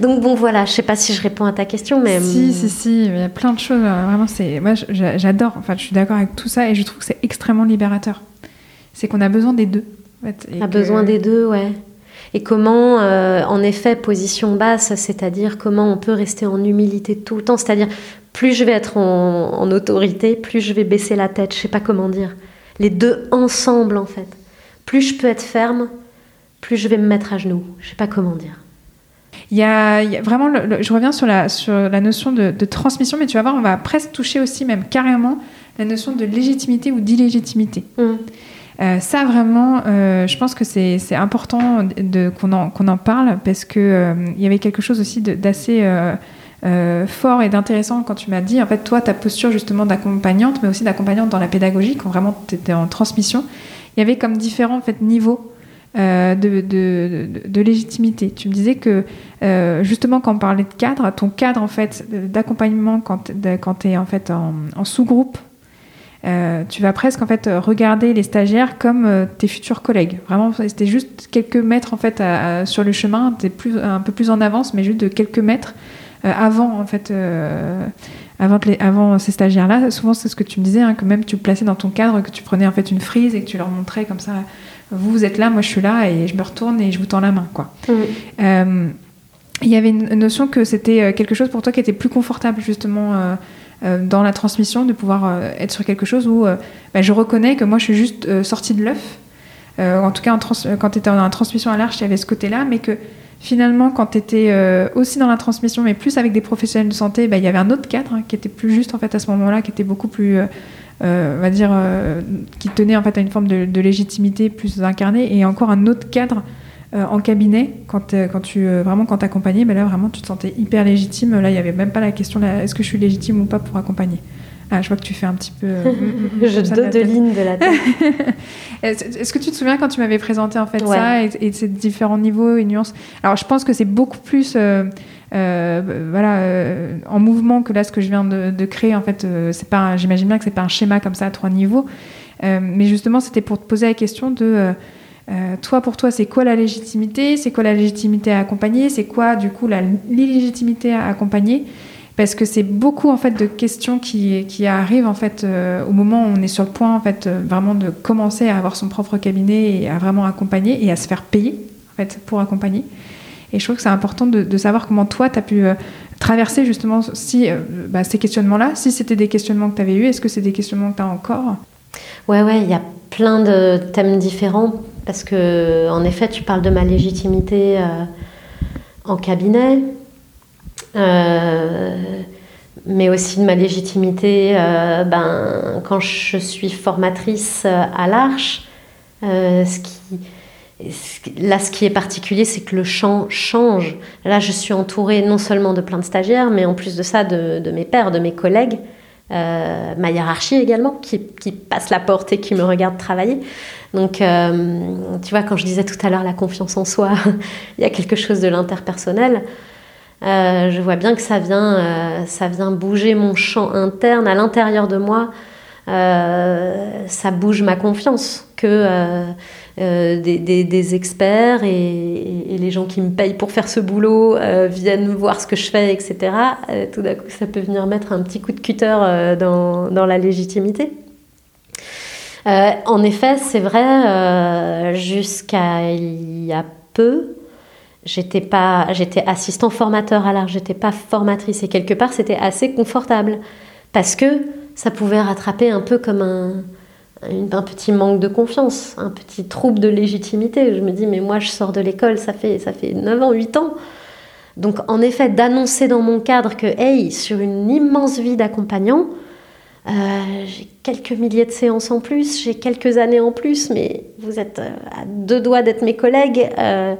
Speaker 3: Donc bon voilà, je sais pas si je réponds à ta question, mais
Speaker 1: si si si, il y a plein de choses. Euh, vraiment, c'est moi j'adore. Enfin, je suis d'accord avec tout ça et je trouve que c'est extrêmement libérateur. C'est qu'on a besoin des deux.
Speaker 3: En fait, a besoin des deux, ouais. Et comment, euh, en effet, position basse, c'est-à-dire comment on peut rester en humilité tout le temps, c'est-à-dire plus je vais être en, en, autorité, plus je vais baisser la tête, je sais pas comment dire. Les deux ensemble, en fait. Plus je peux être ferme, plus je vais me mettre à genoux. Je sais pas comment dire.
Speaker 1: Il y a, vraiment, je reviens sur la, sur la notion de, transmission, mais tu vas voir, on va presque toucher aussi, même carrément, la notion de légitimité ou d'illégitimité. Mm. Euh, ça, vraiment, euh, je pense que c'est important qu'on en, qu'on en, parle parce qu'il euh, il y avait quelque chose aussi d'assez fort et d'intéressant quand tu m'as dit, en fait, toi, ta posture justement d'accompagnante, mais aussi d'accompagnante dans la pédagogie, quand vraiment tu étais en transmission, il y avait comme différents en fait, niveaux euh, de, légitimité. Tu me disais que euh, justement quand on parlait de cadre, ton cadre en fait d'accompagnement quand, tu es en fait en, sous-groupe, euh, tu vas presque en fait regarder les stagiaires comme tes futurs collègues. Vraiment, c'était juste quelques mètres en fait sur le chemin, plus, un peu plus en avance, mais juste de quelques mètres avant en fait avant, avant ces stagiaires-là, souvent c'est ce que tu me disais, hein, que même tu plaçais dans ton cadre, que tu prenais en fait une frise et que tu leur montrais comme ça, vous, vous êtes là, moi je suis là et je me retourne et je vous tends la main. quoi. Euh, il y avait une notion que c'était euh, quelque chose pour toi qui était plus confortable justement euh, dans la transmission, de pouvoir être sur quelque chose où bah, je reconnais que moi je suis juste sortie de l'œuf. en tout cas, quand tu étais en transmission à l'arche, il y avait ce côté-là, mais que finalement, quand tu étais aussi dans la transmission, mais plus avec des professionnels de santé, bah, il y avait un autre cadre hein, qui était plus juste en fait à ce moment-là, qui était beaucoup plus, on va dire, qui tenait en fait à une forme de, légitimité plus incarnée, et encore un autre cadre en cabinet quand, quand tu vraiment quand t'accompagnais, mais là vraiment tu te sentais hyper légitime. Là, il n'y avait même pas la question est-ce que je suis légitime ou pas pour accompagner? Ah, je vois que tu fais un petit peu. Euh, [LAUGHS]
Speaker 3: je de lignes de la [LAUGHS] tête.
Speaker 1: Est-ce que tu te souviens quand tu m'avais présenté en fait ça et, ces différents niveaux et nuances? Alors, je pense que c'est beaucoup plus. Euh, euh, voilà, en mouvement que là, ce que je viens de, créer, en fait, c'est pas. J'imagine bien que c'est pas un schéma comme ça à trois niveaux, mais justement, c'était pour te poser la question de toi, pour toi, c'est quoi la légitimité? C'est quoi la légitimité à accompagner? C'est quoi, du coup, l'illégitimité à accompagner? Parce que c'est beaucoup en fait de questions qui, qui arrivent en fait euh, au moment où on est sur le point en fait euh, vraiment de commencer à avoir son propre cabinet et à vraiment accompagner et à se faire payer en fait pour accompagner. Et je trouve que c'est important de, savoir comment toi tu as pu euh, traverser justement si bah, ces questionnements-là, si c'était des questionnements que tu avais eu, est-ce que c'est des questionnements que tu as encore?
Speaker 3: Ouais ouais, il y a plein de thèmes différents parce que en effet tu parles de ma légitimité en cabinet, euh, mais aussi de ma légitimité euh, ben, quand je suis formatrice euh, à l'Arche. ce qui, là, ce qui est particulier, c'est que le champ change. Là, je suis entourée non seulement de plein de stagiaires, mais en plus de ça, de, mes pères, de mes collègues, ma hiérarchie également, qui, qui, passe la porte et qui me regarde travailler. Donc, tu vois, quand je disais tout à l'heure la confiance en soi, [LAUGHS] il y a quelque chose de l'interpersonnel. Euh, je vois bien que ça vient, euh, ça vient bouger mon champ interne à l'intérieur de moi. Euh, ça bouge ma confiance que des, experts et, les gens qui me payent pour faire ce boulot viennent voir ce que je fais, etc. tout d'un coup, ça peut venir mettre un petit coup de cutter dans, dans, la légitimité. en effet, c'est vrai, jusqu'à il y a peu, j'étais pas j'étais assistant formateur à l'art j'étais pas formatrice et quelque part c'était assez confortable parce que ça pouvait rattraper un peu comme un, un petit manque de confiance un petit trouble de légitimité je me dis mais moi je sors de l'école ça fait ça fait 9 ans 8 ans donc en effet d'annoncer dans mon cadre que hey sur une immense vie d'accompagnant euh, j'ai quelques milliers de séances en plus, j'ai quelques années en plus, mais vous êtes euh, à deux doigts d'être mes collègues. Euh,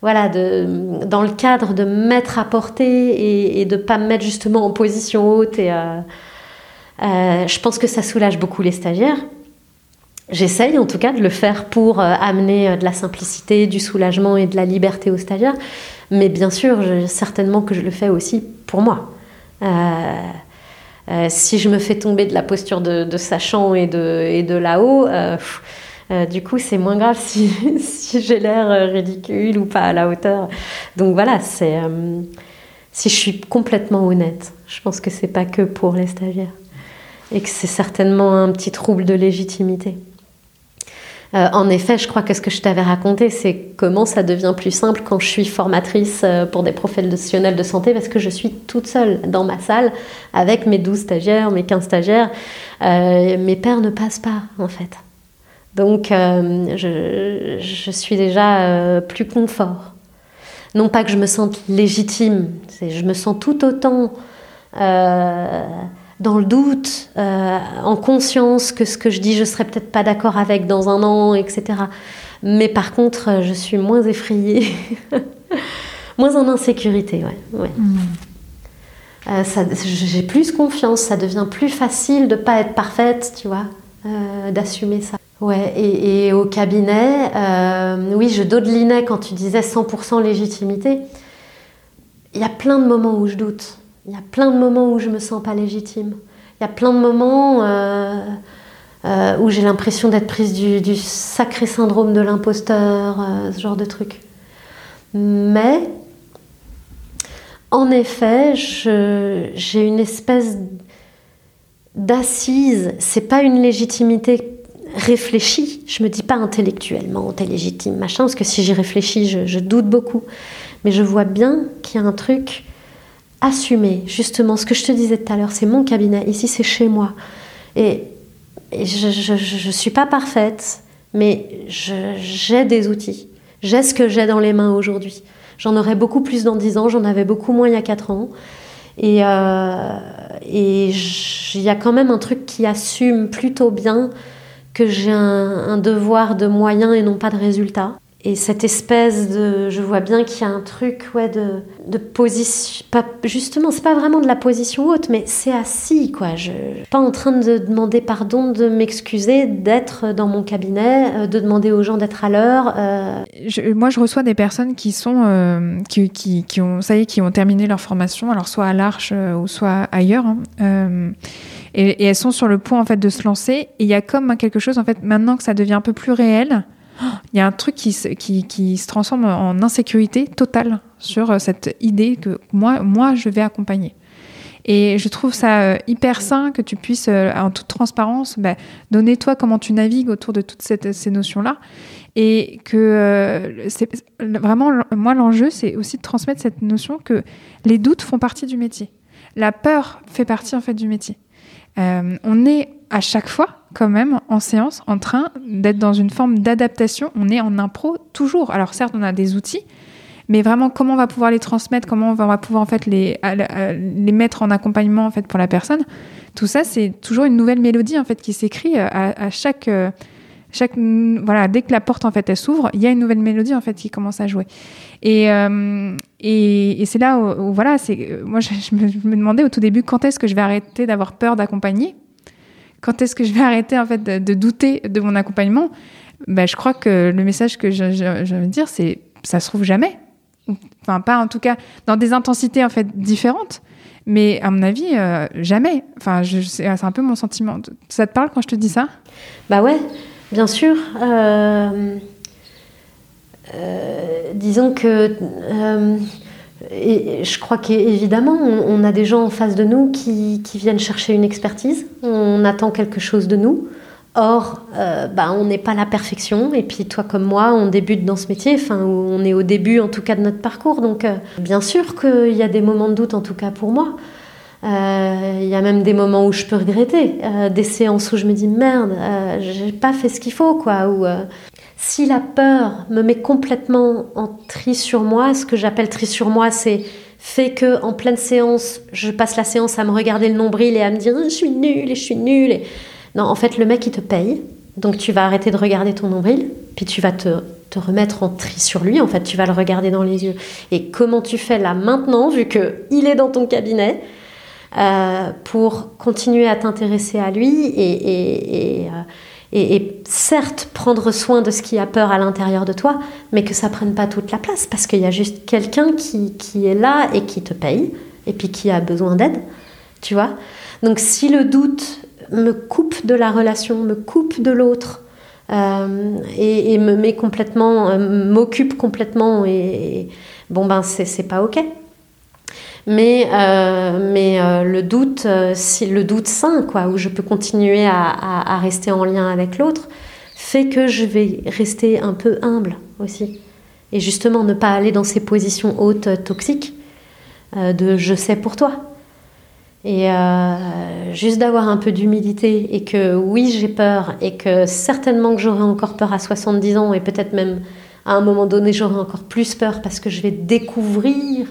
Speaker 3: voilà, de, dans le cadre de mettre à portée et, de ne pas me mettre justement en position haute. Et, euh, je pense que ça soulage beaucoup les stagiaires. J'essaye en tout cas de le faire pour euh, amener de la simplicité, du soulagement et de la liberté aux stagiaires. Mais bien sûr, certainement que je le fais aussi pour moi. si je me fais tomber de la posture de, sachant et de, et de là-haut, euh, du coup, c'est moins grave [LAUGHS] si, j'ai l'air euh, ridicule ou pas à la hauteur. Donc voilà, euh, si je suis complètement honnête, je pense que c'est pas que pour les stagiaires et que c'est certainement un petit trouble de légitimité. en effet, je crois que ce que je t'avais raconté, c'est comment ça devient plus simple quand je suis formatrice pour des professionnels de santé parce que je suis toute seule dans ma salle avec mes 12 stagiaires, mes 15 stagiaires. mes pères ne passent pas, en fait. Donc euh, je, suis déjà euh, plus confort. Non pas que je me sente légitime, je me sens tout autant euh, dans le doute, en conscience que ce que je dis, je serais peut-être pas d'accord avec dans un an, etc. Mais par contre, je suis moins effrayée, [LAUGHS] moins en insécurité. Ouais, mmh. j'ai plus confiance, ça devient plus facile de pas être parfaite, tu vois, d'assumer ça. Ouais, et, au cabinet, euh, oui, je dodelinais quand tu disais 100% légitimité. Il y a plein de moments où je doute. Il y a plein de moments où je me sens pas légitime. Il y a plein de moments euh, euh, où j'ai l'impression d'être prise du, sacré syndrome de l'imposteur, ce genre de truc. Mais en effet, j'ai une espèce d'assise. C'est pas une légitimité réfléchie. Je me dis pas intellectuellement, t'es légitime, machin, parce que si j'y réfléchis, je, doute beaucoup. Mais je vois bien qu'il y a un truc assumé. Justement, ce que je te disais tout à l'heure, c'est mon cabinet. Ici, c'est chez moi. Et, je ne suis pas parfaite, mais j'ai des outils. J'ai ce que j'ai dans les mains aujourd'hui. J'en aurais beaucoup plus dans 10 ans, j'en avais beaucoup moins il y a 4 ans. Et euh, il y a quand même un truc qui assume plutôt bien que j'ai un, devoir de moyens et non pas de résultats. Et cette espèce de. Je vois bien qu'il y a un truc ouais, de, position. Pas, justement, c'est pas vraiment de la position haute, mais c'est assis, quoi. Je pas en train de demander pardon, de m'excuser, d'être dans mon cabinet, euh, de demander aux gens d'être à l'heure. Euh.
Speaker 1: moi, je reçois des personnes qui sont. Euh, qui, ont, ça y est, qui ont terminé leur formation, alors soit à l'Arche ou soit ailleurs. Hein, et, et, elles sont sur le point, en fait, de se lancer. Et il y a comme quelque chose, en fait, maintenant que ça devient un peu plus réel il y a un truc qui, qui, qui, se transforme en insécurité totale sur euh, cette idée que moi, moi, je vais accompagner. Et je trouve ça euh, hyper sain que tu puisses, euh, en toute transparence, bah, donner toi comment tu navigues autour de toutes ces notions-là. Et que c'est vraiment, moi, l'enjeu, c'est aussi de transmettre cette notion que les doutes font partie du métier. La peur fait partie, en fait, du métier. on est à chaque fois, quand même, en séance, en train d'être dans une forme d'adaptation. On est en impro toujours. Alors certes, on a des outils, mais vraiment comment on va pouvoir les transmettre, comment on va pouvoir en fait les, mettre en accompagnement en fait pour la personne. Tout ça, c'est toujours une nouvelle mélodie en fait qui s'écrit euh, à, chaque euh, chaque voilà dès que la porte en fait elle s'ouvre, il y a une nouvelle mélodie en fait qui commence à jouer. Et euh, et, c'est là où, voilà, c'est moi je, me, demandais au tout début quand est-ce que je vais arrêter d'avoir peur d'accompagner? Quand est-ce que je vais [LAUGHS] arrêter en de, douter de mon accompagnement ben, Je crois que le message que je, je, veux dire, c'est ça se trouve jamais. Enfin, pas en tout cas dans des intensités en fait différentes. Mais à mon avis, euh, jamais. Enfin, c'est un peu mon sentiment. Ça te parle quand je te dis ça?
Speaker 3: Bah ouais, bien sûr. Euh, euh, disons que et je crois qu'évidemment, on, a des gens en face de nous qui, viennent chercher une expertise. On attend quelque chose de nous. Or, euh, bah, on n'est pas la perfection. Et puis, toi comme moi, on débute dans ce métier. Enfin, on est au début, en tout cas, de notre parcours. Donc, euh, bien sûr qu'il y a des moments de doute, en tout cas pour moi. Euh, il y a même des moments où je peux regretter, des séances où je me dis merde, j'ai pas fait ce qu'il faut, quoi. Ou si la peur me met complètement en tri sur moi, ce que j'appelle tri sur moi, c'est fait que en pleine séance, je passe la séance à me regarder le nombril et à me dire je suis nulle et je suis nulle. Non, en fait, le mec il te paye, donc tu vas arrêter de regarder ton nombril, puis tu vas te, te remettre en tri sur lui. En fait, tu vas le regarder dans les yeux. Et comment tu fais là maintenant, vu que il est dans ton cabinet? Euh, pour continuer à t'intéresser à lui euh, et, certes prendre soin de ce qui a peur à l'intérieur de toi, mais que ça prenne pas toute la place parce qu'il y a juste quelqu'un qui, est là et qui te paye et puis qui a besoin d'aide, tu vois. Donc si le doute me coupe de la relation, me coupe de l'autre euh, et, me met complètement, m'occupe complètement et, bon ben c'est pas ok. Mais, euh, mais euh, le doute, euh, si, le doute sain, quoi, où je peux continuer à, à, rester en lien avec l'autre, fait que je vais rester un peu humble aussi. Et justement, ne pas aller dans ces positions hautes toxiques de je sais pour toi. Et juste d'avoir un peu d'humilité et que oui, j'ai peur et que certainement que j'aurai encore peur à 70 ans et peut-être même à un moment donné, j'aurai encore plus peur parce que je vais découvrir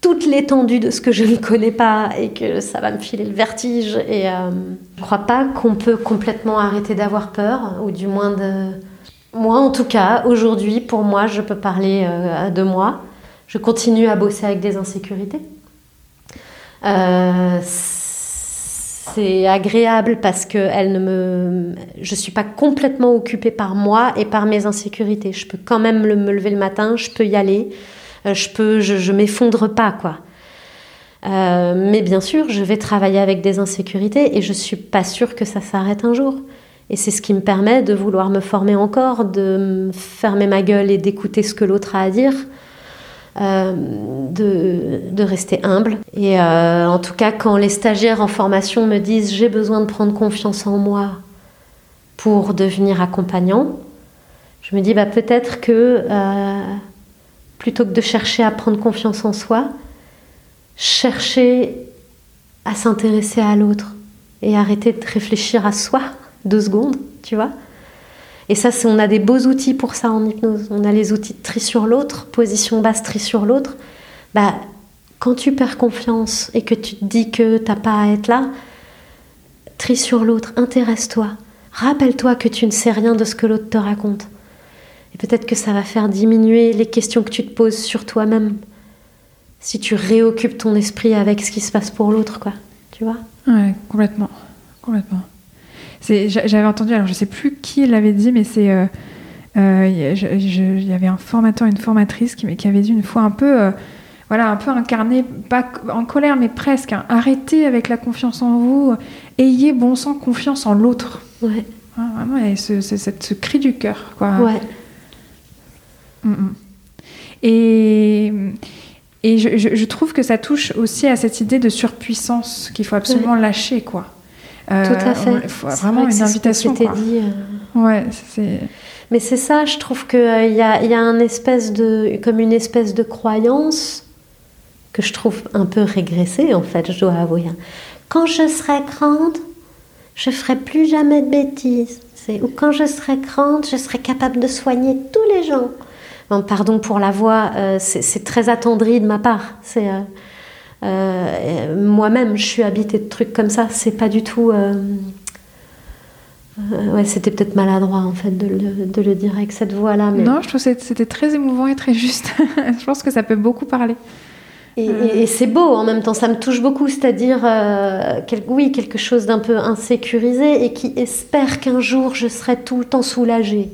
Speaker 3: toute l'étendue de ce que je ne connais pas et que ça va me filer le vertige. Et euh, je ne crois pas qu'on peut complètement arrêter d'avoir peur, ou du moins de... Moi, en tout cas, aujourd'hui, pour moi, je peux parler euh, de moi. Je continue à bosser avec des insécurités. Euh, c'est agréable parce que elle ne suis pas complètement occupée par moi et par mes insécurités. Je peux quand même me lever le matin, je peux y aller, je peux, je, m'effondre pas, quoi. Euh, mais bien sûr, je vais travailler avec des insécurités et je suis pas sûre que ça s'arrête un jour. Et c'est ce qui me permet de vouloir me former encore, de fermer ma gueule et d'écouter ce que l'autre a à dire, de, de, rester humble. Et en tout cas, quand les stagiaires en formation me disent j'ai besoin de prendre confiance en moi pour devenir accompagnant, je me dis bah, peut-être que plutôt que de chercher à prendre confiance en soi, chercher à s'intéresser à l'autre et arrêter de réfléchir à soi [LAUGHS] deux secondes, tu vois. Et ça, on a des beaux outils pour ça en hypnose. On a les outils de tri sur l'autre, position basse, tri sur l'autre. Bah, quand tu perds confiance et que tu te dis que t'as pas à être là, tri sur l'autre, intéresse-toi. Rappelle-toi que tu ne sais rien de ce que l'autre te raconte. Et peut-être que ça va faire diminuer les questions que tu te poses sur toi-même. Si tu réoccupes ton esprit avec ce qui se passe pour l'autre, quoi. Tu vois?
Speaker 1: Ouais, complètement. Complètement. J'avais entendu, alors je sais plus qui l'avait dit, mais c'est. Euh, euh, il y avait un formateur, une formatrice qui, qui avait dit une fois un peu. Euh, voilà, un peu incarné, pas en colère, mais presque. Hein. arrêtez avec la confiance en vous. Ayez bon sang confiance en l'autre.
Speaker 3: Ouais.
Speaker 1: Hein, vraiment, et ce, ce, cri du cœur, quoi.
Speaker 3: Ouais.
Speaker 1: Mm, mm. Et, et je, je, trouve que ça touche aussi à cette idée de surpuissance qu'il faut absolument lâcher, quoi.
Speaker 3: Euh, Tout à fait.
Speaker 1: faut vraiment une invitation.
Speaker 3: Ce dit.
Speaker 1: Euh. Ouais, c'est.
Speaker 3: Mais c'est ça, je trouve qu'il euh, y, a, y a un espèce de, comme une espèce de croyance que je trouve un peu régressée, en fait, je dois avouer. Quand je serai grande, je ferai plus jamais de bêtises. Ou quand je serai grande, je serai capable de soigner tous les gens pardon pour la voix, euh, c'est très attendri de ma part. C'est euh, euh, moi-même, je suis habitée de trucs comme ça. C'est pas du tout. ouais, c'était peut-être maladroit en fait de le, de le, dire avec cette voix-là. Mais...
Speaker 1: Non, je trouve que c'était très émouvant et très juste. [LAUGHS] je pense que ça peut beaucoup parler.
Speaker 3: Et, c'est beau en même temps, ça me touche beaucoup, c'est-à-dire, oui, quelque chose d'un peu insécurisé et qui espère qu'un jour je serai tout le temps soulagée.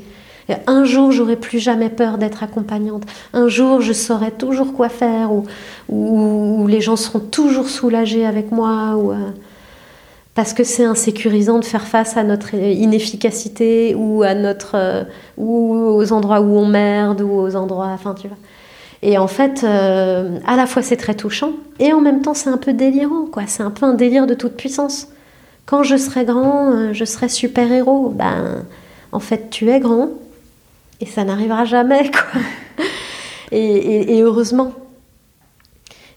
Speaker 3: Un jour, j'aurai plus jamais peur d'être accompagnante. Un jour, je saurai toujours quoi faire, ou, les gens seront toujours soulagés avec moi, ou, euh, parce que c'est insécurisant de faire face à notre inefficacité ou à notre euh, ou aux endroits où on merde ou aux endroits, enfin tu vois. Et en fait, euh, à la fois c'est très touchant et en même temps c'est un peu délirant, quoi. C'est un peu un délire de toute puissance. Quand je serai grand, je serai super héros. Ben, en fait, tu es grand, et ça n'arrivera jamais, quoi. [LAUGHS] et, heureusement.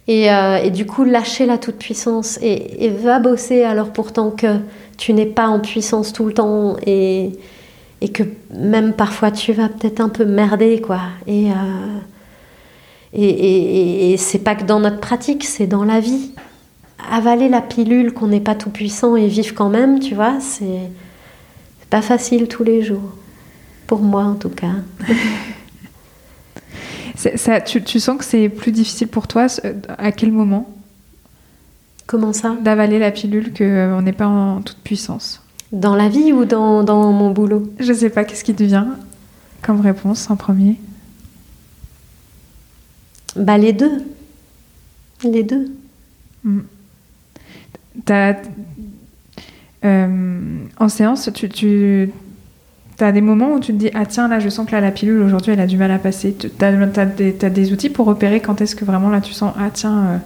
Speaker 3: Euh, et, du coup, lâcher la toute-puissance et, va bosser alors pourtant que tu n'es pas en puissance tout le temps et, que même parfois tu vas peut-être un peu merder, quoi. Et, euh, c'est pas que dans notre pratique, c'est dans la vie. Avaler la pilule qu'on n'est pas tout puissant et vivre quand même, tu vois, c'est pas facile tous les jours. Pour moi, en tout cas. [LAUGHS]
Speaker 1: ça, tu, sens que c'est plus difficile pour toi À quel moment
Speaker 3: Comment ça?
Speaker 1: D'avaler la pilule qu'on euh, n'est pas en toute puissance.
Speaker 3: Dans la vie ou dans, dans mon boulot?
Speaker 1: Je sais pas, qu'est-ce qui te vient comme réponse en premier?
Speaker 3: Bah les deux. Les deux.
Speaker 1: Euh, en séance, tu, tu tu as des moments où tu te dis Ah, tiens, là, je sens que la pilule aujourd'hui, elle a du mal à passer. Tu as, des outils pour repérer quand est-ce que vraiment là, tu sens Ah, tiens, euh,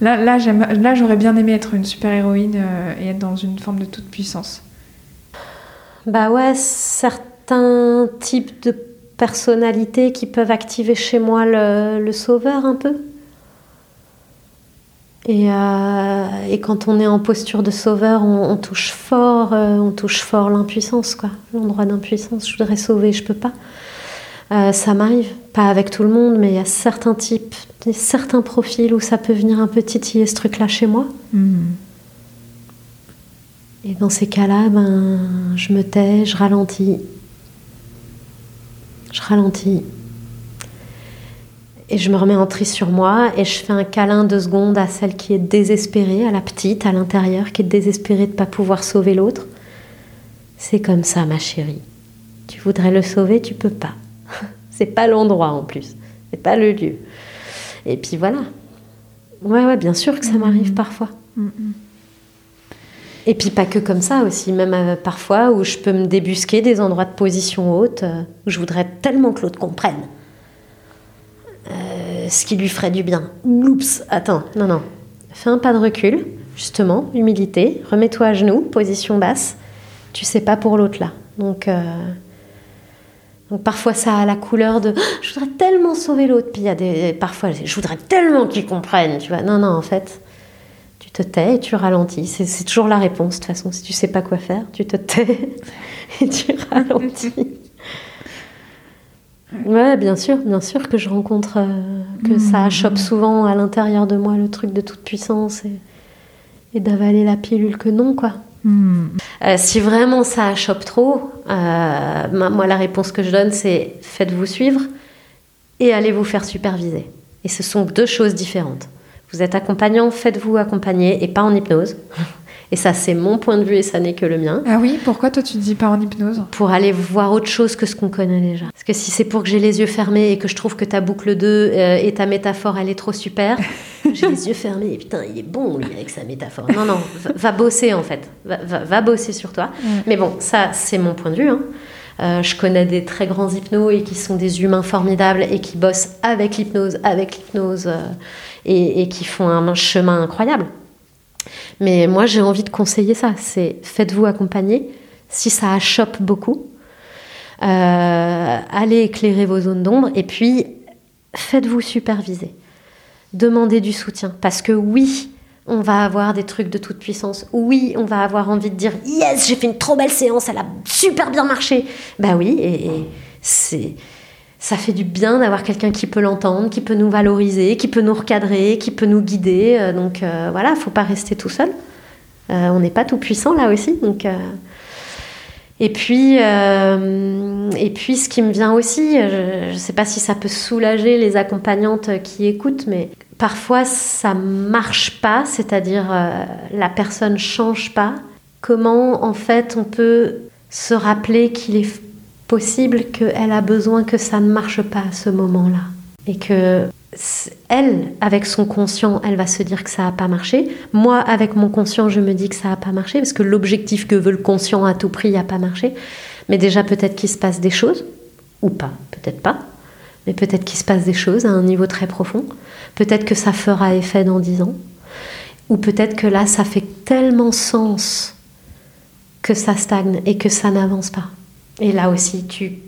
Speaker 1: là, là, j'aurais bien aimé être une super-héroïne euh, et être dans une forme de toute puissance.
Speaker 3: Bah ouais, certains types de personnalités qui peuvent activer chez moi le sauveur un peu. Euh, et, quand on est en posture de sauveur, on, touche fort, euh, on touche fort l'impuissance, quoi, l'endroit d'impuissance. Je voudrais sauver, je peux pas. Euh, ça m'arrive, pas avec tout le monde, mais il y a certains types, certains profils où ça peut venir un peu titiller ce truc-là chez moi. Mm-hmm. Et dans ces cas-là, ben, je me tais, je ralentis, je ralentis, et je me remets en tri sur moi et je fais un câlin deux secondes à celle qui est désespérée, à la petite à l'intérieur, qui est désespérée de ne pas pouvoir sauver l'autre. C'est comme ça, ma chérie. Tu voudrais le sauver, tu peux pas. [LAUGHS] C'est pas l'endroit en plus. C'est pas le lieu. Et puis voilà. Ouais, ouais, bien sûr que ça m'arrive mm-hmm. parfois. Mm-hmm. Et puis pas que comme ça aussi, même euh, parfois où je peux me débusquer des endroits de position haute, euh, où je voudrais tellement que l'autre comprenne ce qui lui ferait du bien. Oups, attends, non, non. Fais un pas de recul, justement, humilité, remets-toi à genoux, position basse. Tu sais pas pour l'autre là. Donc, euh, parfois ça a la couleur de je voudrais tellement sauver l'autre. Puis il y a des parfois je voudrais tellement qu'ils comprennent. Tu vois, non, non, en fait, tu te tais et tu ralentis. C'est toujours la réponse de toute façon. Si tu sais pas quoi faire, tu te tais [LAUGHS] et tu ralentis. Ouais, bien sûr, bien sûr que je rencontre, euh, que ça mmh. chope souvent à l'intérieur de moi le truc de toute puissance et, et d'avaler la pilule que non, quoi. Mmh. Euh, si vraiment ça chope trop, euh, moi la réponse que je donne c'est faites-vous suivre et allez vous faire superviser. Et ce sont deux choses différentes. Vous êtes accompagnant, faites-vous accompagner et pas en hypnose. Et ça, c'est mon point de vue et ça n'est que le mien.
Speaker 1: Ah oui, pourquoi toi tu dis pas en hypnose
Speaker 3: Pour aller voir autre chose que ce qu'on connaît déjà. Parce que si c'est pour que j'ai les yeux fermés et que je trouve que ta boucle 2 euh, et ta métaphore, elle est trop super, [LAUGHS] j'ai les yeux fermés et putain, il est bon lui avec sa métaphore. Non, non, va, bosser en fait. Va, bosser sur toi. Mais bon, ça, c'est mon point de vue. Hein. Euh, je connais des très grands hypnos et qui sont des humains formidables et qui bossent avec l'hypnose, avec l'hypnose euh, et, et, qui font un chemin incroyable. Mais moi, j'ai envie de conseiller ça. C'est faites-vous accompagner. Si ça achoppe beaucoup, euh, allez éclairer vos zones d'ombre et puis faites-vous superviser. Demandez du soutien. Parce que oui, on va avoir des trucs de toute puissance. Oui, on va avoir envie de dire Yes, j'ai fait une trop belle séance, elle a super bien marché. Bah oui, et c'est ça fait du bien d'avoir quelqu'un qui peut l'entendre, qui peut nous valoriser, qui peut nous recadrer, qui peut nous guider. Euh, donc euh, voilà, il faut pas rester tout seul. Euh, on n'est pas tout puissant là aussi. Donc, et, puis, et puis, ce qui me vient aussi, je ne sais pas si ça peut soulager les accompagnantes qui écoutent, mais parfois ça marche pas, c'est-à-dire la personne change pas. Comment en fait on peut se rappeler qu'il est possible qu'elle a besoin que ça ne marche pas à ce moment-là. Et que elle, avec son conscient, elle va se dire que ça n'a pas marché. Moi, avec mon conscient, je me dis que ça n'a pas marché, parce que l'objectif que veut le conscient à tout prix n'a pas marché. Mais déjà, peut-être qu'il se passe des choses, ou pas, peut-être pas. Mais peut-être qu'il se passe des choses à un niveau très profond. Peut-être que ça fera effet dans dix ans. Ou peut-être que là, ça fait tellement sens que ça stagne et que ça n'avance pas. Et là aussi, tu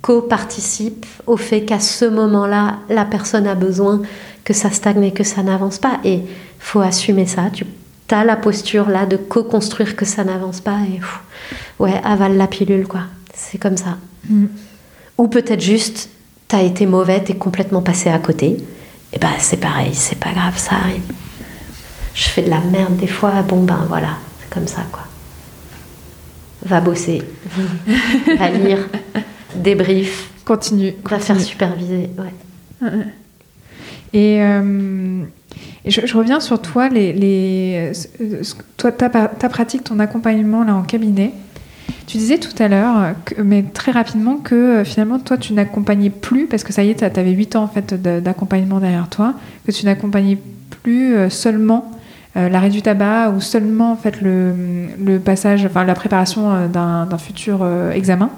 Speaker 3: co-participes au fait qu'à ce moment-là, la personne a besoin que ça stagne et que ça n'avance pas. Et faut assumer ça. Tu as la posture là de co-construire que ça n'avance pas et ouais, avale la pilule quoi. C'est comme ça. Mm. Ou peut-être juste, t'as été mauvais, t'es complètement passé à côté. Et ben c'est pareil, c'est pas grave, ça arrive. Je fais de la merde des fois, bon ben voilà, c'est comme ça quoi va bosser, va lire, débrief.
Speaker 1: Continue.
Speaker 3: Va faire superviser. Ouais.
Speaker 1: Et, euh, je, reviens sur toi, les, les toi ta, ta, pratique, ton accompagnement là en cabinet. Tu disais tout à l'heure, mais très rapidement, que euh, finalement, toi, tu n'accompagnais plus, parce que ça y est, tu avais 8 ans en fait, d'accompagnement derrière toi, que tu n'accompagnais plus euh, seulement euh, l'arrêt du tabac ou seulement en le, passage, enfin la préparation euh, d'un futur euh, examen.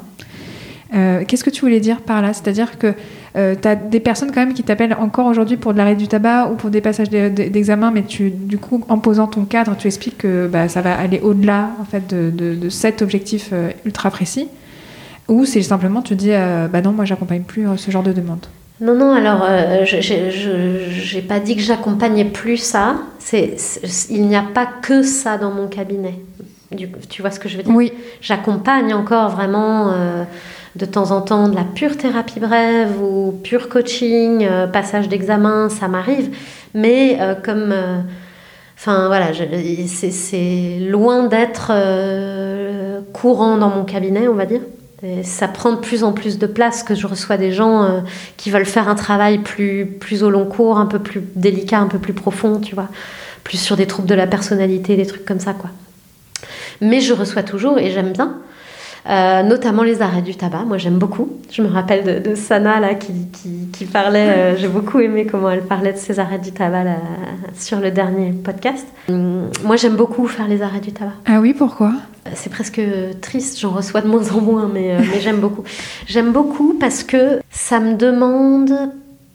Speaker 1: Qu'est-ce que tu voulais dire par là? C'est-à-dire que tu as des personnes quand même qui t'appellent encore aujourd'hui pour de l'arrêt du tabac ou pour des passages d'examen, mais tu, du coup, en posant ton cadre, tu expliques que bah, ça va aller au-delà en fait, de, de, cet objectif ultra précis. Ou c'est simplement tu dis, bah non, moi j'accompagne plus ce genre de demande.
Speaker 3: Non, non, alors euh, je n'ai pas dit que j'accompagnais plus ça. C'est, il n'y a pas que ça dans mon cabinet. tu vois ce que je veux dire?
Speaker 1: Oui.
Speaker 3: J'accompagne encore vraiment euh, de temps en temps de la pure thérapie brève ou pure coaching, euh, passage d'examen, ça m'arrive. Mais comme. Enfin voilà, c'est loin d'être courant dans mon cabinet, on va dire ça prend de plus en plus de place que je reçois des gens euh, qui veulent faire un travail plus, plus au long cours, un peu plus délicat, un peu plus profond, tu vois, plus sur des troubles de la personnalité, des trucs comme ça, quoi. Mais je reçois toujours et j'aime bien. Euh, notamment les arrêts du tabac. Moi, j'aime beaucoup. Je me rappelle de, Sana là, qui, qui, parlait. Euh, j'ai beaucoup aimé comment elle parlait de ses arrêts du tabac sur le dernier podcast. Hum, moi, j'aime beaucoup faire les arrêts du tabac.
Speaker 1: Ah oui, pourquoi?
Speaker 3: C'est presque triste. J'en reçois de moins en moins, mais, euh, mais j'aime beaucoup. J'aime beaucoup parce que ça me demande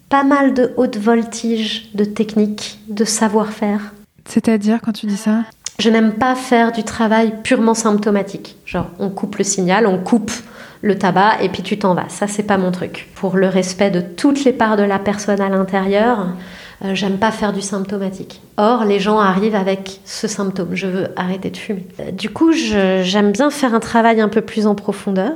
Speaker 3: pas mal de haute voltige, de technique, de savoir-faire.
Speaker 1: C'est-à-dire quand tu dis ça?
Speaker 3: Je n'aime pas faire du travail purement symptomatique. Genre, on coupe le signal, on coupe le tabac et puis tu t'en vas. Ça, c'est pas mon truc. Pour le respect de toutes les parts de la personne à l'intérieur, euh, j'aime pas faire du symptomatique. Or, les gens arrivent avec ce symptôme. Je veux arrêter de fumer. Euh, du coup, j'aime bien faire un travail un peu plus en profondeur,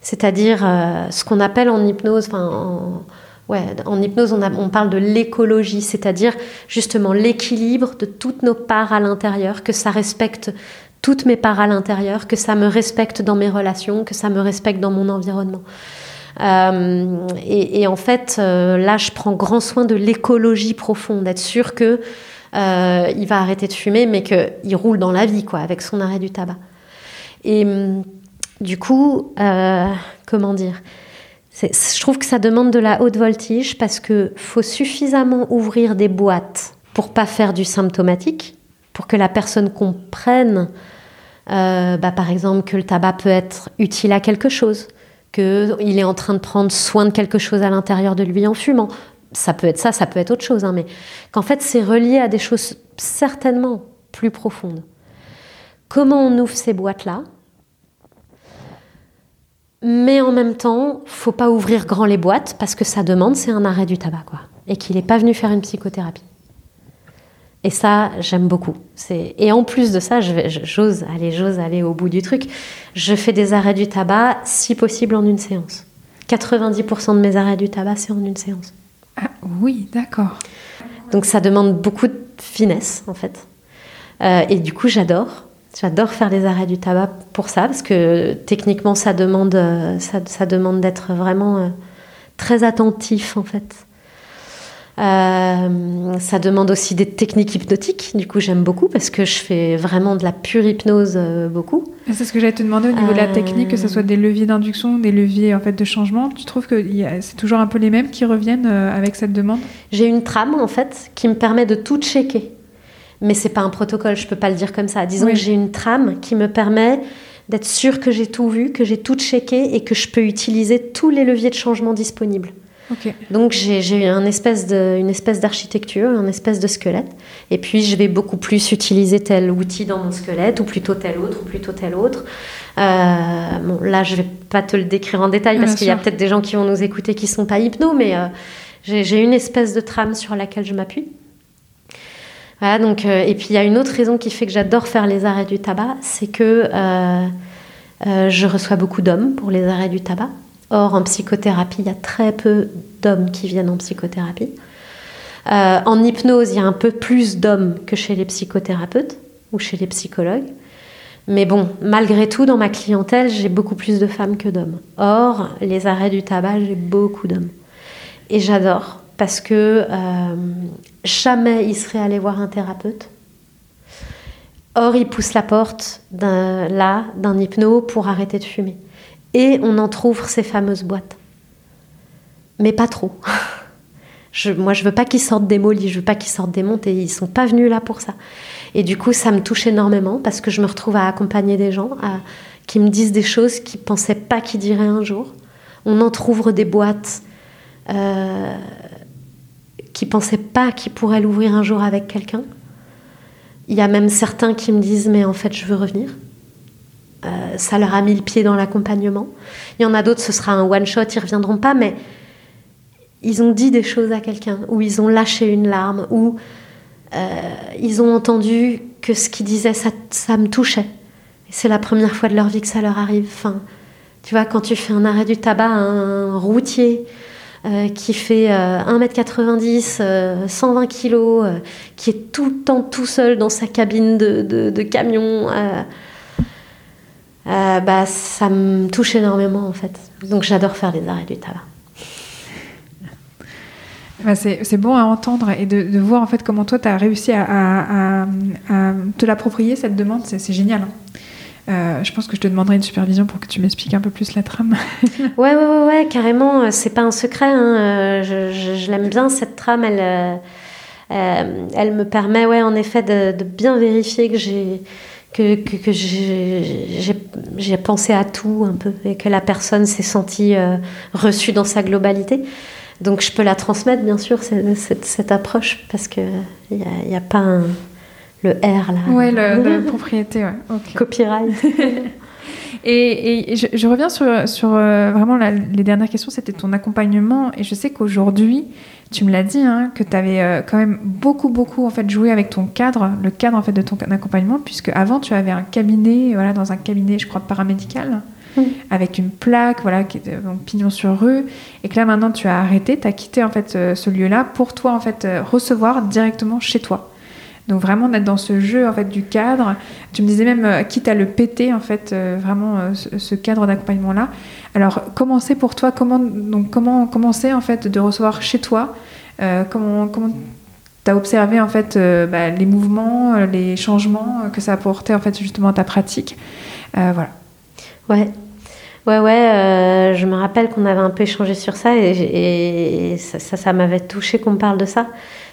Speaker 3: c'est-à-dire euh, ce qu'on appelle en hypnose, en, ouais, en hypnose, on, parle de l'écologie, c'est-à-dire justement l'équilibre de toutes nos parts à l'intérieur, que ça respecte toutes mes parts à l'intérieur, que ça me respecte dans mes relations, que ça me respecte dans mon environnement. Euh, et, en fait, euh, là, je prends grand soin de l'écologie profonde, d'être sûr que euh, il va arrêter de fumer, mais qu'il roule dans la vie, quoi, avec son arrêt du tabac. Et hum, du coup, comment dire? Je trouve que ça demande de la haute voltige parce que faut suffisamment ouvrir des boîtes pour pas faire du symptomatique, pour que la personne comprenne, bah, par exemple, que le tabac peut être utile à quelque chose, qu'il est en train de prendre soin de quelque chose à l'intérieur de lui en fumant. Ça peut être ça, ça peut être autre chose, hein, mais qu'en fait c'est relié à des choses certainement plus profondes. Comment on ouvre ces boîtes-là? Mais en même temps, faut pas ouvrir grand les boîtes parce que ça demande, c'est un arrêt du tabac, quoi. Et qu'il n'est pas venu faire une psychothérapie. Et ça, j'aime beaucoup. Et en plus de ça, j'ose aller, j'ose aller au bout du truc. Je fais des arrêts du tabac, si possible, en une séance. 90% de mes arrêts du tabac, c'est en une séance.
Speaker 1: Ah, oui, d'accord.
Speaker 3: Donc ça demande beaucoup de finesse, en fait. Euh, et du coup, j'adore. J'adore faire des arrêts du tabac pour ça, parce que techniquement, ça demande, euh, ça demande d'être vraiment euh, très attentif, en fait. Euh, ça demande aussi des techniques hypnotiques. Du coup, j'aime beaucoup parce que je fais vraiment de la pure hypnose euh, beaucoup.
Speaker 1: C'est ce que j'allais te demander au niveau de la technique, que ce soit des leviers d'induction, des leviers en fait de changement. Tu trouves que c'est toujours un peu les mêmes qui reviennent avec cette demande?
Speaker 3: J'ai une trame en fait qui me permet de tout checker. Mais c'est pas un protocole, je peux pas le dire comme ça. Disons que j'ai une trame qui me permet d'être sûr que j'ai tout vu, que j'ai tout checké et que je peux utiliser tous les leviers de changement disponibles. Donc j'ai une espèce d'architecture, une espèce de squelette. Et puis je vais beaucoup plus utiliser tel outil dans mon squelette, ou plutôt tel autre, ou plutôt tel autre. Euh, bon, là, je vais pas te le décrire en détail parce qu'il y a peut-être des gens qui vont nous écouter qui sont pas hypno, mais euh, j'ai une espèce de trame sur laquelle je m'appuie. Donc, euh, et puis il y a une autre raison qui fait que j'adore faire les arrêts du tabac, c'est que je reçois beaucoup d'hommes pour les arrêts du tabac. Or, en psychothérapie, il y a très peu d'hommes qui viennent en psychothérapie. Euh, en hypnose, il y a un peu plus d'hommes que chez les psychothérapeutes ou chez les psychologues. Mais bon, malgré tout, dans ma clientèle, j'ai beaucoup plus de femmes que d'hommes. Or, les arrêts du tabac, j'ai beaucoup d'hommes. Et j'adore parce que euh, jamais ils seraient allés voir un thérapeute. Or, ils poussent la porte là d'un hypno pour arrêter de fumer. Et on en trouve ces fameuses boîtes. Mais pas trop. [LAUGHS] Moi, je veux pas qu'ils sortent des molis, je veux pas qu'ils sortent des et ils sont pas venus là pour ça. Et du coup, ça me touche énormément parce que je me retrouve à accompagner des gens qui me disent des choses qu'ils pensaient pas qu'ils diraient un jour. On entrouvre des boîtes euh, qui pensaient pas qu'ils pourraient l'ouvrir un jour avec quelqu'un. Il y a même certains qui me disent mais en fait je veux revenir. Euh, ça leur a mis le pied dans l'accompagnement. Il y en a d'autres, ce sera un one-shot, ils reviendront pas, mais ils ont dit des choses à quelqu'un, ou ils ont lâché une larme, ou euh, ils ont entendu que ce qu'ils disaient, ça, me touchait. c'est la première fois de leur vie que ça leur arrive. Enfin, tu vois, quand tu fais un arrêt du tabac un routier euh, qui fait 1m90, 120 kg, qui est tout le temps tout seul dans sa cabine de, camion, euh, bah, ça me touche énormément en fait. Donc j'adore faire les arrêts du tabac.
Speaker 1: Bah, c'est bon à entendre et de, voir en fait comment toi tu as réussi à, te l'approprier cette demande, c'est génial. Hein. Euh, je pense que je te demanderai une supervision pour que tu m'expliques un peu plus la trame. [LAUGHS]
Speaker 3: ouais, ouais, ouais, ouais, carrément. C'est pas un secret. Hein. Je, je, l'aime bien cette trame. Elle, euh, elle me permet, ouais, en effet, de, bien vérifier que j'ai que, que, j'ai pensé à tout un peu et que la personne s'est sentie euh, reçue dans sa globalité. Donc je peux la transmettre, bien sûr, cette, cette, approche, parce qu'il n'y y a pas un, le R là.
Speaker 1: Ouais, le, propriété, ouais. [LAUGHS] [LAUGHS]
Speaker 3: Copyright.
Speaker 1: et, et je, reviens sur, sur euh, vraiment les dernières questions, c'était ton accompagnement. Et je sais qu'aujourd'hui, tu me l'as dit, hein, que tu avais euh, quand même beaucoup, beaucoup en fait joué avec ton cadre, le cadre en fait de ton accompagnement, puisque avant tu avais un cabinet, voilà, dans un cabinet, je crois paramédical, avec une plaque, voilà, qui était donc, pignon sur rue, et que là maintenant tu as arrêté, tu as quitté en fait euh, ce lieu-là pour toi en fait recevoir directement chez toi. Donc vraiment d'être dans ce jeu en fait du cadre. Tu me disais même euh, quitte à le péter en fait euh, vraiment euh, ce, cadre d'accompagnement là. Alors comment c'est pour toi? Comment donc comment commencer en fait de recevoir chez toi? Comment comment tu as observé en fait bah, les mouvements, les changements que ça a apporté en fait justement à ta pratique? voilà.
Speaker 3: Ouais. Ouais, ouais, je me rappelle qu'on avait un peu échangé sur ça et, ça, ça, m'avait touché qu'on parle de ça.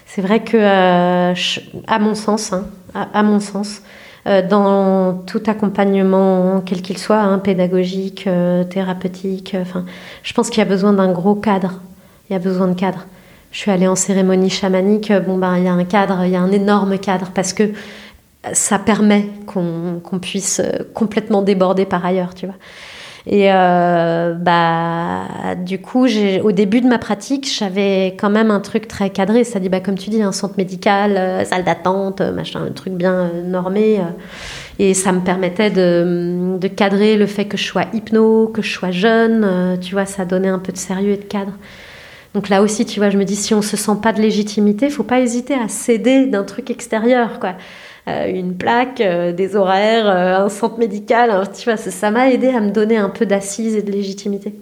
Speaker 3: C'est vrai que, euh, à mon sens, hein, à, mon sens, euh, dans tout accompagnement, quel qu'il soit, hein, pédagogique, euh, thérapeutique, enfin, je pense qu'il y a besoin d'un gros cadre. Il y a besoin de cadre. Je suis allée en cérémonie chamanique, bon ben il y a un cadre, il y a un énorme cadre parce que ça permet qu'on puisse complètement déborder par ailleurs, tu vois. Et euh, bah, du coup, au début de ma pratique, j'avais quand même un truc très cadré. Ça dit, bah, comme tu dis, un centre médical, euh, salle d'attente, machin, un truc bien euh, normé. et ça me permettait de, de, cadrer le fait que je sois hypno, que je sois jeune. tu vois, ça donnait un peu de sérieux et de cadre. Donc là aussi, tu vois, je me dis, si on se sent pas de légitimité, faut pas hésiter à céder d'un truc extérieur, quoi. Euh, une plaque, euh, des horaires, euh, un centre médical. Tu vois, ça m'a aidé à me donner un peu d'assise et de légitimité.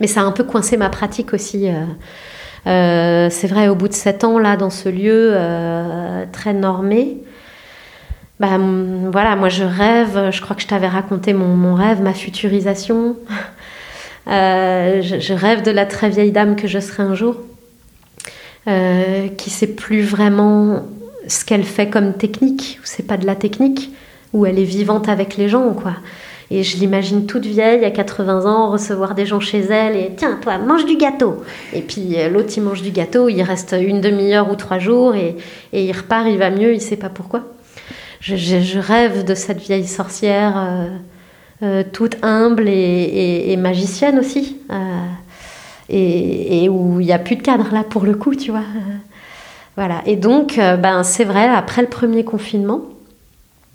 Speaker 3: Mais ça a un peu coincé ma pratique aussi. c'est vrai, au bout de sept ans, là, dans ce lieu très normé, bah, voilà, moi je rêve, je crois que je t'avais raconté mon, rêve, ma futurisation. [LAUGHS] je, je, rêve de la très vieille dame que je serai un jour, qui sait plus vraiment ce qu'elle fait comme technique, c'est pas de la technique, où elle est vivante avec les gens, quoi. Et je l'imagine toute vieille, à 80 ans, recevoir des gens chez elle et tiens, toi, mange du gâteau. Et puis euh, l'autre, il mange du gâteau, il reste une demi-heure ou trois jours et, il repart, il va mieux, il sait pas pourquoi. Je, rêve de cette vieille sorcière euh, euh, toute humble et, magicienne aussi. et, et, où il n'y a plus de cadre là pour le coup, tu vois. Voilà. Et donc, euh, ben, c'est vrai, après le premier confinement,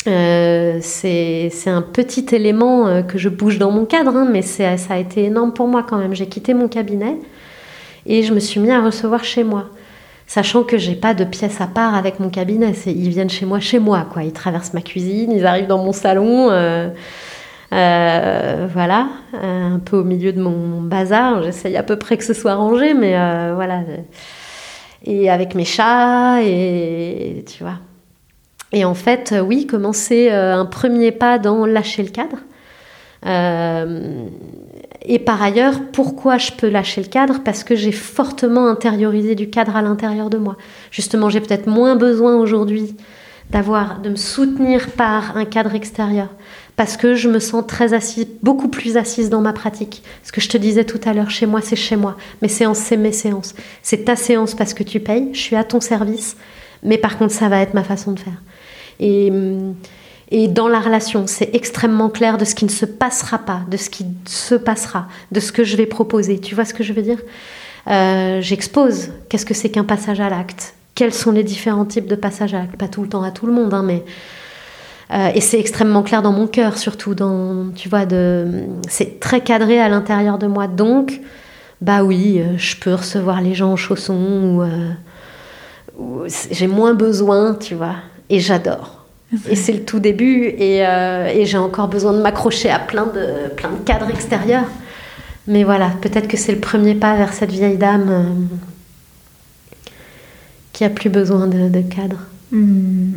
Speaker 3: euh, c'est un petit élément euh, que je bouge dans mon cadre, hein, mais ça a été énorme pour moi quand même. J'ai quitté mon cabinet et je me suis mis à recevoir chez moi, sachant que j'ai pas de pièce à part avec mon cabinet. Ils viennent chez moi, chez moi, quoi. Ils traversent ma cuisine, ils arrivent dans mon salon. voilà, un peu au milieu de mon bazar. J'essaye à peu près que ce soit rangé, mais voilà et avec mes chats, et tu vois. Et en fait, euh, oui, commencer euh, un premier pas dans lâcher le cadre. Euh, et par ailleurs, pourquoi je peux lâcher le cadre? Parce que j'ai fortement intériorisé du cadre à l'intérieur de moi. Justement, j'ai peut-être moins besoin aujourd'hui d'avoir, de me soutenir par un cadre extérieur parce que je me sens très assise, beaucoup plus assise dans ma pratique. Ce que je te disais tout à l'heure, chez moi, c'est chez moi. Mes séances, c'est mes séances. C'est ta séance parce que tu payes, je suis à ton service, mais par contre, ça va être ma façon de faire. Et, et dans la relation, c'est extrêmement clair de ce qui ne se passera pas, de ce qui se passera, de ce que je vais proposer. Tu vois ce que je veux dire? Euh, J'expose. Qu'est-ce que c'est qu'un passage à l'acte Quels sont les différents types de passages à l'acte? Pas tout le temps à tout le monde, hein, mais euh, et c'est extrêmement clair dans mon cœur, surtout dans, tu vois, de, c'est très cadré à l'intérieur de moi. Donc, bah oui, euh, je peux recevoir les gens en chaussons ou, euh, j'ai moins besoin, tu vois. Et j'adore. Et c'est le tout début et, et j'ai encore besoin de m'accrocher à plein de, plein de cadres extérieurs. Mais voilà, peut-être que c'est le premier pas vers cette vieille dame qui a plus besoin de, de cadre.
Speaker 1: Mmh.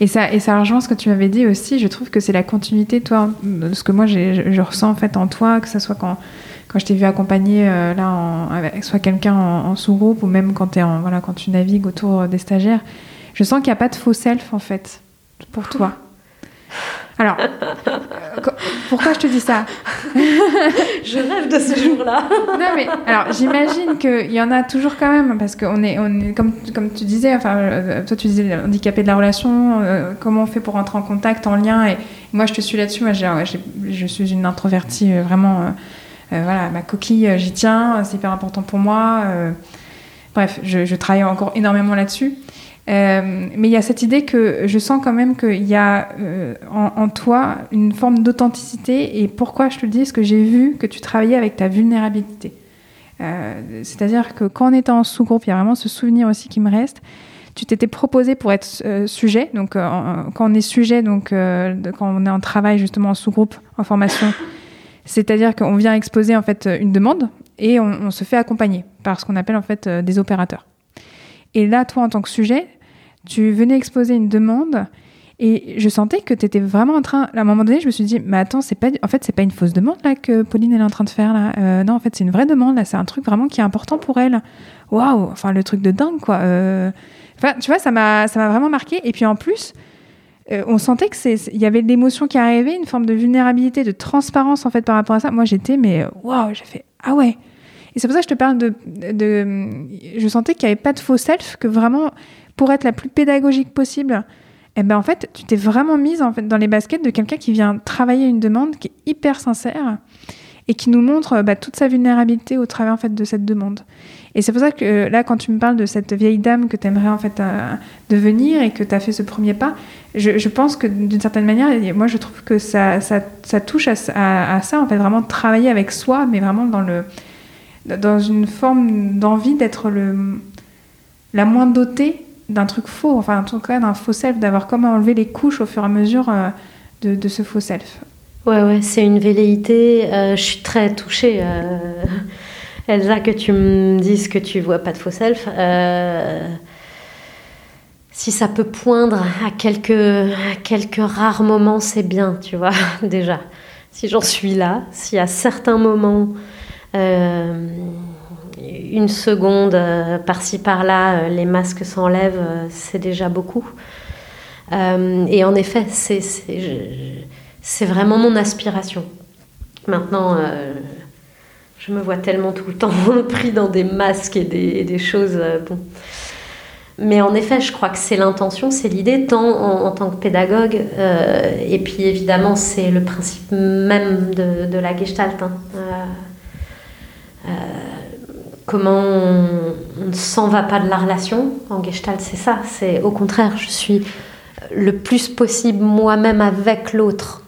Speaker 1: Et ça, et ça rejoint ce que tu m'avais dit aussi. Je trouve que c'est la continuité, toi, de ce que moi je ressens en fait en toi, que ce soit quand, quand je t'ai vu accompagner euh, là, avec soit quelqu'un en, sous-groupe ou même quand, es en, voilà, quand tu navigues autour des stagiaires. Je sens qu'il n'y a pas de faux self en fait pour toi. Alors, euh, pourquoi je te dis ça [LAUGHS]
Speaker 3: je rêve de ce jour-là.
Speaker 1: non, mais alors j'imagine qu'il y en a toujours quand même, parce qu'on est, on est comme, comme tu disais, enfin, euh, toi tu disais handicapé de la relation, euh, comment on fait pour rentrer en contact, en lien, et moi je te suis là-dessus, moi je suis une introvertie euh, vraiment, voilà, ma coquille, j'y tiens, c'est hyper important pour moi. bref, je, je, travaille encore énormément là-dessus. Euh, mais il y a cette idée que je sens quand même qu'il y a euh, en, toi une forme d'authenticité. Et pourquoi je te le dis? Parce que j'ai vu que tu travaillais avec ta vulnérabilité. Euh, c'est-à-dire que quand on était en sous-groupe, il y a vraiment ce souvenir aussi qui me reste. Tu t'étais proposé pour être sujet. Donc, quand on est sujet, donc quand on est en travail justement en sous-groupe, en formation, [LAUGHS] c'est-à-dire qu'on vient exposer en fait une demande et on, on se fait accompagner par ce qu'on appelle en fait des opérateurs. Et là, toi, en tant que sujet, tu venais exposer une demande et je sentais que tu étais vraiment en train. À un moment donné, je me suis dit, mais attends, pas, en fait, c'est pas une fausse demande là que Pauline est en train de faire là. Euh, non, en fait, c'est une vraie demande là. C'est un truc vraiment qui est important pour elle. Waouh, enfin le truc de dingue quoi. Euh, enfin, tu vois, ça m'a, ça m'a vraiment marqué. Et puis en plus, euh, on sentait que c'est, il y avait de l'émotion qui arrivait, une forme de vulnérabilité, de transparence en fait par rapport à ça. Moi, j'étais, mais waouh, j'ai fait, ah ouais. C'est pour ça que je te parle de. je sentais qu'il n'y avait pas de faux self, que vraiment, pour être la plus pédagogique possible, eh ben en fait, tu t'es vraiment mise en fait, dans les baskets de quelqu'un qui vient travailler une demande qui est hyper sincère et qui nous montre bah, toute sa vulnérabilité au travers en fait, de cette demande. Et c'est pour ça que là, quand tu me parles de cette vieille dame que tu aimerais en fait euh, devenir et que tu as fait ce premier pas, je, pense que d'une certaine manière, moi je trouve que ça, ça, ça touche à, à, à, ça, en fait, vraiment travailler avec soi, mais vraiment dans le, dans une forme d'envie d'être le, la moins dotée d'un truc faux, enfin en tout cas d'un faux self, d'avoir comment enlever les couches au fur et à mesure euh, de, ce faux self.
Speaker 3: Ouais, ouais, c'est une velléité. Euh, je suis très touchée. Euh, [LAUGHS] Elsa, que tu me dises que tu vois pas de faux self. si ça peut poindre à quelques, à quelques rares moments, c'est bien, tu vois, [LAUGHS] déjà. Si j'en suis là, si à certains moments une seconde euh, par-ci par-là, euh, les masques s'enlèvent, c'est déjà beaucoup. et en effet, c'est vraiment mon aspiration. Maintenant, je me vois tellement tout le temps [LAUGHS] pris dans des masques et des, choses. Mais en effet, je crois que c'est l'intention, c'est l'idée, tant en, tant que pédagogue, et puis évidemment, c'est le principe même de, la gestalt. Hein. Euh, comment on, ne s'en va pas de la relation. En Gestalt, c'est ça. C'est au contraire, je suis le plus possible moi-même avec l'autre.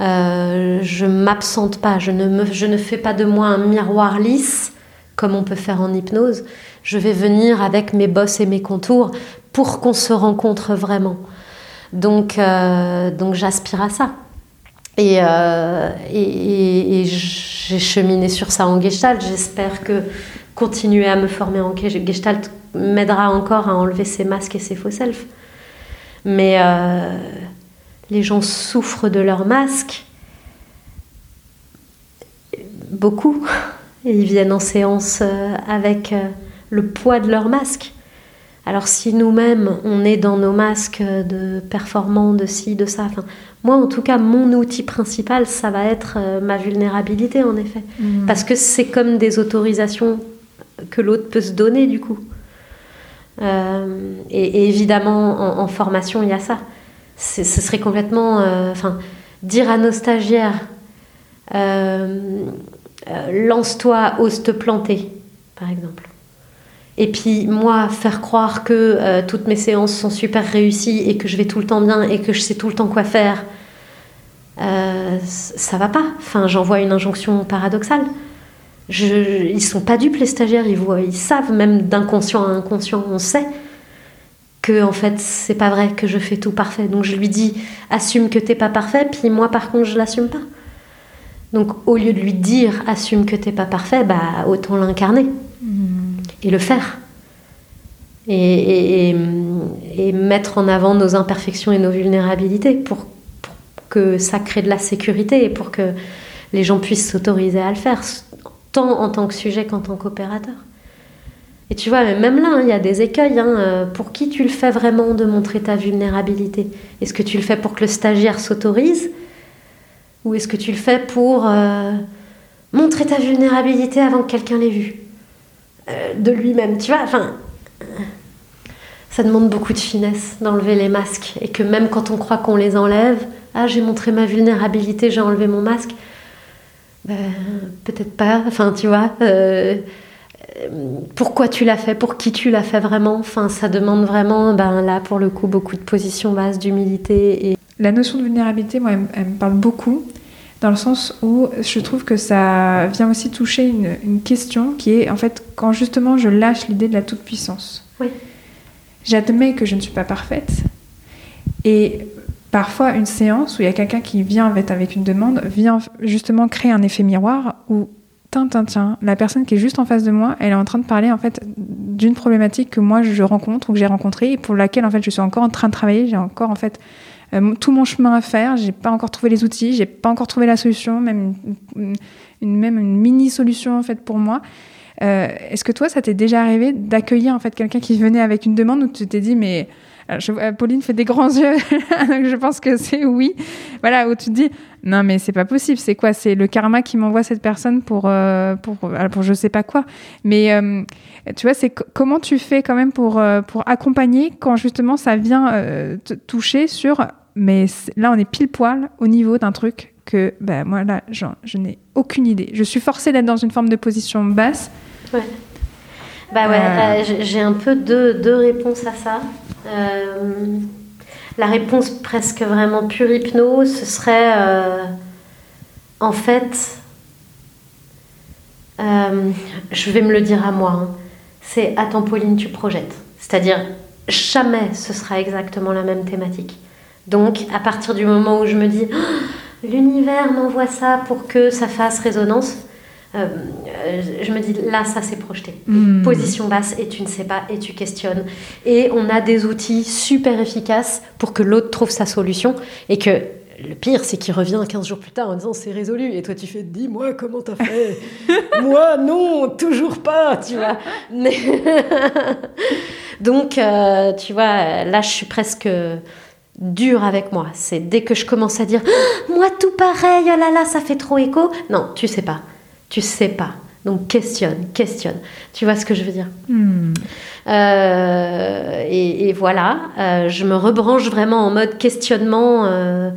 Speaker 3: Euh, je m'absente pas, je ne, me, je ne fais pas de moi un miroir lisse comme on peut faire en hypnose. Je vais venir avec mes bosses et mes contours pour qu'on se rencontre vraiment. Donc, euh, donc j'aspire à ça. Euh, et, j'ai cheminé sur ça en Gestalt. J'espère que continuer à me former en Gestalt m'aidera encore à enlever ces masques et ces faux selfs. Mais euh, les gens souffrent de leurs masques, beaucoup, et ils viennent en séance euh, avec le poids de leurs masques. Alors si nous-mêmes, on est dans nos masques de performants, de ci, de ça, moi en tout cas, mon outil principal, ça va être euh, ma vulnérabilité en effet. Mmh. Parce que c'est comme des autorisations que l'autre peut se donner du coup. Euh, et, évidemment, en, formation, il y a ça. Ce serait complètement... Euh, enfin, dire à nos stagiaires, lance-toi, ose te planter, par exemple. Et puis moi, faire croire que euh, toutes mes séances sont super réussies et que je vais tout le temps bien et que je sais tout le temps quoi faire, euh, ça va pas. Enfin, j'envoie une injonction paradoxale. Je, ils sont pas dupes les stagiaires, ils, voient, ils savent même d'inconscient à inconscient, on sait que en fait c'est pas vrai que je fais tout parfait. Donc je lui dis assume que t'es pas parfait, puis moi par contre je l'assume pas. Donc au lieu de lui dire assume que t'es pas parfait, bah autant l'incarner. Mmh et le faire. Et, et, mettre en avant nos imperfections et nos vulnérabilités pour, que ça crée de la sécurité et pour que les gens puissent s'autoriser à le faire, tant en tant que sujet qu'en tant qu'opérateur. Et tu vois, même là, hein, il y a des écueils. Hein, euh, pour qui tu le fais vraiment de montrer ta vulnérabilité? Est-ce que tu le fais pour que le stagiaire s'autorise? Ou est-ce que tu le fais pour euh, montrer ta vulnérabilité avant que quelqu'un l'ait vu? Euh, De lui-même, tu vois Enfin, ça demande beaucoup de finesse d'enlever les masques. Et que même quand on croit qu'on les enlève, ah, j'ai montré ma vulnérabilité, j'ai enlevé mon masque. Ben, peut-être pas. Enfin, tu vois. Euh, pourquoi tu l'as fait, pour qui tu l'as fait vraiment? Enfin, ça demande vraiment, ben, là, pour le coup, beaucoup de position basse, d'humilité. Et...
Speaker 1: La notion de vulnérabilité, moi, elle, me parle beaucoup, dans le sens où je trouve que ça vient aussi toucher une, une question qui est, en fait, quand justement je lâche l'idée de la toute-puissance.
Speaker 3: Oui.
Speaker 1: J'admets que je ne suis pas parfaite. Et parfois, une séance où il y a quelqu'un qui vient avec une demande vient justement créer un effet miroir où tiens, tiens, la personne qui est juste en face de moi, elle est en train de parler en fait d'une problématique que moi je rencontre ou que j'ai rencontrée et pour laquelle en fait je suis encore en train de travailler. J'ai encore en fait euh, tout mon chemin à faire. J'ai pas encore trouvé les outils, j'ai pas encore trouvé la solution, même une, même une mini solution en fait pour moi. Euh, est-ce que toi, ça t'est déjà arrivé d'accueillir en fait quelqu'un qui venait avec une demande où tu t'es dit mais euh, Pauline fait des grands yeux, [LAUGHS] donc je pense que c'est oui. Voilà, où tu te dis, non mais c'est pas possible, c'est quoi? C'est le karma qui m'envoie cette personne pour, euh, pour, euh, pour, je sais pas quoi. Mais tu vois, c'est comment tu fais quand même pour, pour accompagner quand justement ça vient te toucher sur, mais là on est pile poil au niveau d'un truc que ben, moi là, je n'ai aucune idée. Je suis forcée d'être dans une forme de position basse.
Speaker 3: Ouais. Bah ouais, j'ai un peu deux, deux réponses à ça. Euh, la réponse presque vraiment pure hypnose, ce serait euh, en fait, euh, je vais me le dire à moi, hein, c'est attends Pauline, tu projettes. C'est-à-dire, jamais ce sera exactement la même thématique. Donc, à partir du moment où je me dis, oh, l'univers m'envoie ça pour que ça fasse résonance, euh, euh, je me dis là, ça s'est projeté. Hmm. Position basse et tu ne sais pas et tu questionnes. Et on a des outils super efficaces pour que l'autre trouve sa solution et que le pire, c'est qu'il revient 15 jours plus tard en disant c'est résolu. Et toi, tu fais dis-moi comment t'as fait. [LAUGHS] Moi, non, toujours pas, tu vois. [LAUGHS] [LAUGHS] Donc, euh, tu vois, là, je suis presque dure avec moi. C'est dès que je commence à dire [GASPS] moi tout pareil, oh là là, ça fait trop écho. Non, tu sais pas. Tu sais pas. Donc questionne, questionne. Tu vois ce que je veux dire? Hmm. euh, et, voilà, euh, je me rebranche vraiment en mode questionnement euh,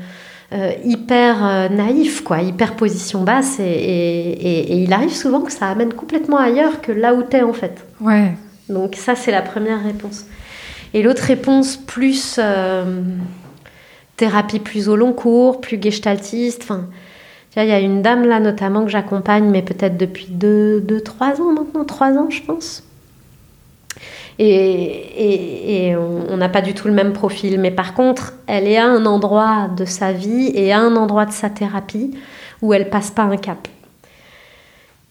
Speaker 3: hyper naïf, quoi, hyper position basse. Et, il arrive souvent que ça amène complètement ailleurs que là où tu es en fait.
Speaker 1: Ouais.
Speaker 3: Donc ça, c'est la première réponse. Et l'autre réponse, plus thérapie plus au long cours, plus gestaltiste, enfin il y a une dame là notamment que j'accompagne, mais peut-être depuis 2-3 deux, trois ans maintenant, 3 ans je pense. Et, et, on n'a pas du tout le même profil, mais par contre, elle est à un endroit de sa vie et à un endroit de sa thérapie où elle passe pas un cap.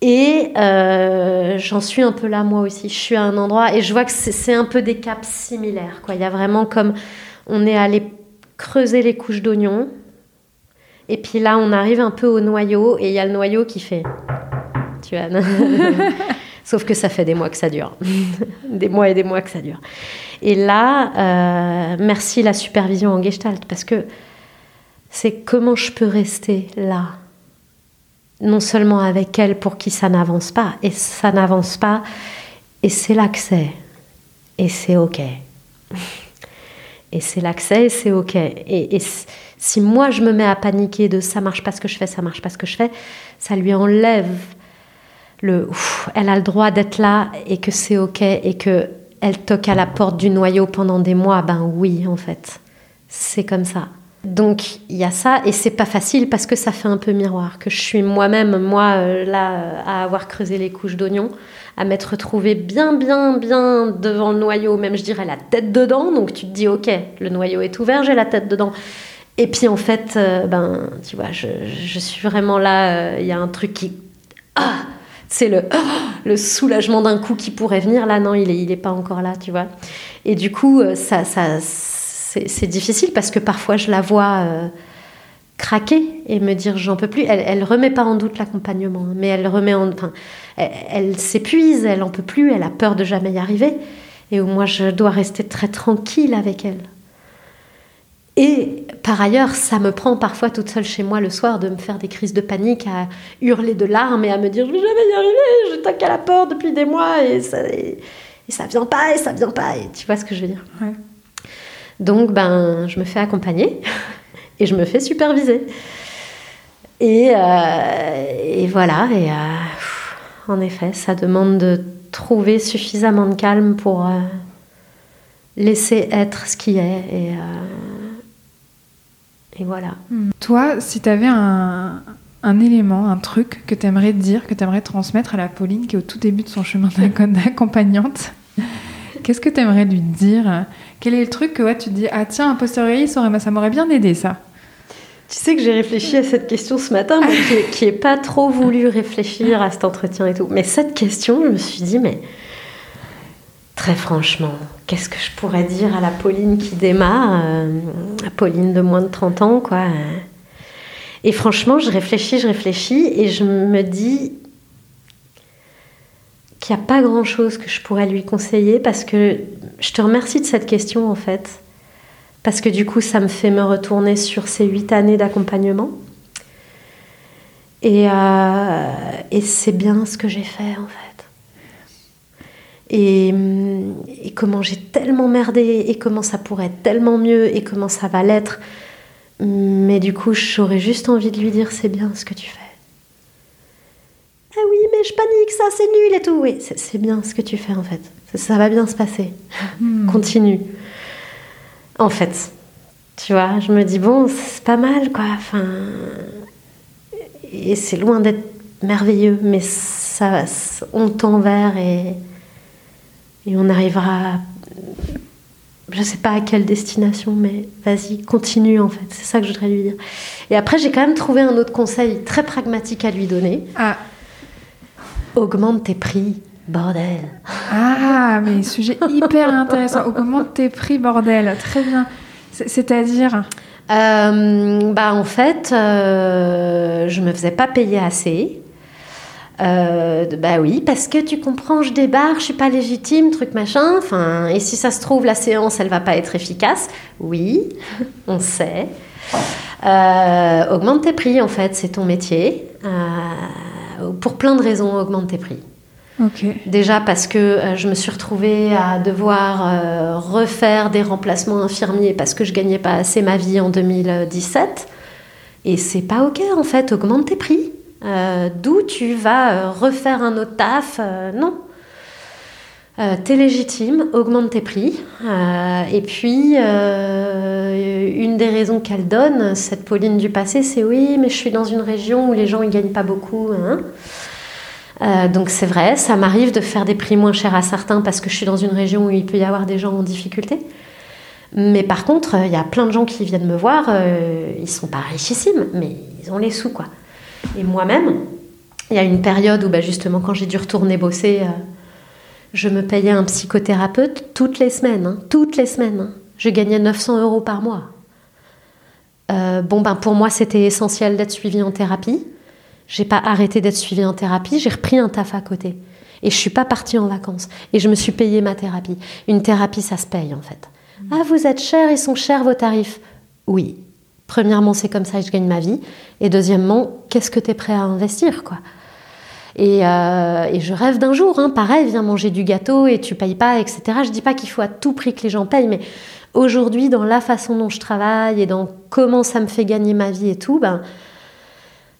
Speaker 3: Et euh, j'en suis un peu là moi aussi. Je suis à un endroit et je vois que c'est un peu des caps similaires. Quoi. Il y a vraiment comme on est allé creuser les couches d'oignons et puis là, on arrive un peu au noyau et il y a le noyau qui fait. Tu vois [LAUGHS] Sauf que ça fait des mois que ça dure. [LAUGHS] des mois et des mois que ça dure. Et là, euh, merci la supervision en gestalt parce que c'est comment je peux rester là. Non seulement avec elle pour qui ça n'avance pas, et ça n'avance pas, et c'est l'accès. Et c'est OK. et c'est l'accès, et c'est OK. Et, si moi je me mets à paniquer de ça marche pas ce que je fais, ça marche pas ce que je fais, ça lui enlève le elle a le droit d'être là et que c'est ok et que elle toque à la porte du noyau pendant des mois. Ben oui, en fait, c'est comme ça. Donc il y a ça et c'est pas facile parce que ça fait un peu miroir que je suis moi-même moi euh, là à avoir creusé les couches d'oignons, à m'être retrouvée bien bien bien devant le noyau, même je dirais la tête dedans. Donc tu te dis ok, le noyau est ouvert, j'ai la tête dedans. Et puis en fait, euh, ben, tu vois, je, je, suis vraiment là. Il euh, y a un truc qui. Ah C'est le, le soulagement d'un coup qui pourrait venir. Là, non, il n'est il est pas encore là, tu vois. Et du coup, euh, ça, ça, c'est difficile parce que parfois je la vois craquer et me dire j'en peux plus. Elle, ne remet pas en doute l'accompagnement, hein, mais elle remet en. Enfin, elle, elle s'épuise, elle en peut plus, elle a peur de jamais y arriver. Et où moi, je dois rester très tranquille avec elle. Et par ailleurs, ça me prend parfois toute seule chez moi le soir de me faire des crises de panique, à hurler de larmes et à me dire je vais jamais y arriver, je toque à la porte depuis des mois et ça, et, ça vient pas et ça vient pas. Et tu vois ce que je veux dire? Donc ben, je me fais accompagner [LAUGHS] et je me fais superviser. Et, euh, voilà. Et euh, en effet, ça demande de trouver suffisamment de calme pour euh, laisser être ce qui est et voilà.
Speaker 1: Hmm. Toi, si tu avais un, élément, un truc que tu aimerais dire, que tu aimerais transmettre à la Pauline qui est au tout début de son chemin [LAUGHS] d'accompagnante, qu'est-ce que tu aimerais lui dire? Quel est le truc que tu te dis Ah, tiens, un posteriori, ça m'aurait bien aidé ça?
Speaker 3: Tu sais que j'ai réfléchi à cette question ce matin, moi qui n'ai pas trop voulu réfléchir à cet entretien et tout. Mais cette question, je me suis dit, mais très franchement, qu'est-ce que je pourrais dire à la Pauline qui démarre, euh, à Pauline de moins de 30 ans, quoi? Et franchement, je réfléchis, je réfléchis, et je me dis qu'il n'y a pas grand-chose que je pourrais lui conseiller, parce que je te remercie de cette question, en fait, parce que du coup, ça me fait me retourner sur ces huit années d'accompagnement. Et, euh, et c'est bien ce que j'ai fait, en fait. Hum, et, comment j'ai tellement merdé et comment ça pourrait être tellement mieux et comment ça va l'être. Mais du coup, j'aurais juste envie de lui dire c'est bien ce que tu fais. Ah oui, mais je panique, ça c'est nul et tout. Oui, c'est bien ce que tu fais en fait. Ça, va bien se passer. Hmm. Continue. En fait, tu vois, je me dis bon, c'est pas mal quoi. Enfin, et c'est loin d'être merveilleux, mais ça, on tend vers et et on arrivera, je ne sais pas à quelle destination, mais vas-y, continue en fait. C'est ça que je voudrais lui dire. Et après, j'ai quand même trouvé un autre conseil très pragmatique à lui donner. Ah. Augmente tes prix, bordel.
Speaker 1: Ah, mais sujet hyper intéressant. Augmente tes prix, bordel. Très bien. C'est-à-dire
Speaker 3: euh, bah en fait, euh, je me faisais pas payer assez. Euh, bah oui, parce que tu comprends, je débarque, je suis pas légitime, truc machin. Enfin, et si ça se trouve, la séance, elle va pas être efficace. Oui, on sait. Euh, augmente tes prix, en fait, c'est ton métier. Euh, pour plein de raisons, augmente tes prix. Déjà parce que je me suis retrouvée à devoir refaire des remplacements infirmiers parce que je gagnais pas assez ma vie en 2017. Et c'est pas ok en fait, augmente tes prix. Euh, d'où tu vas euh, refaire un autre taf. Euh, t'es légitime, augmente tes prix. et puis, une des raisons qu'elle donne, cette Pauline du passé, c'est oui, mais je suis dans une région où les gens ne gagnent pas beaucoup. Hein. donc c'est vrai, ça m'arrive de faire des prix moins chers à certains parce que je suis dans une région où il peut y avoir des gens en difficulté. Mais par contre, il y a plein de gens qui viennent me voir, ils sont pas richissimes, mais ils ont les sous, quoi. Et moi-même, il y a une période où bah, justement quand j'ai dû retourner bosser, euh, je me payais un psychothérapeute toutes les semaines. Hein. toutes les semaines. Hein. Je gagnais 900 euros par mois. Euh, bon, ben pour moi, c'était essentiel d'être suivie en thérapie. J'ai pas arrêté d'être suivie en thérapie, j'ai repris un taf à côté. Et je suis pas partie en vacances. Et je me suis payé ma thérapie. Une thérapie, ça se paye en fait. Ah, vous êtes cher, ils sont chers vos tarifs. Oui, Premièrement, c'est comme ça que je gagne ma vie. Et deuxièmement, qu'est-ce que tu es prêt à investir quoi? Euh, et, je rêve d'un jour, hein, pareil, viens manger du gâteau et tu payes pas, etc. Je dis pas qu'il faut à tout prix que les gens payent, mais aujourd'hui, dans la façon dont je travaille et dans comment ça me fait gagner ma vie et tout, ben,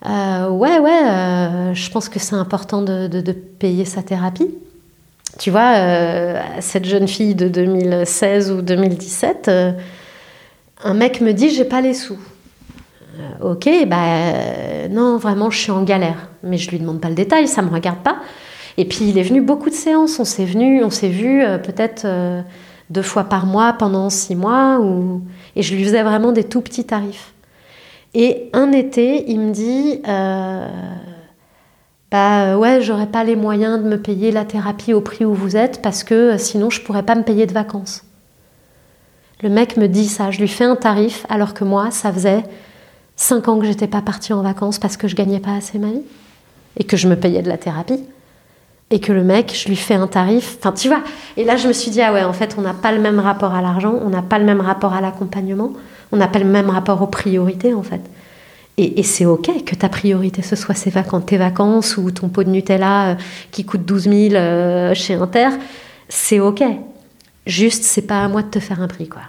Speaker 3: euh, ouais, ouais, euh, je pense que c'est important de, de, payer sa thérapie. Tu vois, cette jeune fille de 2016 ou 2017, un mec me dit j'ai pas les sous. Euh, ok, bah euh, non, vraiment, je suis en galère. Mais je lui demande pas le détail, ça me regarde pas. Et puis il est venu beaucoup de séances. On s'est venu, on s'est vu euh, peut-être deux fois par mois pendant six mois, et je lui faisais vraiment des tout petits tarifs. Et un été, il me dit bah ouais, j'aurais pas les moyens de me payer la thérapie au prix où vous êtes parce que sinon je pourrais pas me payer de vacances. Le mec me dit ça, je lui fais un tarif alors que moi, ça faisait 5 ans que j'étais pas partie en vacances parce que je gagnais pas assez ma vie et que je me payais de la thérapie. Et que le mec, je lui fais un tarif. Enfin, tu vois. Et là, je me suis dit, ah ouais, en fait, on n'a pas le même rapport à l'argent, on n'a pas le même rapport à l'accompagnement, On n'a pas le même rapport aux priorités, en fait. Et, c'est OK que ta priorité, ce soit ses vacances, tes vacances ou ton pot de Nutella euh, qui coûte 12 000 euh, chez Inter. C'est OK. Juste, c'est pas à moi de te faire un prix, quoi.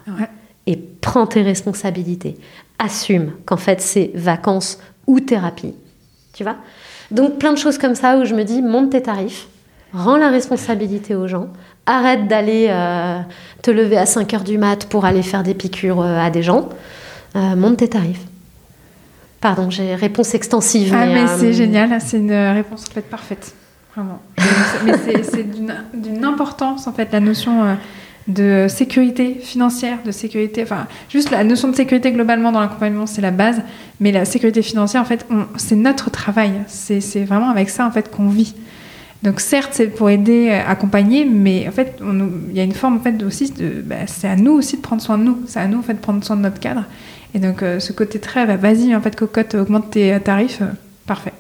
Speaker 3: Et prends tes responsabilités. Assume qu'en fait, c'est vacances ou thérapie. Tu vois? Donc, plein de choses comme ça où je me dis, monte tes tarifs, rends la responsabilité aux gens, arrête d'aller euh, te lever à 5 heures du mat pour aller faire des piqûres à des gens, monte tes tarifs. Pardon, j'ai réponse extensive.
Speaker 1: Ah, mais, c'est euh, génial, c'est une réponse en fait parfaite. Vraiment. [LAUGHS] mais c'est d'une importance, en fait, la notion euh, de sécurité financière, de sécurité, enfin, juste la notion de sécurité globalement dans l'accompagnement, c'est la base, mais la sécurité financière, en fait, c'est notre travail. C'est vraiment avec ça, en fait, qu'on vit. Donc certes, c'est pour aider, euh, accompagner, mais en fait, il y a une forme en fait aussi bah, c'est à nous aussi de prendre soin de nous, c'est à nous en fait de prendre soin de notre cadre. Et donc, euh, ce côté très, bah, vas-y, en fait, cocotte, augmente tes tarifs, euh, parfait.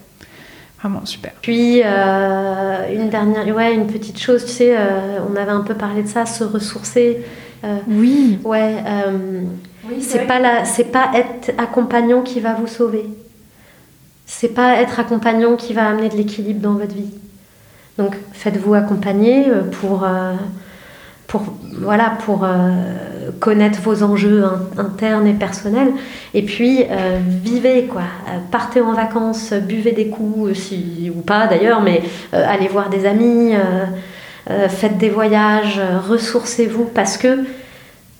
Speaker 1: Vraiment, super.
Speaker 3: Puis, euh, une dernière, ouais, une petite chose, tu sais, on avait un peu parlé de ça, se ressourcer.
Speaker 1: oui.
Speaker 3: Ouais, oui, c'est pas, la, c'est pas être accompagnant qui va vous sauver. C'est pas être accompagnant qui va amener de l'équilibre dans votre vie. Donc, faites-vous accompagner pour pour, voilà, pour euh, connaître vos enjeux internes et personnels. Et puis, euh, vivez, quoi. Euh, partez en vacances, buvez des coups, si, ou pas d'ailleurs, mais allez voir des amis, faites des voyages, ressourcez-vous, parce que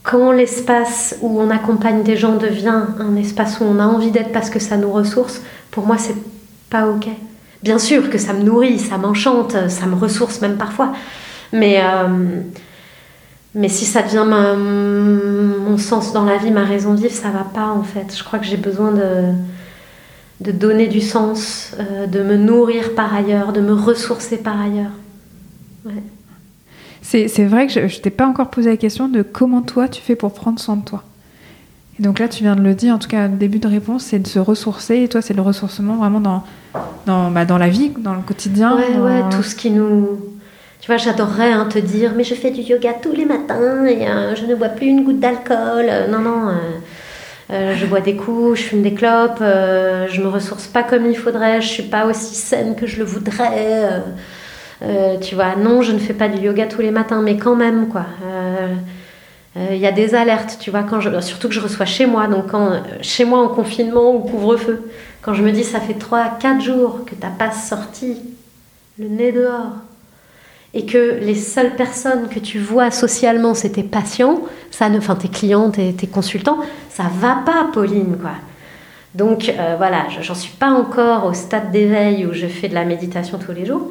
Speaker 3: quand l'espace où on accompagne des gens devient un espace où on a envie d'être parce que ça nous ressource, pour moi, c'est pas OK. Bien sûr que ça me nourrit, ça m'enchante, ça me ressource même parfois. Mais mais si ça devient mon sens dans la vie, ma raison de vivre, ça va pas en fait. Je crois que j'ai besoin de, de donner du sens, euh, de me nourrir par ailleurs, de me ressourcer par ailleurs.
Speaker 1: C'est vrai que je ne t'ai pas encore posé la question de comment toi tu fais pour prendre soin de toi. Et donc là, tu viens de le dire, en tout cas, le début de réponse, c'est de se ressourcer. Et toi, c'est le ressourcement vraiment dans, dans, bah, dans la vie, dans le quotidien.
Speaker 3: Ouais, ouais, tout ce qui nous tu vois, j'adorerais hein, te dire, mais je fais du yoga tous les matins et euh, je ne bois plus une goutte d'alcool. Euh, non, non, euh, je bois des coups, je fume des clopes, je me ressource pas comme il faudrait, je suis pas aussi saine que je le voudrais. tu vois, non, je ne fais pas du yoga tous les matins, mais quand même, quoi. Il y a des alertes, tu vois, surtout que je reçois chez moi, donc quand, chez moi en confinement ou couvre-feu, quand je me dis ça fait 3-4 jours que tu n'as pas sorti le nez dehors, et que les seules personnes que tu vois socialement, c'est tes patients, ça ne, enfin tes clients, tes, consultants, ça va pas, Pauline, quoi. Donc euh, voilà, j'en suis pas encore au stade d'éveil où je fais de la méditation tous les jours,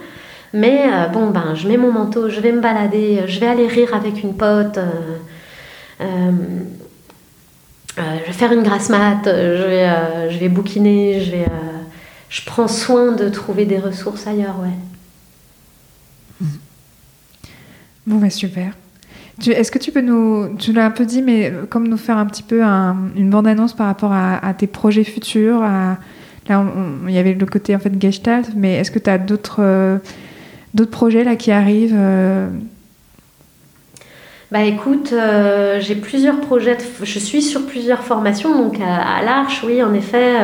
Speaker 3: mais euh, bon ben, je mets mon manteau, je vais me balader, je vais aller rire avec une pote. Euh, je vais faire une grasse mat, je vais, je vais bouquiner, je, vais, je prends soin de trouver des ressources ailleurs, ouais.
Speaker 1: Bon, bah, super. Est-ce que tu peux nous, tu l'as un peu dit, mais comme nous faire un petit peu une bande-annonce par rapport à, tes projets futurs Là, il y avait le côté en fait Gestalt, mais est-ce que tu as d'autres euh, d'autres projets là qui arrivent euh?
Speaker 3: Bah écoute, euh, j'ai plusieurs projets, je suis sur plusieurs formations, donc à, l'Arche, oui, en effet,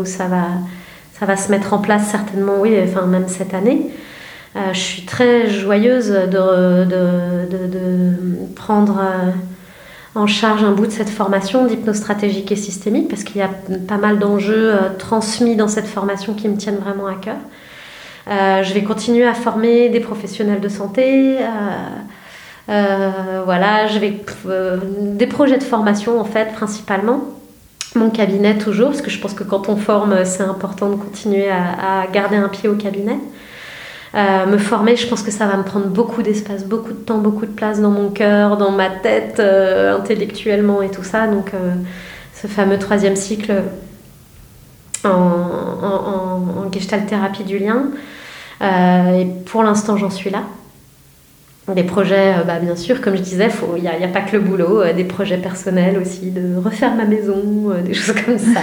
Speaker 3: où ça va, ça va se mettre en place certainement, oui, enfin même cette année. Euh, je suis très joyeuse de, prendre euh, en charge un bout de cette formation d'hypnose stratégique et systémique parce qu'il y a pas mal d'enjeux euh, transmis dans cette formation qui me tiennent vraiment à cœur. je vais continuer à former des professionnels de santé. voilà, je vais des projets de formation en fait principalement. Mon cabinet toujours, parce que je pense que quand on forme, c'est important de continuer à garder un pied au cabinet. Euh, me former, je pense que ça va me prendre beaucoup d'espace, beaucoup de temps, beaucoup de place dans mon cœur, dans ma tête, euh, intellectuellement et tout ça. Donc, euh, ce fameux troisième cycle en, en, gestalt thérapie du lien. et pour l'instant, j'en suis là. Des projets, bah, bien sûr, comme je disais, il n'y a, pas que le boulot, des projets personnels aussi, de refaire ma maison, des [LAUGHS] choses comme ça.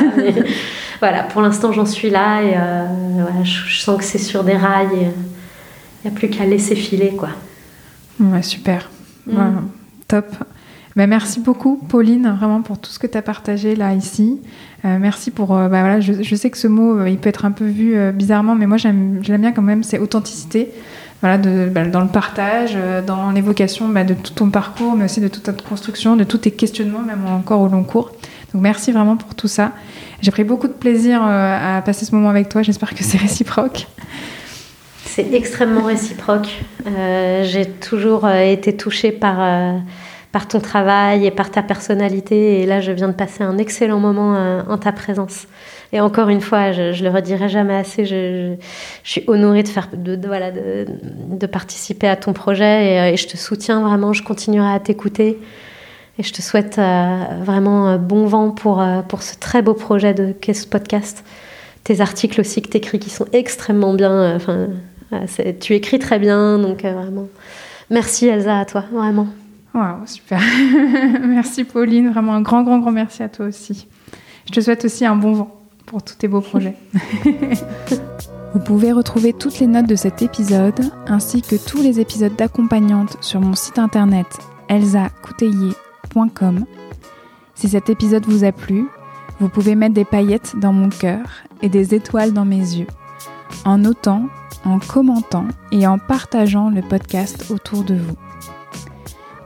Speaker 3: Voilà, pour l'instant, j'en suis là et je, sens que c'est sur des rails. Il n'y a plus qu'à laisser filer, quoi.
Speaker 1: Ouais, super. Mm. top. Bah, merci beaucoup, Pauline, vraiment pour tout ce que tu as partagé là, ici. Euh, merci pour. bah, voilà, je, sais que ce mot, il peut être un peu vu bizarrement, mais moi, j'aime bien quand même, c'est authenticité. Voilà, de, bah, dans le partage, dans l'évocation bah, de tout ton parcours, mais aussi de toute ta construction, de tous tes questionnements, même encore au long cours. Donc, merci vraiment pour tout ça. J'ai pris beaucoup de plaisir à passer ce moment avec toi. J'espère que c'est [LAUGHS] réciproque.
Speaker 3: C'est extrêmement réciproque. Euh, j'ai toujours euh, été touchée par, euh, par ton travail et par ta personnalité. Et là, je viens de passer un excellent moment en ta présence. Et encore une fois, je, ne le redirai jamais assez. Je, suis honorée de, faire, voilà, de, participer à ton projet et, je te soutiens vraiment. Je continuerai à t'écouter. Et je te souhaite vraiment bon vent pour, ce très beau projet de qu'est ce podcast. Tes articles aussi que tu écris qui sont extrêmement bien. Tu écris très bien, donc euh, vraiment. Merci Elsa à toi, vraiment.
Speaker 1: Waouh, super. [LAUGHS] merci Pauline, vraiment un grand, grand, grand merci à toi aussi. Je te souhaite aussi un bon vent pour tous tes beaux projets. [LAUGHS] Vous pouvez retrouver toutes les notes de cet épisode ainsi que tous les épisodes d'accompagnante sur mon site internet elsacouteiller.com. Si cet épisode vous a plu, vous pouvez mettre des paillettes dans mon cœur et des étoiles dans mes yeux en notant en commentant et en partageant le podcast autour de vous.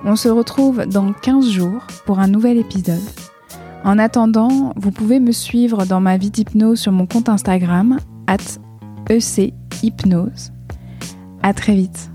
Speaker 1: On se retrouve dans 15 jours pour un nouvel épisode. En attendant, vous pouvez me suivre dans ma vie d'hypnose sur mon compte Instagram, at echypnose. À très vite.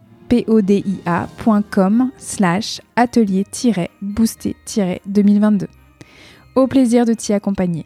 Speaker 1: podia.com slash atelier-boosté-2022. Au plaisir de t'y accompagner.